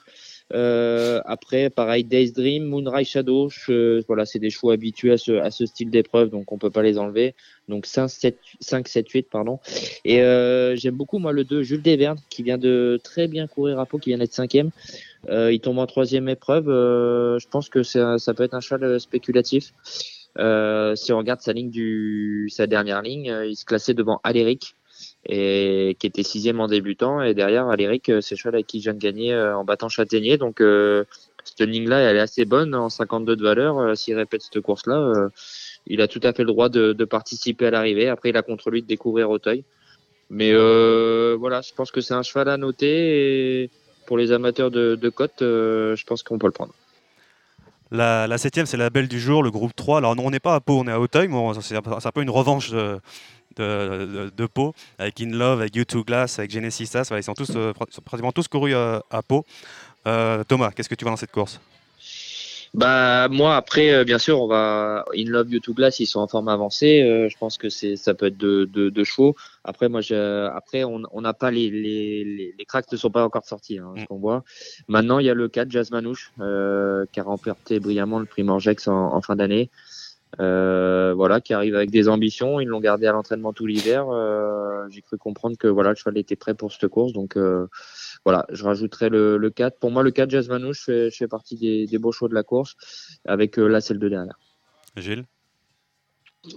Euh, après, pareil, Days Dream, Moonrise Shadow, je- voilà, c'est des chevaux habitués à ce, à ce style d'épreuve, donc on peut pas les enlever. Donc 5, 7, 5, 7 8, pardon. Et euh, j'aime beaucoup, moi, le 2, Jules Desvernes, qui vient de très bien courir à Pau, qui vient d'être cinquième. Euh, il tombe en troisième épreuve. Euh, je pense que c'est un- ça peut être un cheval euh, spéculatif. Euh, si on regarde sa ligne du, sa dernière ligne, il se classait devant Aléric, et qui était sixième en débutant. Et derrière, Aléric, euh, cheval avec qui je viens de gagner euh, en battant Châtaignier. Donc, euh, cette ligne-là, elle est assez bonne en 52 de valeur. S'il répète cette course-là, il a tout à fait le droit de, participer à l'arrivée. Après, il a contre lui de découvrir Auteuil. Mais voilà, je pense que c'est un cheval à noter. Et pour les amateurs de, de euh, je pense qu'on peut le prendre. La, septième, c'est la belle du jour, le groupe 3. Alors, non, on n'est pas à Pau, on est à Hauteuil, mais on- c'est un, peu une revanche de, de- de Pau, avec In Love, avec U2 Glass, avec Genesis. Voilà, ils sont tous, euh, pratiquement tous courus à, à Pau. Euh, Thomas, qu'est-ce que tu vois dans cette course? Bah moi après euh, bien sûr on va In Love You to Glass ils sont en forme avancée euh, je pense que c'est ça peut être de de, de chevaux après moi je, après on on n'a pas les les, les les cracks ne sont pas encore sortis hein, ce qu'on voit maintenant il y a le 4 Jazz Manouche euh, qui a remporté brillamment le prix Morgex en, en fin d'année euh, voilà qui arrive avec des ambitions. Ils l'ont gardé à l'entraînement tout l'hiver. Euh, j'ai cru comprendre que voilà le cheval était prêt pour cette course. Donc euh, voilà, je rajouterai le, le 4. Pour moi, le 4 Jazz Manouche fait, fait partie des, des beaux choix de la course, avec euh, là celle de derrière. Gilles?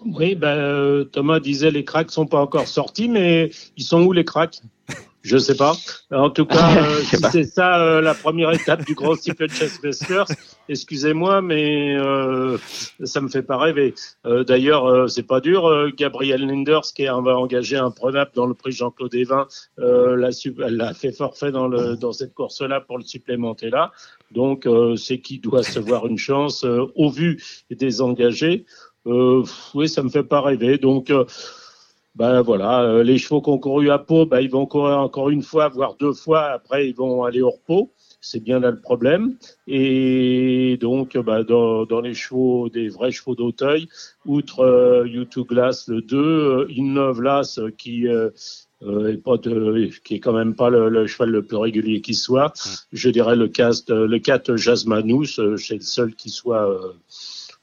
Oui, ben, Thomas disait les cracks sont pas encore sortis, mais ils sont où les cracks? (laughs) Je sais pas. En tout cas, (laughs) euh, si c'est ça euh, la première étape du grand cycle de Chess Masters, excusez-moi, mais euh, ça me fait pas rêver. Euh, D'ailleurs, euh, c'est pas dur. euh, Gabriel Linders, qui est- va engager un prenable dans le prix Jean-Claude Evin, euh, l'a elle a fait forfait dans, le, dans cette course-là pour le supplémenter là. Donc, euh, c'est qui doit se voir une chance euh, au vu des engagés. Euh, oui, ça me fait pas rêver. Donc, euh, ben voilà, euh, les chevaux qui ont couru à Pau, ben, ils vont courir encore une fois, voire deux fois. Après, ils vont aller au repos. C'est bien là le problème. Et donc, ben, dans, dans les chevaux, des vrais chevaux d'Auteuil, outre euh, U2 Glass, le 2, euh, euh, qui euh, euh, est pas de, qui est quand même pas le, le cheval le plus régulier qui soit. Je dirais le 4, le 4 Jasmanous, c'est le seul qui soit, euh,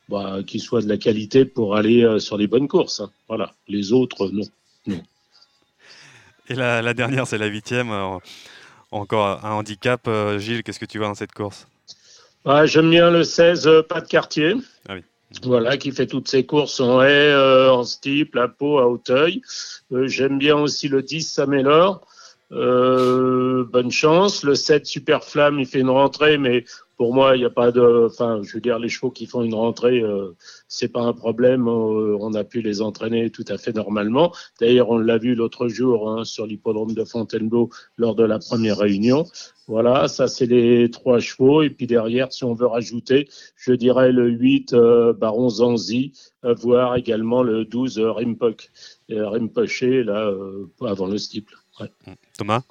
bah, qui soit de la qualité pour aller euh, sur les bonnes courses. hein. Voilà. Les autres, non. non. Et la, la dernière, c'est la huitième. euh, encore un handicap. Euh, Gilles, qu'est-ce que tu vois dans cette course? Ouais, J'aime bien le 16, euh, pas de quartier. Ah oui. Voilà, qui fait toutes ses courses en haie, euh, en steeple, à Pau, à Hauteuil. Euh, J'aime bien aussi le 10, Samelor. Euh, bonne chance. Le 7, Super Flamme, il fait une rentrée, mais pour moi, il n'y a pas de. Enfin, je veux dire, les chevaux qui font une rentrée, euh, c'est pas un problème. Euh, on a pu les entraîner tout à fait normalement. D'ailleurs, on l'a vu l'autre jour hein, sur l'hippodrome de Fontainebleau lors de la première réunion. Voilà, ça c'est les trois chevaux. Et puis derrière, si on veut rajouter, je dirais le 8 euh, Baron Zanzi, voire également le 12 euh, Rimpoch, euh, Rimpoché, là, avant le steeple. Thomas?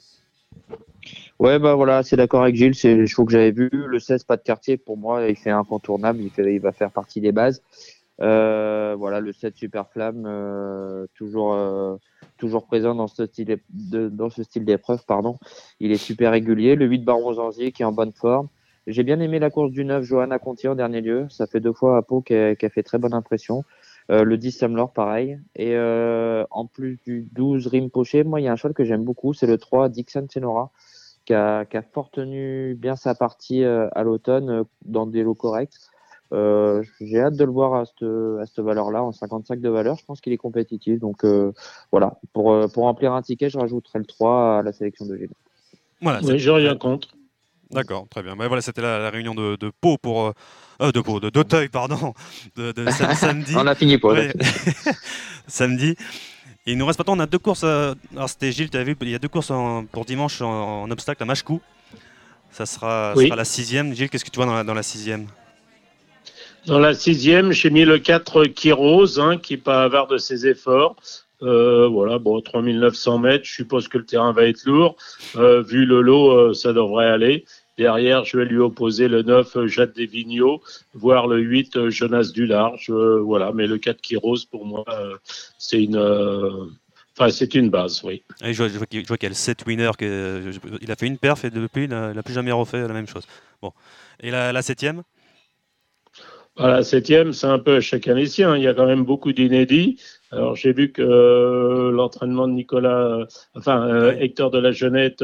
Ouais, bah voilà, c'est d'accord avec Gilles, c'est les chevaux que j'avais vus. Le 16, pas de quartier, pour moi, il fait incontournable, il, fait, il va faire partie des bases. Euh, voilà, le 7 Super Flamme, euh, toujours, euh, toujours présent dans ce style, d'épreuve, pardon. Il est super régulier. Le 8 Baron Zanzier qui est en bonne forme. J'ai bien aimé la course du 9 Johanna Conti en dernier lieu. Ça fait deux fois à Pau qui a, fait très bonne impression. Le 10 Samlor, pareil. Et en plus du 12 Rimpoché, moi, il y a un cheval que j'aime beaucoup, c'est le 3 Dixon Senora, qui a, qui a fort tenu bien sa partie euh, à l'automne euh, dans des lots corrects. Euh, J'ai hâte de le voir à cette, à cette valeur-là, en 55 de valeur. Je pense qu'il est compétitif. Donc euh, voilà, pour, euh, pour remplir un ticket, je rajouterai le 3 à la sélection de Gilles. Voilà, Oui, j'ai rien contre. D'accord, très bien. Ben voilà, c'était la, la réunion de, de Pau pour. euh, de Pau, de d'Auteuil, pardon, (laughs) de, de sam- samedi. On a fini pour Ouais. (laughs) samedi. Et il nous reste maintenant, on a deux courses. euh, alors c'était Gilles, tu as vu, il y a deux courses en- pour dimanche en, en obstacle à Machecou. Ça sera, ça Oui. sera la sixième. Gilles, qu'est-ce que tu vois dans la, dans la sixième? Dans la sixième, j'ai mis le 4 Kiros, hein, qui n'est pas avare de ses efforts. Euh, voilà, bon, 3900 mètres, je suppose que le terrain va être lourd. Euh, vu le lot, euh, ça devrait aller. Derrière, je vais lui opposer le 9 euh, Jade des Vigneaux, voire le 8 euh, Jonas du Large. Euh, voilà, mais le 4 Kiros, pour moi, euh, c'est une, enfin, c'est une base, oui. Ah, Je vois, qu'il y a le 7 winner. qui je- il a fait une perf et depuis, il n'a plus jamais refait la même chose. Bon. Et la, la septième? À la septième, c'est un peu chacun les siens. Il y a quand même beaucoup d'inédits. Alors j'ai vu que euh, l'entraînement de Nicolas, euh, enfin euh, Hector de la Jeunette,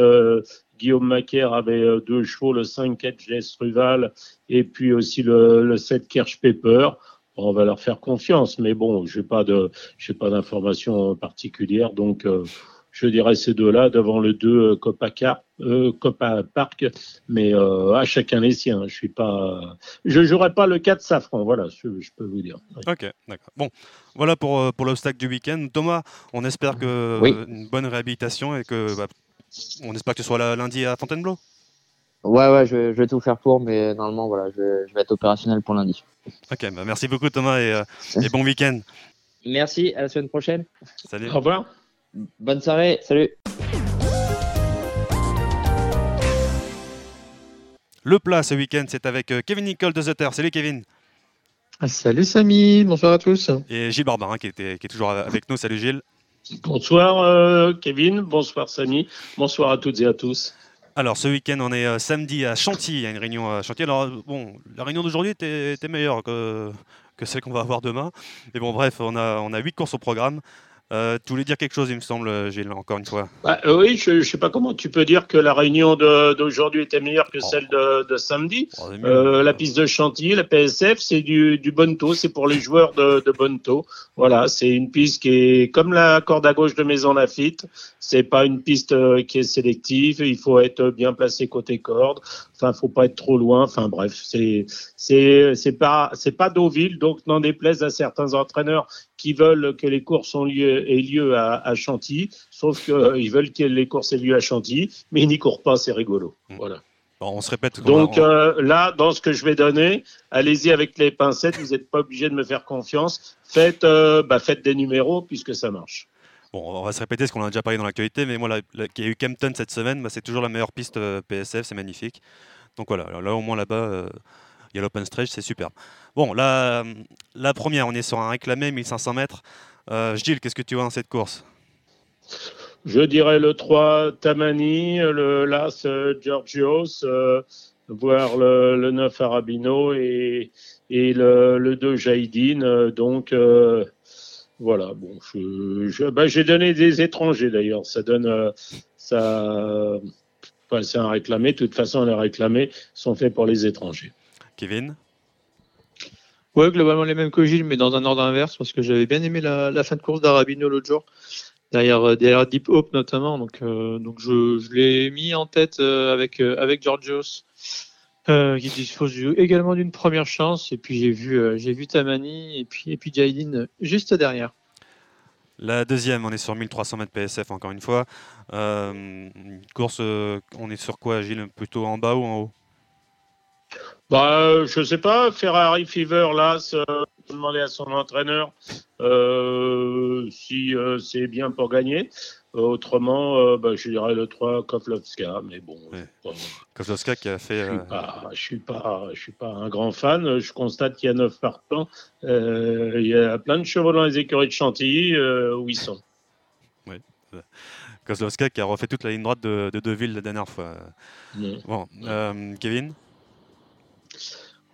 Guillaume Macaire avait euh, deux chevaux, le 5 4 GS Ruval et puis aussi le, le 7 Kirsch Pepper. Bon, on va leur faire confiance, mais bon, j'ai pas de, j'ai pas d'informations particulières, donc euh, je dirais ces deux-là devant le 2 euh, Copa, Car- euh, Copa Park, mais euh, à chacun les siens. Je suis pas, je jouerai pas le 4 Safran, voilà, je, je peux vous dire. Ok, d'accord. Bon, voilà pour, pour l'obstacle du week-end. Thomas, on espère que Oui. une bonne réhabilitation et que bah, on espère que ce soit la- lundi à Fontainebleau. Ouais, ouais, je vais, je vais tout faire pour, mais normalement, voilà, je vais, je vais être opérationnel pour lundi. Ok, bah, merci beaucoup Thomas et, euh, et bon week-end. Merci, à la semaine prochaine. Salut. Au revoir. Bonne soirée, salut. Le plat ce week-end, c'est avec euh, Kevin Nicole de The. Salut Kevin. Salut Samy, bonsoir à tous. Et Gilles Barbarin qui, était, qui est toujours avec nous. Salut Gilles. Bonsoir euh, Kevin, bonsoir Samy, bonsoir à toutes et à tous. Alors ce week-end, on est euh, samedi à Chantilly. Il y a une réunion à Chantilly. Alors euh, bon, la réunion d'aujourd'hui était, meilleure que, que celle qu'on va avoir demain. Mais bon, bref, on a, on a 8 courses au programme. Euh, tu voulais dire quelque chose, il me semble, Gilles, encore une fois. Bah, euh, oui, je ne sais pas comment tu peux dire que la réunion d'aujourd'hui était meilleure que Oh. celle de, de samedi. Oh. Euh, la piste de Chantilly, la PSF, c'est du, du Bonto, c'est pour les joueurs de, de Bonto. Voilà, c'est une piste qui est comme la corde à gauche de Maison Lafitte. C'est pas une piste euh, qui est sélective. Il faut être bien placé côté corde. Enfin, faut pas être trop loin. Enfin, bref, c'est c'est c'est pas c'est pas Deauville, donc n'en déplaise à certains entraîneurs qui veulent que les courses ont lieu, aient lieu à, à Chantilly, sauf qu'ils veulent que les courses aient lieu à Chantilly, mais ils n'y courent pas, c'est rigolo. Voilà. Bon, on se répète. Donc on- euh, là, dans ce que je vais donner, allez-y avec les pincettes, vous n'êtes pas obligé de me faire confiance. Faites, euh, bah, faites des numéros puisque ça marche. Bon, on va se répéter ce qu'on a déjà parlé dans l'actualité, mais moi, y a eu Kempton cette semaine, bah, c'est toujours la meilleure piste euh, PSF, c'est magnifique. Donc voilà, là au moins là-bas, euh, il y a l'open stretch, c'est super. Bon, la, première, on est sur un réclamé, 1500 mètres. Euh, Gilles, qu'est-ce que tu vois dans cette course? Je dirais le 3 Tamani, le l'As euh, Georgios, euh, voire le, le 9 Arabino et, et le, le 2 Jaïdine. Donc euh, voilà, bon, bah, j'ai donné des étrangers d'ailleurs. Ça donne ça. c'est un réclamé. De toute façon, les réclamés sont faits pour les étrangers. Kevin Ouais, globalement les mêmes que Gilles, mais dans un ordre inverse, parce que j'avais bien aimé la, la fin de course d'Arabino l'autre jour, derrière, euh, derrière Deep Hope notamment. Donc, euh, donc je, je l'ai mis en tête euh, avec, euh, avec Georgios, euh, qui dispose également d'une première chance. Et puis j'ai vu, euh, j'ai vu Tamani et puis, et puis Jailin juste derrière. La deuxième, on est sur 1300 mètres PSF encore une fois. Euh, une course, euh, on est sur quoi, Gilles? Plutôt en bas ou en haut? Bah, je sais pas, Ferrari Fever, là, demander à son entraîneur euh, si euh, c'est bien pour gagner. Euh, autrement, euh, bah, je dirais le 3 Kovlovska, mais bon, Ouais. qui a fait. je suis pas, je suis pas, je suis pas un grand fan. Je constate qu'il y a 9 partants. Il y a plein de chevaux dans les écuries de Chantilly où ils sont. (laughs) Kozlowska qui a refait toute la ligne droite de, de Deauville la dernière fois. Bon, Kevin?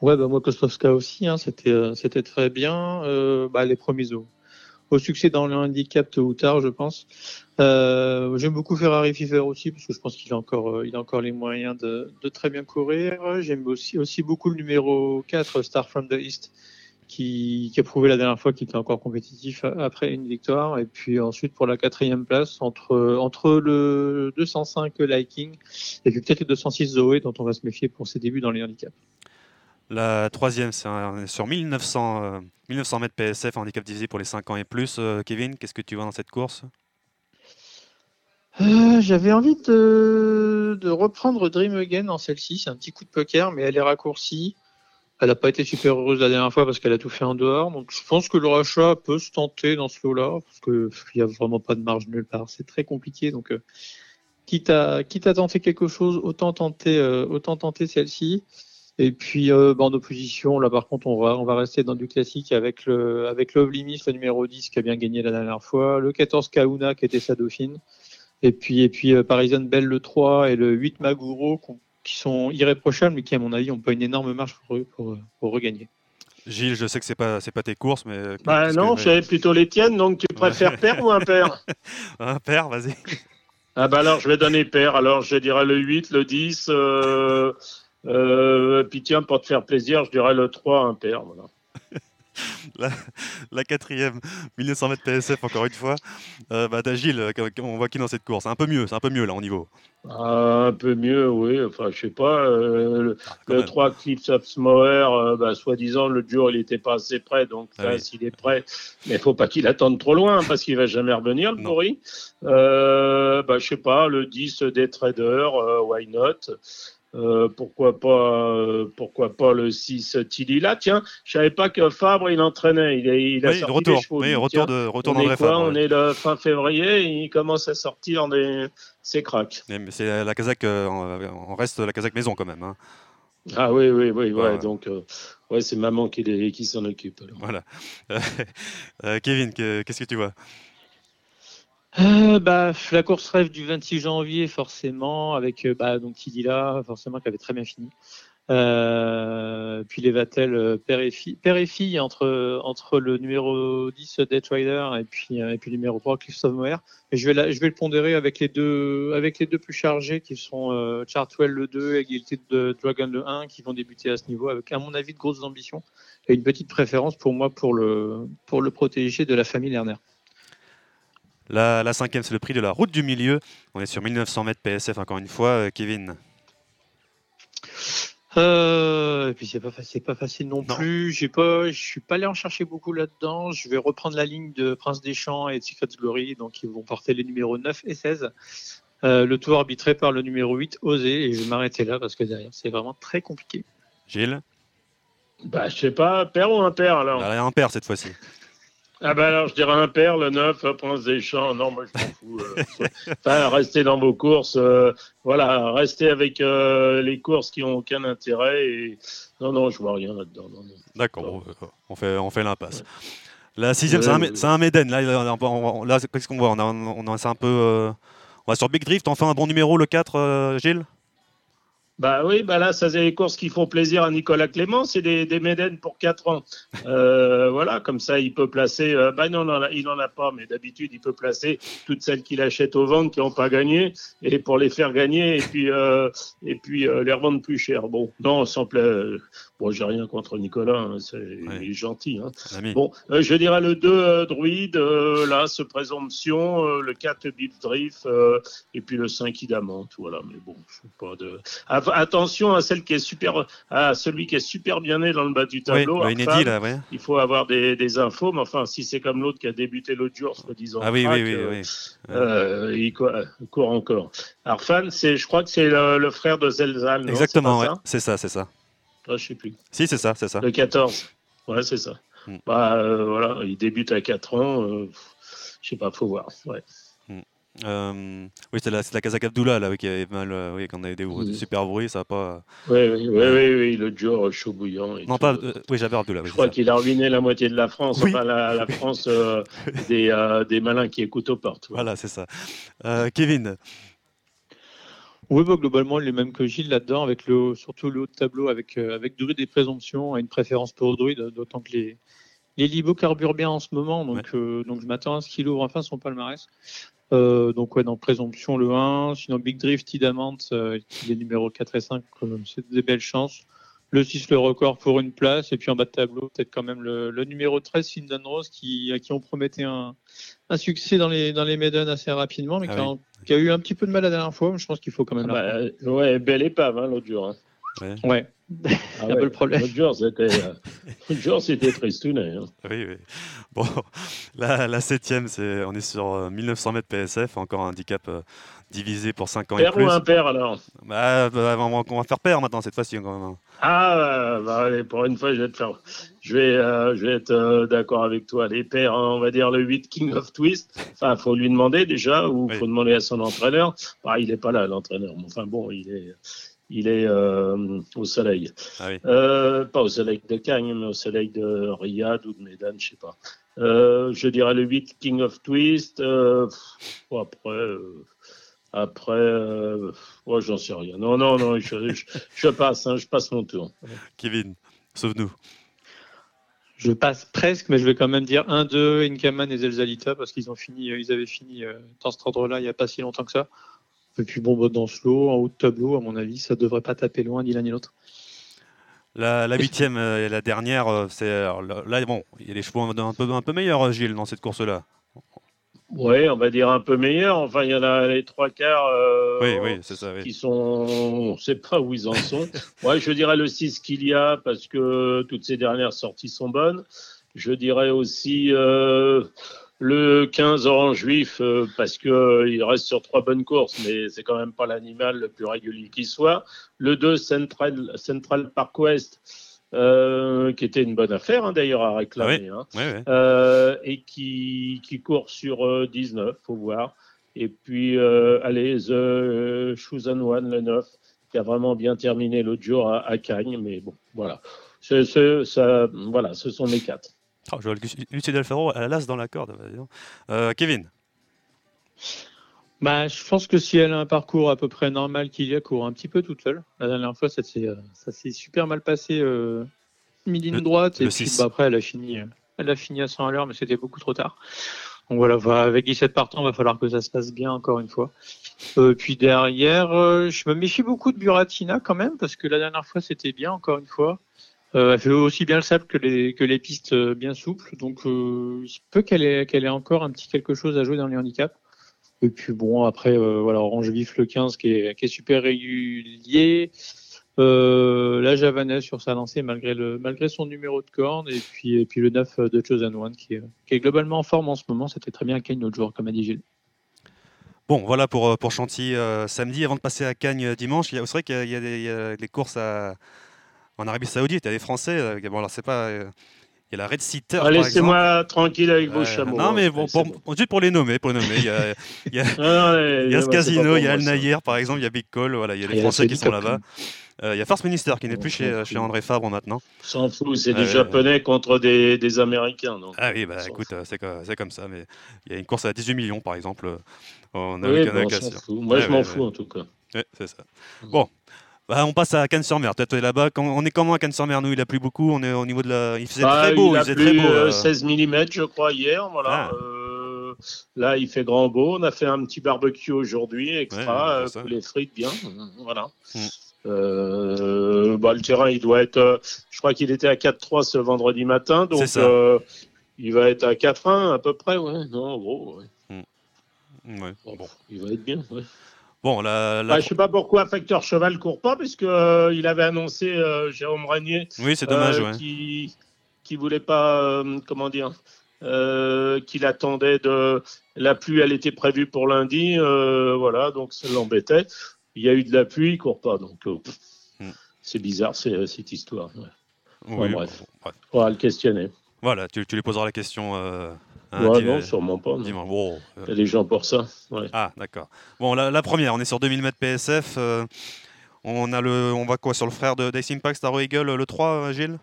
Ouais, bah moi Kostovska aussi, hein, c'était euh, c'était très bien. Euh, bah, les premiers au, au succès dans le handicap tôt ou tard, je pense. Euh, J'aime beaucoup Ferrari Fever aussi parce que je pense qu'il a encore euh, il a encore les moyens de, de très bien courir. J'aime aussi aussi beaucoup le numéro 4 Star from the East qui, qui a prouvé la dernière fois qu'il était encore compétitif a- après une victoire. Et puis ensuite pour la quatrième place entre entre le 205 Liking et puis peut-être le 206 Zoé dont on va se méfier pour ses débuts dans les handicaps. La troisième, c'est sur 1900, euh, 1900 mètres PSF, handicap divisé pour les 5 ans et plus. Euh, Kevin, qu'est-ce que tu vois dans cette course? Euh, J'avais envie de, reprendre Dream Again en celle-ci. C'est un petit coup de poker, mais elle est raccourcie. Elle n'a pas été super heureuse la dernière fois parce qu'elle a tout fait en dehors. Donc je pense que le rachat peut se tenter dans ce lot-là parce qu'il n'y a vraiment pas de marge nulle part. C'est très compliqué. Donc quitte, à, tenter quelque chose, autant tenter celle-ci. Et puis euh, bah, en opposition, là par contre, on va, on va rester dans du classique avec le avec Love Limit, le numéro 10 qui a bien gagné la dernière fois, le 14 Kauna qui était sa dauphine. Et puis, et puis euh, Parisian Bell le 3 et le 8 Maguro qui sont irréprochables, mais qui, à mon avis, n'ont pas une énorme marge pour, pour, pour regagner. Gilles, je sais que c'est pas c'est pas tes courses, mais euh, Bah non, que- je savais plutôt les tiennes, donc tu préfères père ou impair un père, (laughs) vas-y. Ah bah alors je vais donner paire. Alors je dirais le 8, le 10. Euh, euh, puis tiens, pour te faire plaisir, je dirais le 3 impair. Voilà. (laughs) La, la quatrième, 1900 mètres PSF encore une fois. Euh, bah, t'as Gilles, euh, on voit qui dans cette course C'est un peu mieux, c'est un peu mieux là au niveau. Ah, un peu mieux, oui. Enfin, je sais pas. euh, le, Ah, quand le même. 3 Clips of Smower, euh, bah, soi-disant, le jour, il était pas assez près. Donc Ah oui. s'il est prêt, mais faut pas qu'il attende trop loin parce qu'il va jamais revenir, le pourri. Bah, je sais pas, le 10 des traders, why not? Euh, pourquoi pas euh, pourquoi pas le 6 Tilly là? Tiens je savais pas que Fabre il entraînait il, est- il a Oui, sorti retour, des chevaux oui, retour de retour on est quoi? Fabre. on ouais. est le fin février il commence à sortir des ses cracks C'est la Kazakh, euh, on reste la Kazakh maison quand même. hein. Ah oui, oui, oui, ouais, Ouais. donc euh, ouais, c'est maman qui, qui s'en occupe. alors. Voilà. (laughs) Euh, Kevin, que- qu'est-ce que tu vois? Euh, bah, la course rêve du 26 janvier, forcément, avec euh, bah, donc Tidila, forcément, qui avait très bien fini. Euh, puis les Vatel euh, père et fille, père et fille entre, entre le numéro 10 Death Rider et puis, euh, et puis le numéro 3 Christophe Moer. Et je vais, la- je vais le pondérer avec les deux, avec les deux plus chargés qui sont euh, Chartwell le 2 et Guilty de Dragon le 1 qui vont débuter à ce niveau avec, à mon avis, de grosses ambitions et une petite préférence pour moi pour le, pour le protéger de la famille Lerner. La, la cinquième, c'est le prix de la route du milieu. On est sur 1900 mètres PSF encore une fois. Euh, Kevin. Euh, et puis c'est pas facile, pas facile non, plus. J'ai pas, je suis pas allé en chercher beaucoup là-dedans. Je vais reprendre la ligne de Prince des Champs et de Secret Glory, donc ils vont porter les numéros 9 et 16. Euh, le tour arbitré par le numéro 8, Osé, et je vais m'arrêter là parce que derrière c'est vraiment très compliqué. Gilles? Bah, je sais pas, père ou impair alors? Allez, un père cette fois-ci. Ah bah alors je dirais un père, le 9, euh, Prince des Champs. Non, moi je m'en fous. euh, enfin, restez dans vos courses. euh, voilà, restez avec euh, les courses qui ont aucun intérêt. Et... Non, non, je vois rien là-dedans. D'accord, on fait, on fait l'impasse. La sixième, Ouais, c'est un, un Méden. Là, là, qu'est-ce qu'on voit? On, a, on a- un peu. euh, on va sur Big Drift. On fait un bon numéro, le 4, euh, Gilles? Bah oui, bah là, ça c'est les courses qui font plaisir à Nicolas Clément, c'est des, des Médènes pour 4 ans. Euh, (laughs) voilà, comme ça, il peut placer. euh, bah non, il n'en a pas, mais d'habitude, il peut placer toutes celles qu'il achète aux ventes qui n'ont pas gagné, et pour les faire gagner, et puis, euh, et puis les revendre plus cher. Bon, non, sans pla- Bon, j'ai rien contre Nicolas, hein, c'est, il est gentil. Hein. Bon, euh, je dirais le 2 euh, Druide, euh, là, ce Présomption, le 4 Beef Drift, et puis le 5 Idamante. Voilà, mais bon, je pas de. Attention à celle qui est super, à celui qui est super bien né dans le bas du tableau. le inédit, là, ouais. Il faut avoir des, des infos, mais enfin, si c'est comme l'autre qui a débuté l'autre jour, soi-disant. Ah oui, oui, oui, oui. il court, court encore. Arfan, je crois que c'est le, le frère de Zelzal. Exactement, ouais. c'est ça, c'est ça. Ah, je sais plus. Si, c'est ça, c'est ça. Le 14. Ouais, c'est ça. Hmm. Bah, euh, voilà, il débute à 4 ans. euh, je sais pas, faut voir. Ouais. Euh, oui, c'est la, la Kazakh Abdullah là, oui, qui avait mal, euh, oui, qu'on avait des, Mm. des super bruits, ça a pas. Oui, oui, oui, oui, oui, le jour chaud bouillant. et Non, tout. pas. euh, oui, j'avais Abdullah. Oui, Je crois qu'il a ruiné la moitié de la France, enfin la, la (laughs) France des, des malins qui écoutent aux portes. ouais. Voilà, c'est ça. Kevin, Oui, bah, globalement, il est même que Gilles là-dedans, avec le, surtout le haut de tableau, avec, euh, avec Druide et Présomption, et une préférence pour Druide, d'autant que les, les Libos carburent bien en ce moment, donc, euh, donc je m'attends à ce qu'il ouvre enfin son palmarès. Euh, donc, ouais, dans Présomption, le 1, sinon Big Drift, Tidamant, les numéros 4 et 5, quand même, c'est des belles chances. Le 6, le record pour une place, et puis en bas de tableau, peut-être quand même le, le numéro 13, Findan Rose, qui, à qui on promettait un, un succès dans les, dans les Maiden assez rapidement, mais Ah qui, a, oui. qui a eu un petit peu de mal la dernière fois, mais je pense qu'il faut quand même Ah bah, euh, ouais, belle épave, hein, l'autre jour. hein. Ouais. Ah (laughs) un peu le problème. L'autre jour, c'était, euh, (laughs) l'autre jour, c'était tristounet. Hein. oui, oui. Bon, la, la septième, c'est, on est sur euh, 1900 mètres PSF, encore un handicap euh, divisé pour 5 ans et Père plus. ou impair alors? Bah, bah, on, va, on va faire paire maintenant cette fois-ci. quand même. Ah, euh, bah, allez, pour une fois, je vais te faire. Je vais, euh, je vais être euh, d'accord avec toi. Les pères, hein, on va dire le 8 King of Twist. Enfin, faut lui demander déjà, ou faut demander à son entraîneur. Bah, il n'est pas là, l'entraîneur. Mais Enfin, bon, il est, il est euh, au soleil. Ah oui. Euh, pas au soleil de Cagnes, mais au soleil de Riyad ou de Medan, je sais pas. Euh, je dirais le 8 King of Twist. Euh, pff, bon, après. euh, après, euh, ouais, j'en sais rien. Non, non, non, je, je, je passe, hein, je passe mon tour. Kevin, sauve-nous. Je passe presque, mais je vais quand même dire 1-2, Inkaman et Zelzalita, parce qu'ils ont fini, ils avaient fini dans cet ordre-là il n'y a pas si longtemps que ça. Et puis bon, bah, dans ce lot, en haut de tableau, à mon avis, ça devrait pas taper loin ni l'un ni l'autre. La, la huitième euh, et la dernière, euh, c'est là, bon, il y a des chevaux un peu, un peu meilleurs, Gilles, dans cette course-là. Oui, on va dire un peu meilleur. Enfin, il y en a les trois quarts euh, Oui, oui, c'est ça. oui. qui sont. On ne sait pas où ils en sont. (laughs) ouais, je dirais le 6 qu'il y a parce que toutes ces dernières sorties sont bonnes. Je dirais aussi euh, le 15 Orange Juif euh, parce qu'il reste sur trois bonnes courses, mais c'est quand même pas l'animal le plus régulier qui soit. Le 2 Central, Central Park West. euh, qui était une bonne affaire hein, d'ailleurs à réclamer. hein. Euh, et qui, qui court sur euh, 19, faut voir. Et puis, euh, allez, The euh, Chosen One, le 9, qui a vraiment bien terminé l'autre jour à, à Cagnes, mais bon, voilà. C'est- ça, voilà, ce sont mes quatre. Oh, Lucie elle a l'as dans la corde. bah. Euh, Kevin, Bah, je pense que si elle a un parcours à peu près normal, qu'il court un petit peu toute seule. La dernière fois, ça s'est euh, super mal passé, euh, midi droite, et puis bah, après, elle a fini, euh, elle a fini à 100 à l'heure, mais c'était beaucoup trop tard. Donc voilà, avec 17 partants, il va falloir que ça se passe bien encore une fois. Euh, puis derrière, euh, je me méfie beaucoup de Buratina quand même, parce que la dernière fois, c'était bien encore une fois. Euh, elle fait aussi bien le sable que les, pistes euh, bien souples, donc euh, il se peut qu'elle ait, encore un petit quelque chose à jouer dans les handicaps. Et puis bon, après, euh, voilà, Orange Vif le 15 qui est, super régulier. La Javanese sur sa lancée malgré, son numéro de corne. Et puis, le 9 de Chosen One qui est, globalement en forme en ce moment. C'était très bien à Kane l'autre jour, comme a dit Gilles. Bon, voilà pour, pour Chantilly samedi. Avant de passer à Cagnes dimanche, c'est vrai qu'il y a des courses à- en Arabie Saoudite. Il y a des Français. euh, bon, alors, c'est pas. euh, il y a la Red Sitter. Ah. Laissez-moi tranquille avec vos Euh, chameaux. non, mais hein. bon, Ouais, pour, juste pour les nommer, pour les nommer, il y a, il y a, Non, non, mais- il y a ce casino, il y a Al. Nayer par exemple, il y a Big Call, voilà, il y a Ah, les a Français qui sont là-bas. Euh, il y a First Minister qui n'est plus chez, André Fabre maintenant. S'en fout, c'est Ouais, des ouais. Japonais contre des, des Américains. Donc. Ah oui, bah écoute, euh, c'est co- c'est comme ça, mais il y a une course à 18 millions par exemple euh, en Oui, bon, on fout. Moi, Ouais, je m'en ouais, fous ouais. en tout cas. Ouais, c'est ça. Bon, bah, on passe à Cannes-sur-Mer. Toi, tu es là-bas. On est comment à Cannes-sur-Mer Nous, il a plu beaucoup. On est au niveau de la. Il faisait Ah, très beau. il Il, a faisait plu très beau. euh, euh. 16 mm, je crois, hier. Voilà. Ah. Euh, là, il fait grand beau. On a fait un petit barbecue aujourd'hui, extra, Ouais, euh, poulet frites, bien. Voilà. Mm. Euh, bah, le terrain, il doit être. euh, je crois qu'il était à 4-3 ce vendredi matin. Donc, euh, il va être à 4-1 à peu près. Ouais. Non, en gros, ouais. Ouais, Bon, Bon, il va être bien. Ouais. Bon, la, la- Bah, je sais pas pourquoi Facteur Cheval court pas, puisque euh, il avait annoncé euh, Jérôme Ragnier oui, c'est dommage. euh, ouais. qui voulait pas comment dire qu'il attendait de la pluie elle était prévue pour lundi voilà donc ça l'embêtait il y a eu de la pluie il court pas donc Hmm. c'est bizarre cette histoire ouais. Oui, bref. bon, bref. faudra le questionner Voilà, tu, tu lui poseras la question. Ouais, di- non sûrement pas il y a des gens pour ça ouais. Ah, d'accord. Bon, la, la première, on est sur 2000 mètres PSF. euh, on a le, on va quoi sur le frère de d'Ice Impact, Star Eagle, le 3, euh, Gilles?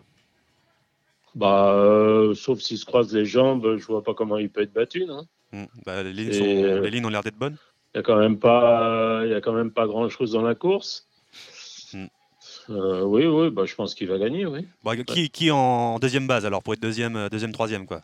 Bah euh, sauf s'il se croise les jambes je vois pas comment il peut être battu non? Hmm, bah, les, lignes Et, sont- euh, les lignes ont l'air d'être bonnes. il y a quand même pas il y a quand même pas grand chose dans la course Hmm. Euh, oui oui bah je pense qu'il va gagner oui Bon, qui, qui en deuxième base alors pour être deuxième, deuxième, troisième quoi?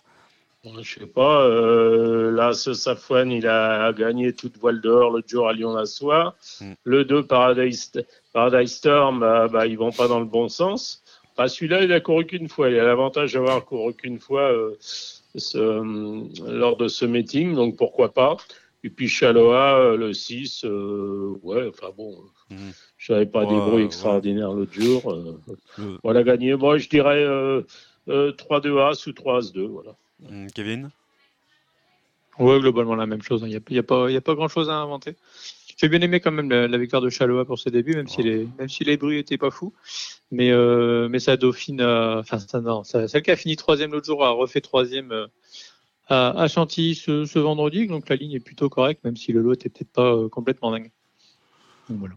Je sais pas, euh, là, ce Safwan, il a gagné toute voile dehors l'autre jour à Lyon-la-Soie. Mm. Le 2, Paradise, Paradise Storm, bah, bah, ils vont pas dans le bon sens. Bah, Celui-là, il a couru qu'une fois. Il a l'avantage d'avoir couru qu'une fois euh, ce- euh, lors de ce meeting, donc pourquoi pas. Et puis Chaloa, euh, le 6, euh, ouais, enfin bon, Mhm. je n'avais pas Ouais, des bruits ouais. extraordinaires l'autre jour. Le- voilà, gagné. Moi, je dirais euh, euh, 3-2 As ou 3 As 2, voilà. Hmm, Kevin? Ouais, globalement la même chose. Il n'y a, a pas, y a pas grand chose à inventer. J'ai bien aimé quand même la, la victoire de Chaloa pour ses débuts, même si les, même si les bruits étaient pas fous. Mais, euh, mais sa dauphine, enfin, ça, non, ça- celle qui a fini troisième l'autre jour a refait troisième euh, à, à Chantilly ce, ce vendredi. Donc la ligne est plutôt correcte, même si le lot était peut-être pas euh, complètement dingue. Donc, voilà.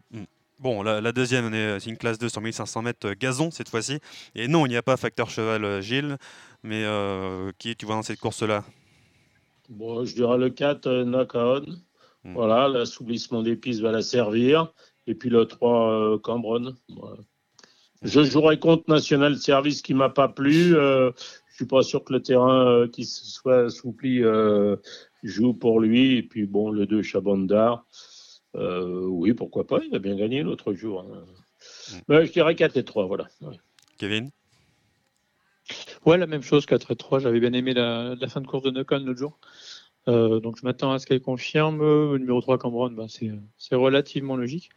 Bon, la, la deuxième, c'est une classe 2 sur 1500 mètres gazon cette fois-ci. Et non, il n'y a pas facteur cheval Gilles, mais euh, qui tu vois dans cette course-là? Bon, je dirais le 4, euh, Knock-On. Hmm. Voilà, l'assouplissement des pistes va la servir. Et puis le 3, euh, Cambronne. Voilà. Je jouerai contre National Service qui m'a pas plu. Euh, je suis pas sûr que le terrain euh, qui se soit assoupli euh, joue pour lui. Et puis bon, le 2, Chabondar. Euh, oui, pourquoi pas. Il a bien gagné l'autre jour. hein. Hmm. Je dirais 4 et 3, voilà. Ouais. Kevin? Ouais, la même chose, 4 et 3. J'avais bien aimé la, la fin de course de Nocon l'autre jour. Euh, donc je m'attends à ce qu'elle confirme. Euh, numéro 3, Cambron, ben, c'est, relativement logique.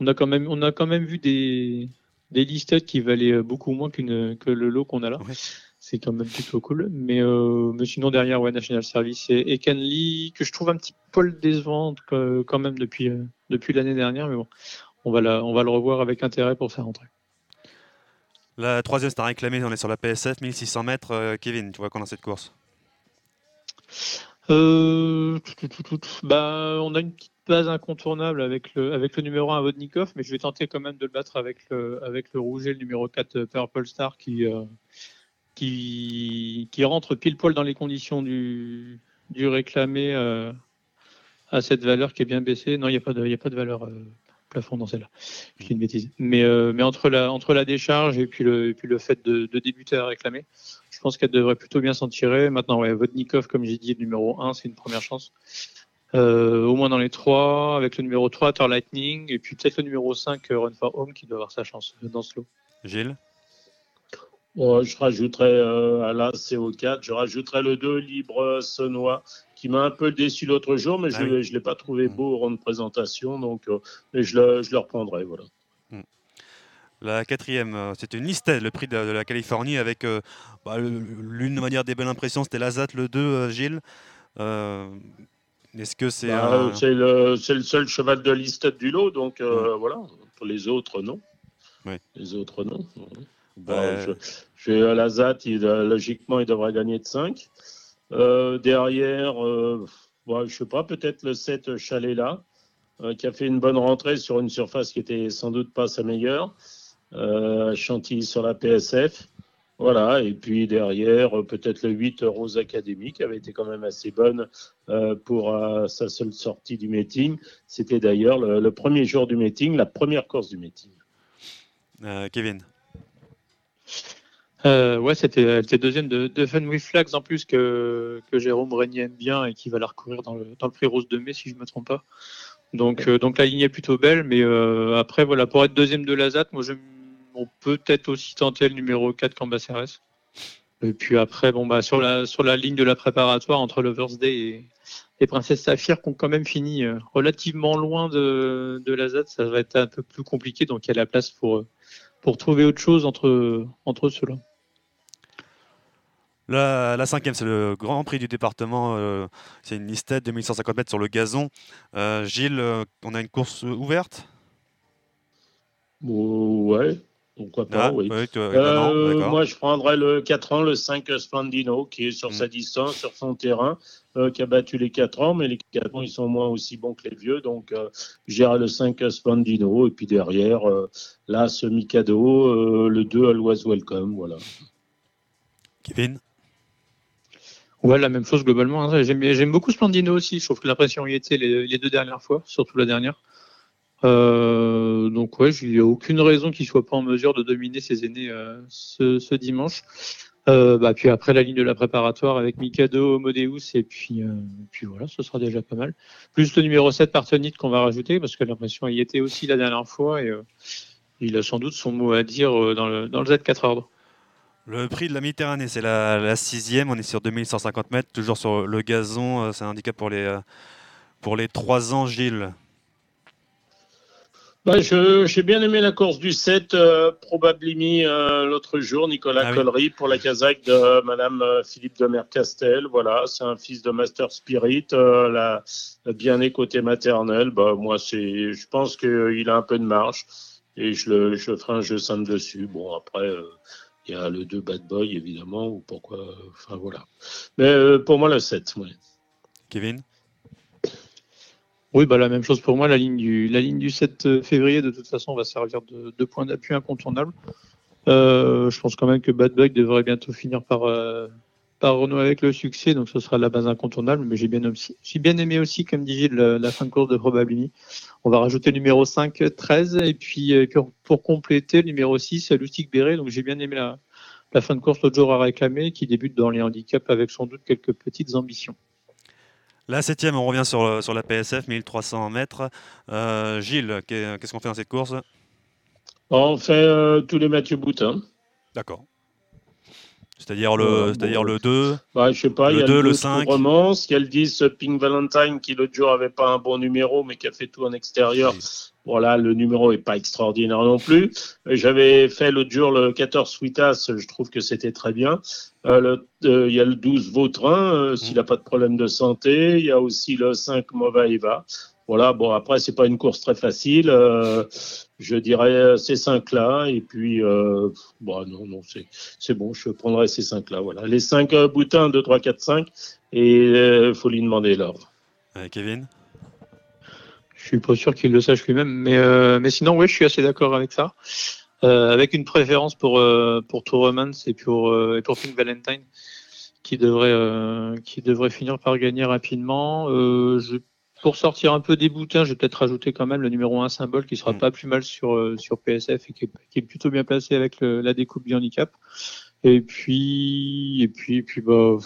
On a quand même, on a quand même vu des, des qui valaient euh, beaucoup moins qu'une, que le lot qu'on a là. Ouais. C'est quand même plutôt cool. Mais, euh, mais sinon, derrière, ouais, National Service et, et Kenley, que je trouve un petit poil décevante que- quand même depuis, depuis l'année dernière. Mais bon, on va, la, on va le revoir avec intérêt pour sa rentrée. La troisième, c'est un réclamé, on est sur la PSF, 1600 mètres. euh, Kevin, tu vois quoi dans cette course? Euh. Bah, on a une petite base incontournable avec le, numéro 1 Vodnikov, mais je vais tenter quand même de le battre avec le, avec le rouge et le numéro 4 euh, Purple Star qui, rentre pile poil dans les conditions du, réclamé à cette valeur qui est bien baissée. Non, il n'y a, pas de- a valeur plafond dans celle-là. Je dis une bêtise. Mais, euh, mais entre, la, entre la décharge et puis le, et puis le fait de, de débuter à réclamer, je pense qu'elle devrait plutôt bien s'en tirer. Maintenant, ouais, Vodnikov, comme j'ai dit, le numéro 1, c'est une première chance. Euh, au moins dans les trois, avec le numéro 3, Thor Lightning, et puis peut-être le numéro 5, euh, Run for Home, qui doit avoir sa chance dans ce lot. Gilles? Bon, je rajouterais euh, à l'As et au 4, je rajouterais le 2 Libre Sonois qui m'a un peu déçu l'autre jour, mais Ah je ne oui. l'ai pas trouvé beau au rang de présentation, donc euh, mais je, le, je le reprendrai. Voilà. La quatrième, euh, c'est une listed, le prix de, la Californie, avec euh, bah, l'une, dire, des belles impressions, c'était l'Azat, le 2, euh, Gilles. Euh, Est-ce que c'est Bah, un- c'est le, seul cheval de listed du lot, donc euh, voilà. Pour les autres, non. Oui. Les autres, non. Bah, Ouais. je, je vais à la ZAT, il, euh, logiquement, il devrait gagner de 5. Euh, derrière, euh, ouais, je sais pas, peut-être le 7 Chalet-là, euh, qui a fait une bonne rentrée sur une surface qui était sans doute pas sa meilleure. Chantilly sur la PSF. Voilà, et puis derrière, peut-être le 8 Rose Academy, qui avait été quand même assez bonne pour sa seule sortie du meeting. C'était d'ailleurs le, premier jour du meeting, la première course du meeting. Kevin Euh, ouais, c'était, elle était deuxième de, de Fun with Flags en plus que, que Jérôme Régnier aime bien et qui va la recourir dans le, dans le prix rose de mai si je ne me trompe pas. Donc, euh, donc la ligne est plutôt belle, mais euh, après, voilà, pour être deuxième de la ZAT, moi, on peut peut-être aussi tenter le numéro 4 Cambacérès. Et puis après, bon, bah, sur, la, sur la ligne de la préparatoire entre Lover's Day et, et Princesse Saphir, qui ont quand même fini euh, relativement loin de, de ça va être un peu plus compliqué, donc il y a la place pour, euh, pour trouver autre chose entre, entre ceux-là. La, la cinquième, c'est le Grand Prix du département. euh, c'est une listed de 1150 mètres sur le gazon. Euh, Gilles, euh, on a une course ouverte? Ouais, pourquoi pas, Ah, oui. ouais, Euh, d'accord. moi, je prendrais le 4 ans, le 5 Splandino, qui est sur Mm. sa distance, sur son terrain, euh, qui a battu les 4 ans, mais les 4 ans, ils sont moins aussi bons que les vieux. Donc, euh, j'irai le 5 Splandino. Et puis derrière, euh, là, ce Mikado, euh, le 2 Always Welcome. Voilà. Kevin? Ouais, la même chose globalement. J'aime, beaucoup Splendino aussi. Je trouve que l'impression y était les, les deux dernières fois, surtout la dernière. Euh, donc ouais, il n'y a aucune raison qu'il soit pas en mesure de dominer ses aînés euh, ce, ce dimanche. Euh, bah, puis après la ligne de la préparatoire avec Mikado, Modeus et puis, euh, puis voilà, ce sera déjà pas mal. Plus le numéro 7 Partenit qu'on va rajouter parce que l'impression y était aussi la dernière fois et euh, il a sans doute son mot à dire euh, dans le, dans le Z4 ordre. Le prix de la Méditerranée, c'est la, la sixième. On est sur 2150 mètres, toujours sur le gazon. euh, C'est un handicap pour les, euh, pour les 3 ans, Gilles. Bah, J'ai bien aimé la course du 7, euh, Probablimi euh, l'autre jour, Nicolas Ah oui. Pour la Kazakh de Madame euh, Philippe de Mercastel. Voilà, c'est un fils de Master Spirit, euh, la, la bien-né côté maternel. Bah, moi, je pense qu'il a un peu de marge et je le, je ferai un jeu simple dessus. Bon, après, euh, il y a le 2 Bad Boy, évidemment, ou pourquoi, enfin voilà. Mais euh, pour moi, le 7, ouais. Kevin? Oui, bah, la même chose pour moi. La ligne du, la ligne du 7 février, de toute façon, va servir de, de point d'appui incontournable. Euh, je pense quand même que Bad Bug devrait bientôt finir par, euh, par renouer avec le succès, donc ce sera la base incontournable. Mais j'ai bien, aussi- j'ai bien aimé aussi, comme dit Gilles, la, la fin de course de Probability. On va rajouter le numéro 5, 13, et puis pour, compléter, le numéro 6, Lustig Béret. Donc j'ai bien aimé la, la fin de course l'autre jour à réclamer, qui débute dans les handicaps avec sans doute quelques petites ambitions. La septième, on revient sur, la PSF, 1300 mètres. Euh, Gilles, qu'est- qu'est-ce qu'on fait dans cette course? On fait euh, tous les Mathieu Boutin. D'accord. C'est-à-dire le, c'est-à-dire le 2. Bah, je sais pas, Le il y a 2, le, le 2 5. Romance, il y a le 10 Pink Valentine qui l'autre jour avait pas un bon numéro mais qui a fait tout en extérieur. Voilà, le numéro est pas extraordinaire non plus. Euh, J'avais fait l'autre jour le 14 Sweetas, je trouve que c'était très bien. Euh, le- euh, il y a le 12 Vautrin, euh, s'il n'a pas de problème de santé. Il y a aussi le 5 Mova Eva. Voilà, bon, après, c'est pas une course très facile. euh, je dirais euh, ces cinq-là. Et puis, euh, bon, non, non, c'est c'est bon, je prendrai ces cinq-là. Voilà. Les cinq euh, boutins, 2, 3, 4, 5. Et il faut lui demander l'ordre. Euh, Kevin? Je suis pas sûr qu'il le sache lui-même, mais, euh, mais sinon, oui, je suis assez d'accord avec ça. Euh, avec une préférence pour, euh, pour Tourmans et pour, euh, et pour Pink Valentine, qui devrait, euh, qui devrait finir par gagner rapidement. Euh, je pour sortir un peu des boutins, je vais peut-être rajouter quand même le numéro 1 symbole qui sera Mm. pas plus mal sur, euh, sur PSF et qui est, qui est plutôt bien placé avec le- la découpe du handicap. Et puis, et puis, et puis bah,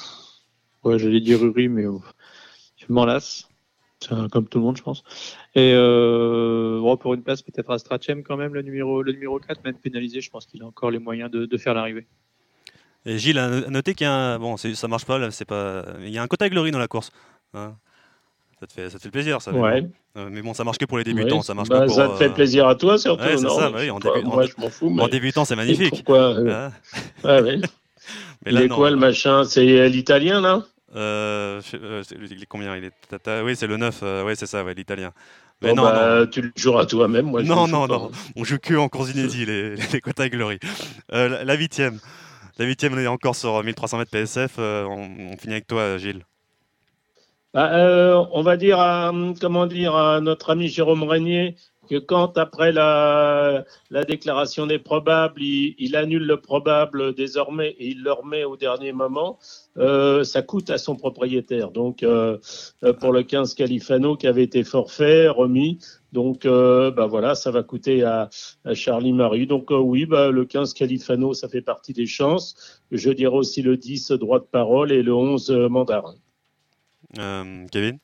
ouais, j'allais dire Uri, mais euh, je m'en lasse. Un- comme tout le monde, je pense. Et euh, bon, pour une place, peut-être à Strachem quand même, le numéro, le numéro 4, même pénalisé, je pense qu'il a encore les moyens de, de faire l'arrivée. Et Gilles a no- noté qu'il y a un. Bon, ça marche pas, là, c'est pas. Il y a un quota glory dans la course. hein. Ça, te fait, ça te fait plaisir, ça. mais Ouais. bon. Euh, mais bon, ça marche que pour les débutants, ça marche Bah, pas pour. ça te fait euh, plaisir à toi, surtout. Ouais, non ça, bah oui, en en fous. En mais- débutant, c'est magnifique. Pourquoi euh, (laughs) Ah. ouais, (laughs) Il est non. quoi le machin C'est l'italien, là Euh, il est combien Il est tata- Oui, c'est le 9, euh, ouais, c'est ça, ouais, l'italien. Mais Bon, non, bah, non. Tu le joueras toi-même. Moi, je non, non, pas. non. On joue que en course inédit, les, les quotas glory. Euh, la- la huitième. La huitième, on est encore sur 1300 mètres PSF. on, on finit avec toi, Gilles. Bah, euh, on va dire à, comment dire à notre ami Jérôme Régnier que quand après la, la déclaration des probables, il, annule le probable désormais et il le remet au dernier moment, euh, ça coûte à son propriétaire. Donc euh, pour le 15 Califano qui avait été forfait, remis, donc bah voilà, ça va coûter à, Charlie Marie. Donc oui, bah, le 15 Califano, ça fait partie des chances. Je dirais aussi le 10 droit de parole et le 11 euh, mandarin. Euh, Kevin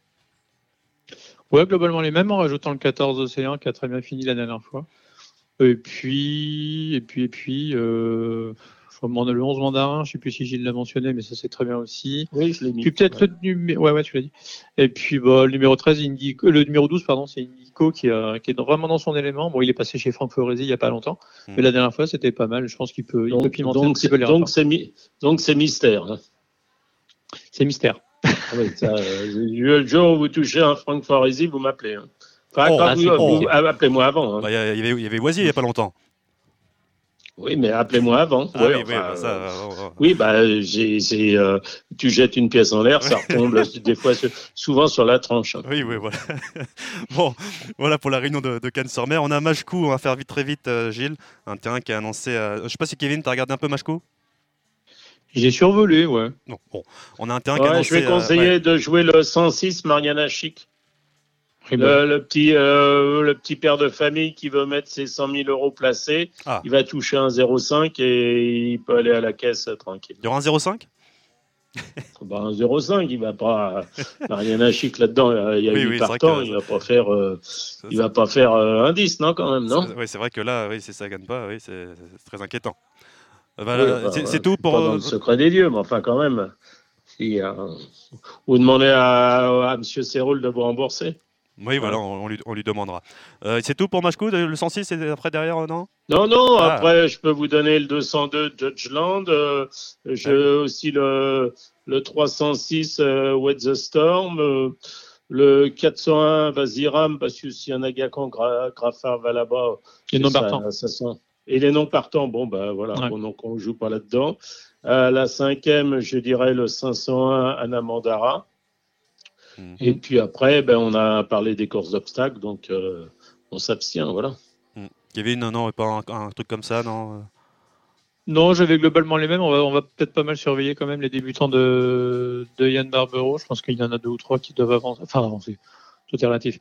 Ouais, globalement les mêmes, en rajoutant le 14 Océan qui a très bien fini la dernière fois. Et puis, et puis, et puis, euh, le 11 mandarin, je sais plus si Gilles l'a mentionné, mais ça c'est très bien aussi. Oui, je l'ai mis. Puis peut-être le numéro, ouais, ouais, tu l'as dit. Et puis, bah, le numéro 13, Indico, le numéro 12, pardon, c'est Indico qui, a- qui est vraiment dans son élément. Bon, il est passé chez Franck Foresi il y a pas longtemps, Mm. mais la dernière fois c'était pas mal. Je pense qu'il peut, il peut Donc, pimenter un donc, petit c'est- peu les donc c'est mi- mystère. hein. C'est mystère. Ah oui, ça, euh, le jour où vous touchez un Franck Foresi, vous m'appelez. hein. Enfin, Oh, quand ah, vous, vous- appelez-moi avant. hein. Bah, Il y, avait, il y avait Oisier il n'y a pas longtemps. Oui, mais appelez-moi avant. Ah Ouais, oui, oui, enfin, bah, ça, euh, oui, bah, j'ai, j'ai, tu jettes une pièce en l'air, ça retombe des fois, souvent sur la tranche. hein. Oui, oui, voilà. (laughs) bon, voilà pour la réunion de, de Cannes-sur-Mer. On a Machkou, on va faire vite, très vite, euh, Gilles. Un terrain qui a annoncé. euh, Je sais pas si Kevin, tu as regardé un peu Machkou? J'ai survolé, ouais. Non, bon. On a un terrain qui a Ouais, annoncé. je vais euh, conseiller ouais. de jouer le 106 Mariana Chic. Eh ben, Le, le petit, euh, le petit père de famille qui veut mettre ses 100 000 euros placés, Ah. il va toucher un 0,5 et il peut aller à la caisse euh, tranquille. Il y aura un 0,5 Bah, un 0,5, il va pas. (laughs) Mariana Chic là-dedans, il y a Oui, 8 oui, partants, que- il va pas faire, euh, il va pas faire euh, un 10, non, quand même, non? C'est- Oui, c'est vrai que là, oui, si ça gagne pas, oui, c'est très inquiétant. Oui, enfin, c'est c'est tout pour. Pas dans le secret des dieux, mais enfin, quand même. Si, euh, vous demandez à, à M. Serroul de vous rembourser. Oui, voilà, on, on lui, on lui demandera. Euh, c'est tout pour Machkou Le 106, et après derrière, non? Non, non, Ah. après, je peux vous donner le 202 Judgeland. Euh, J'ai aussi le, le 306 euh, What the Storm. euh, le 401 Vaziram, parce que si un Agacan Gra Graffard va là-bas. Partants. ça sent- Et les non partants, bon, ben voilà, Ouais. bon, donc on ne joue pas là-dedans. À la cinquième, je dirais le 501 Anamandara. Mhm. Et puis après, ben, on a parlé des courses d'obstacles, donc euh, on s'abstient, voilà. Kevin, non, non, pas un, un truc comme ça, non euh? Non, j'avais globalement les mêmes. On va, on va peut-être pas mal surveiller quand même les débutants de, de Yann Barbero. Je pense qu'il y en a deux ou trois qui doivent avancer. Enfin, avancer. Tout est relatif.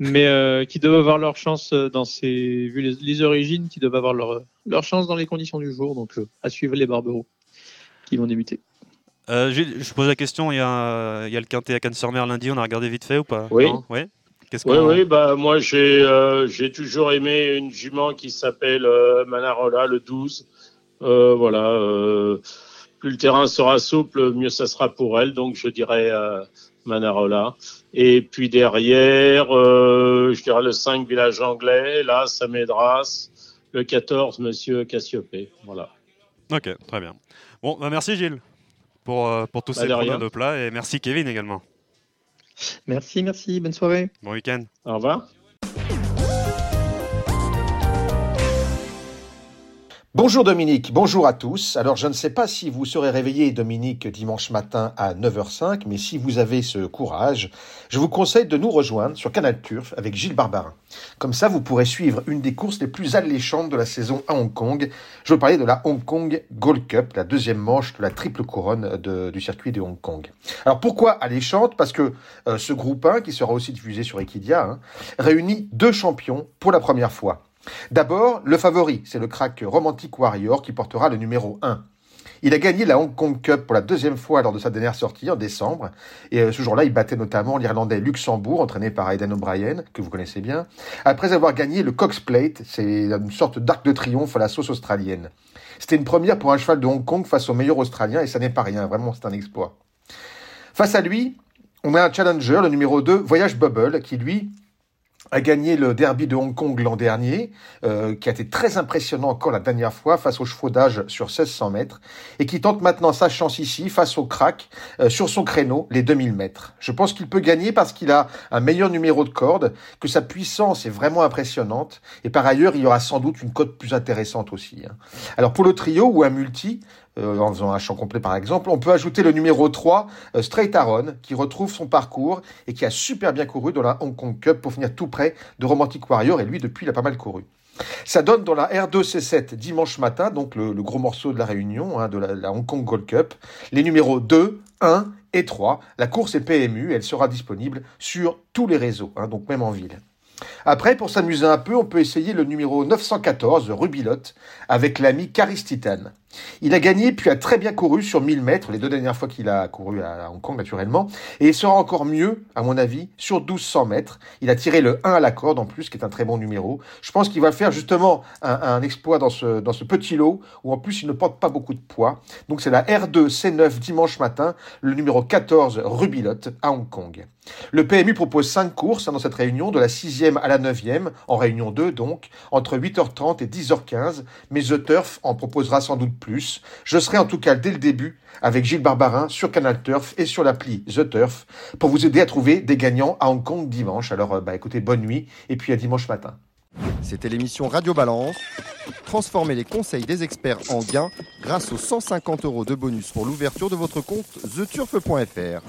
Mais euh, qui doivent avoir leur chance euh, dans ces. Vu les, les origines, qui doivent avoir leur, leur chance dans les conditions du jour. Donc, euh, à suivre les Barbero qui vont débuter. Euh, Gilles, je pose la question, il y a, il y a le quintet à Cannes-sur-Mer lundi, on a regardé vite fait ou pas? Oui. Non? Oui, qu'on- oui, bah, moi j'ai euh, j'ai toujours aimé une jument qui s'appelle euh, Manarola, le 12. Euh, voilà, euh, plus le terrain sera souple, mieux ça sera pour elle. Donc je dirais euh, Manarola. Et puis derrière, euh, je dirais le 5 village anglais, là, Samedras. Le 14, Monsieur Cassiopée. Voilà. Ok, très bien. Bon, bah merci Gilles pour, euh, pour tous Bah, ces rien. de plats et merci Kevin également. Merci, merci. Bonne soirée. Bon week-end. Au revoir. Bonjour Dominique, bonjour à tous. Alors je ne sais pas si vous serez réveillé Dominique dimanche matin à 9h05, mais si vous avez ce courage, je vous conseille de nous rejoindre sur Canal Turf avec Gilles Barbarin. Comme ça, vous pourrez suivre une des courses les plus alléchantes de la saison à Hong Kong. Je veux parler de la Hong Kong Gold Cup, la deuxième manche de la triple couronne du circuit de Hong Kong. Alors pourquoi alléchante? Parce que euh, ce groupe 1, qui sera aussi diffusé sur Equidia, hein, réunit deux champions pour la première fois. D'abord, le favori, c'est le crack Romantic Warrior qui portera le numéro 1. Il a gagné la Hong Kong Cup pour la deuxième fois lors de sa dernière sortie en décembre. Et euh, ce jour-là, il battait notamment l'Irlandais Luxembourg, entraîné par Aidan O'Brien, que vous connaissez bien, après avoir gagné le Cox Plate, c'est une sorte d'arc de triomphe à la sauce australienne. C'était une première pour un cheval de Hong Kong face au meilleur australien et ça n'est pas rien, vraiment c'est un exploit. Face à lui, on a un challenger, le numéro 2, Voyage Bubble, qui lui a gagné le derby de Hong Kong l'an dernier, euh, qui a été très impressionnant encore la dernière fois face au chevaudage sur 1600 mètres, et qui tente maintenant sa chance ici face au crack euh, sur son créneau, les 2000 mètres. Je pense qu'il peut gagner parce qu'il a un meilleur numéro de corde, que sa puissance est vraiment impressionnante, et par ailleurs il y aura sans doute une cote plus intéressante aussi. Hein. Alors pour le trio ou un multi, euh, en faisant un champ complet par exemple. On peut ajouter le numéro 3, euh, Straight Aaron, qui retrouve son parcours et qui a super bien couru dans la Hong Kong Cup pour finir tout près de Romantic Warrior, et lui depuis il a pas mal couru. Ça donne dans la R2C7 dimanche matin, donc le, gros morceau de la réunion hein, de la, Hong Kong Gold Cup, les numéros 2, 1 et 3. La course est PMU, elle sera disponible sur tous les réseaux, hein, donc même en ville. Après, pour s'amuser un peu, on peut essayer le numéro 914, Rubilotte, avec l'ami Caris Titan. Il a gagné puis a très bien couru sur 1000 mètres, les deux dernières fois qu'il a couru à Hong Kong naturellement, et il sera encore mieux, à mon avis, sur 1200 mètres. Il a tiré le 1 à la corde en plus, qui est un très bon numéro. Je pense qu'il va faire justement un, exploit dans ce, dans ce petit lot, où en plus il ne porte pas beaucoup de poids. Donc c'est la R2 C9 dimanche matin, le numéro 14 Rubilotte à Hong Kong. Le PMU propose 5 courses hein, dans cette réunion, de la 6e à la 9e, en réunion 2 donc, entre 8h30 et 10h15, mais The Turf en proposera sans doute Je serai en tout cas dès le début avec Gilles Barbarin sur Canal Turf et sur l'appli The Turf pour vous aider à trouver des gagnants à Hong Kong dimanche. Alors euh, bah, écoutez, bonne nuit et puis à dimanche matin. C'était l'émission Radio Balance. Transformez les conseils des experts en gains grâce aux 150 euros de bonus pour l'ouverture de votre compte theturf.fr.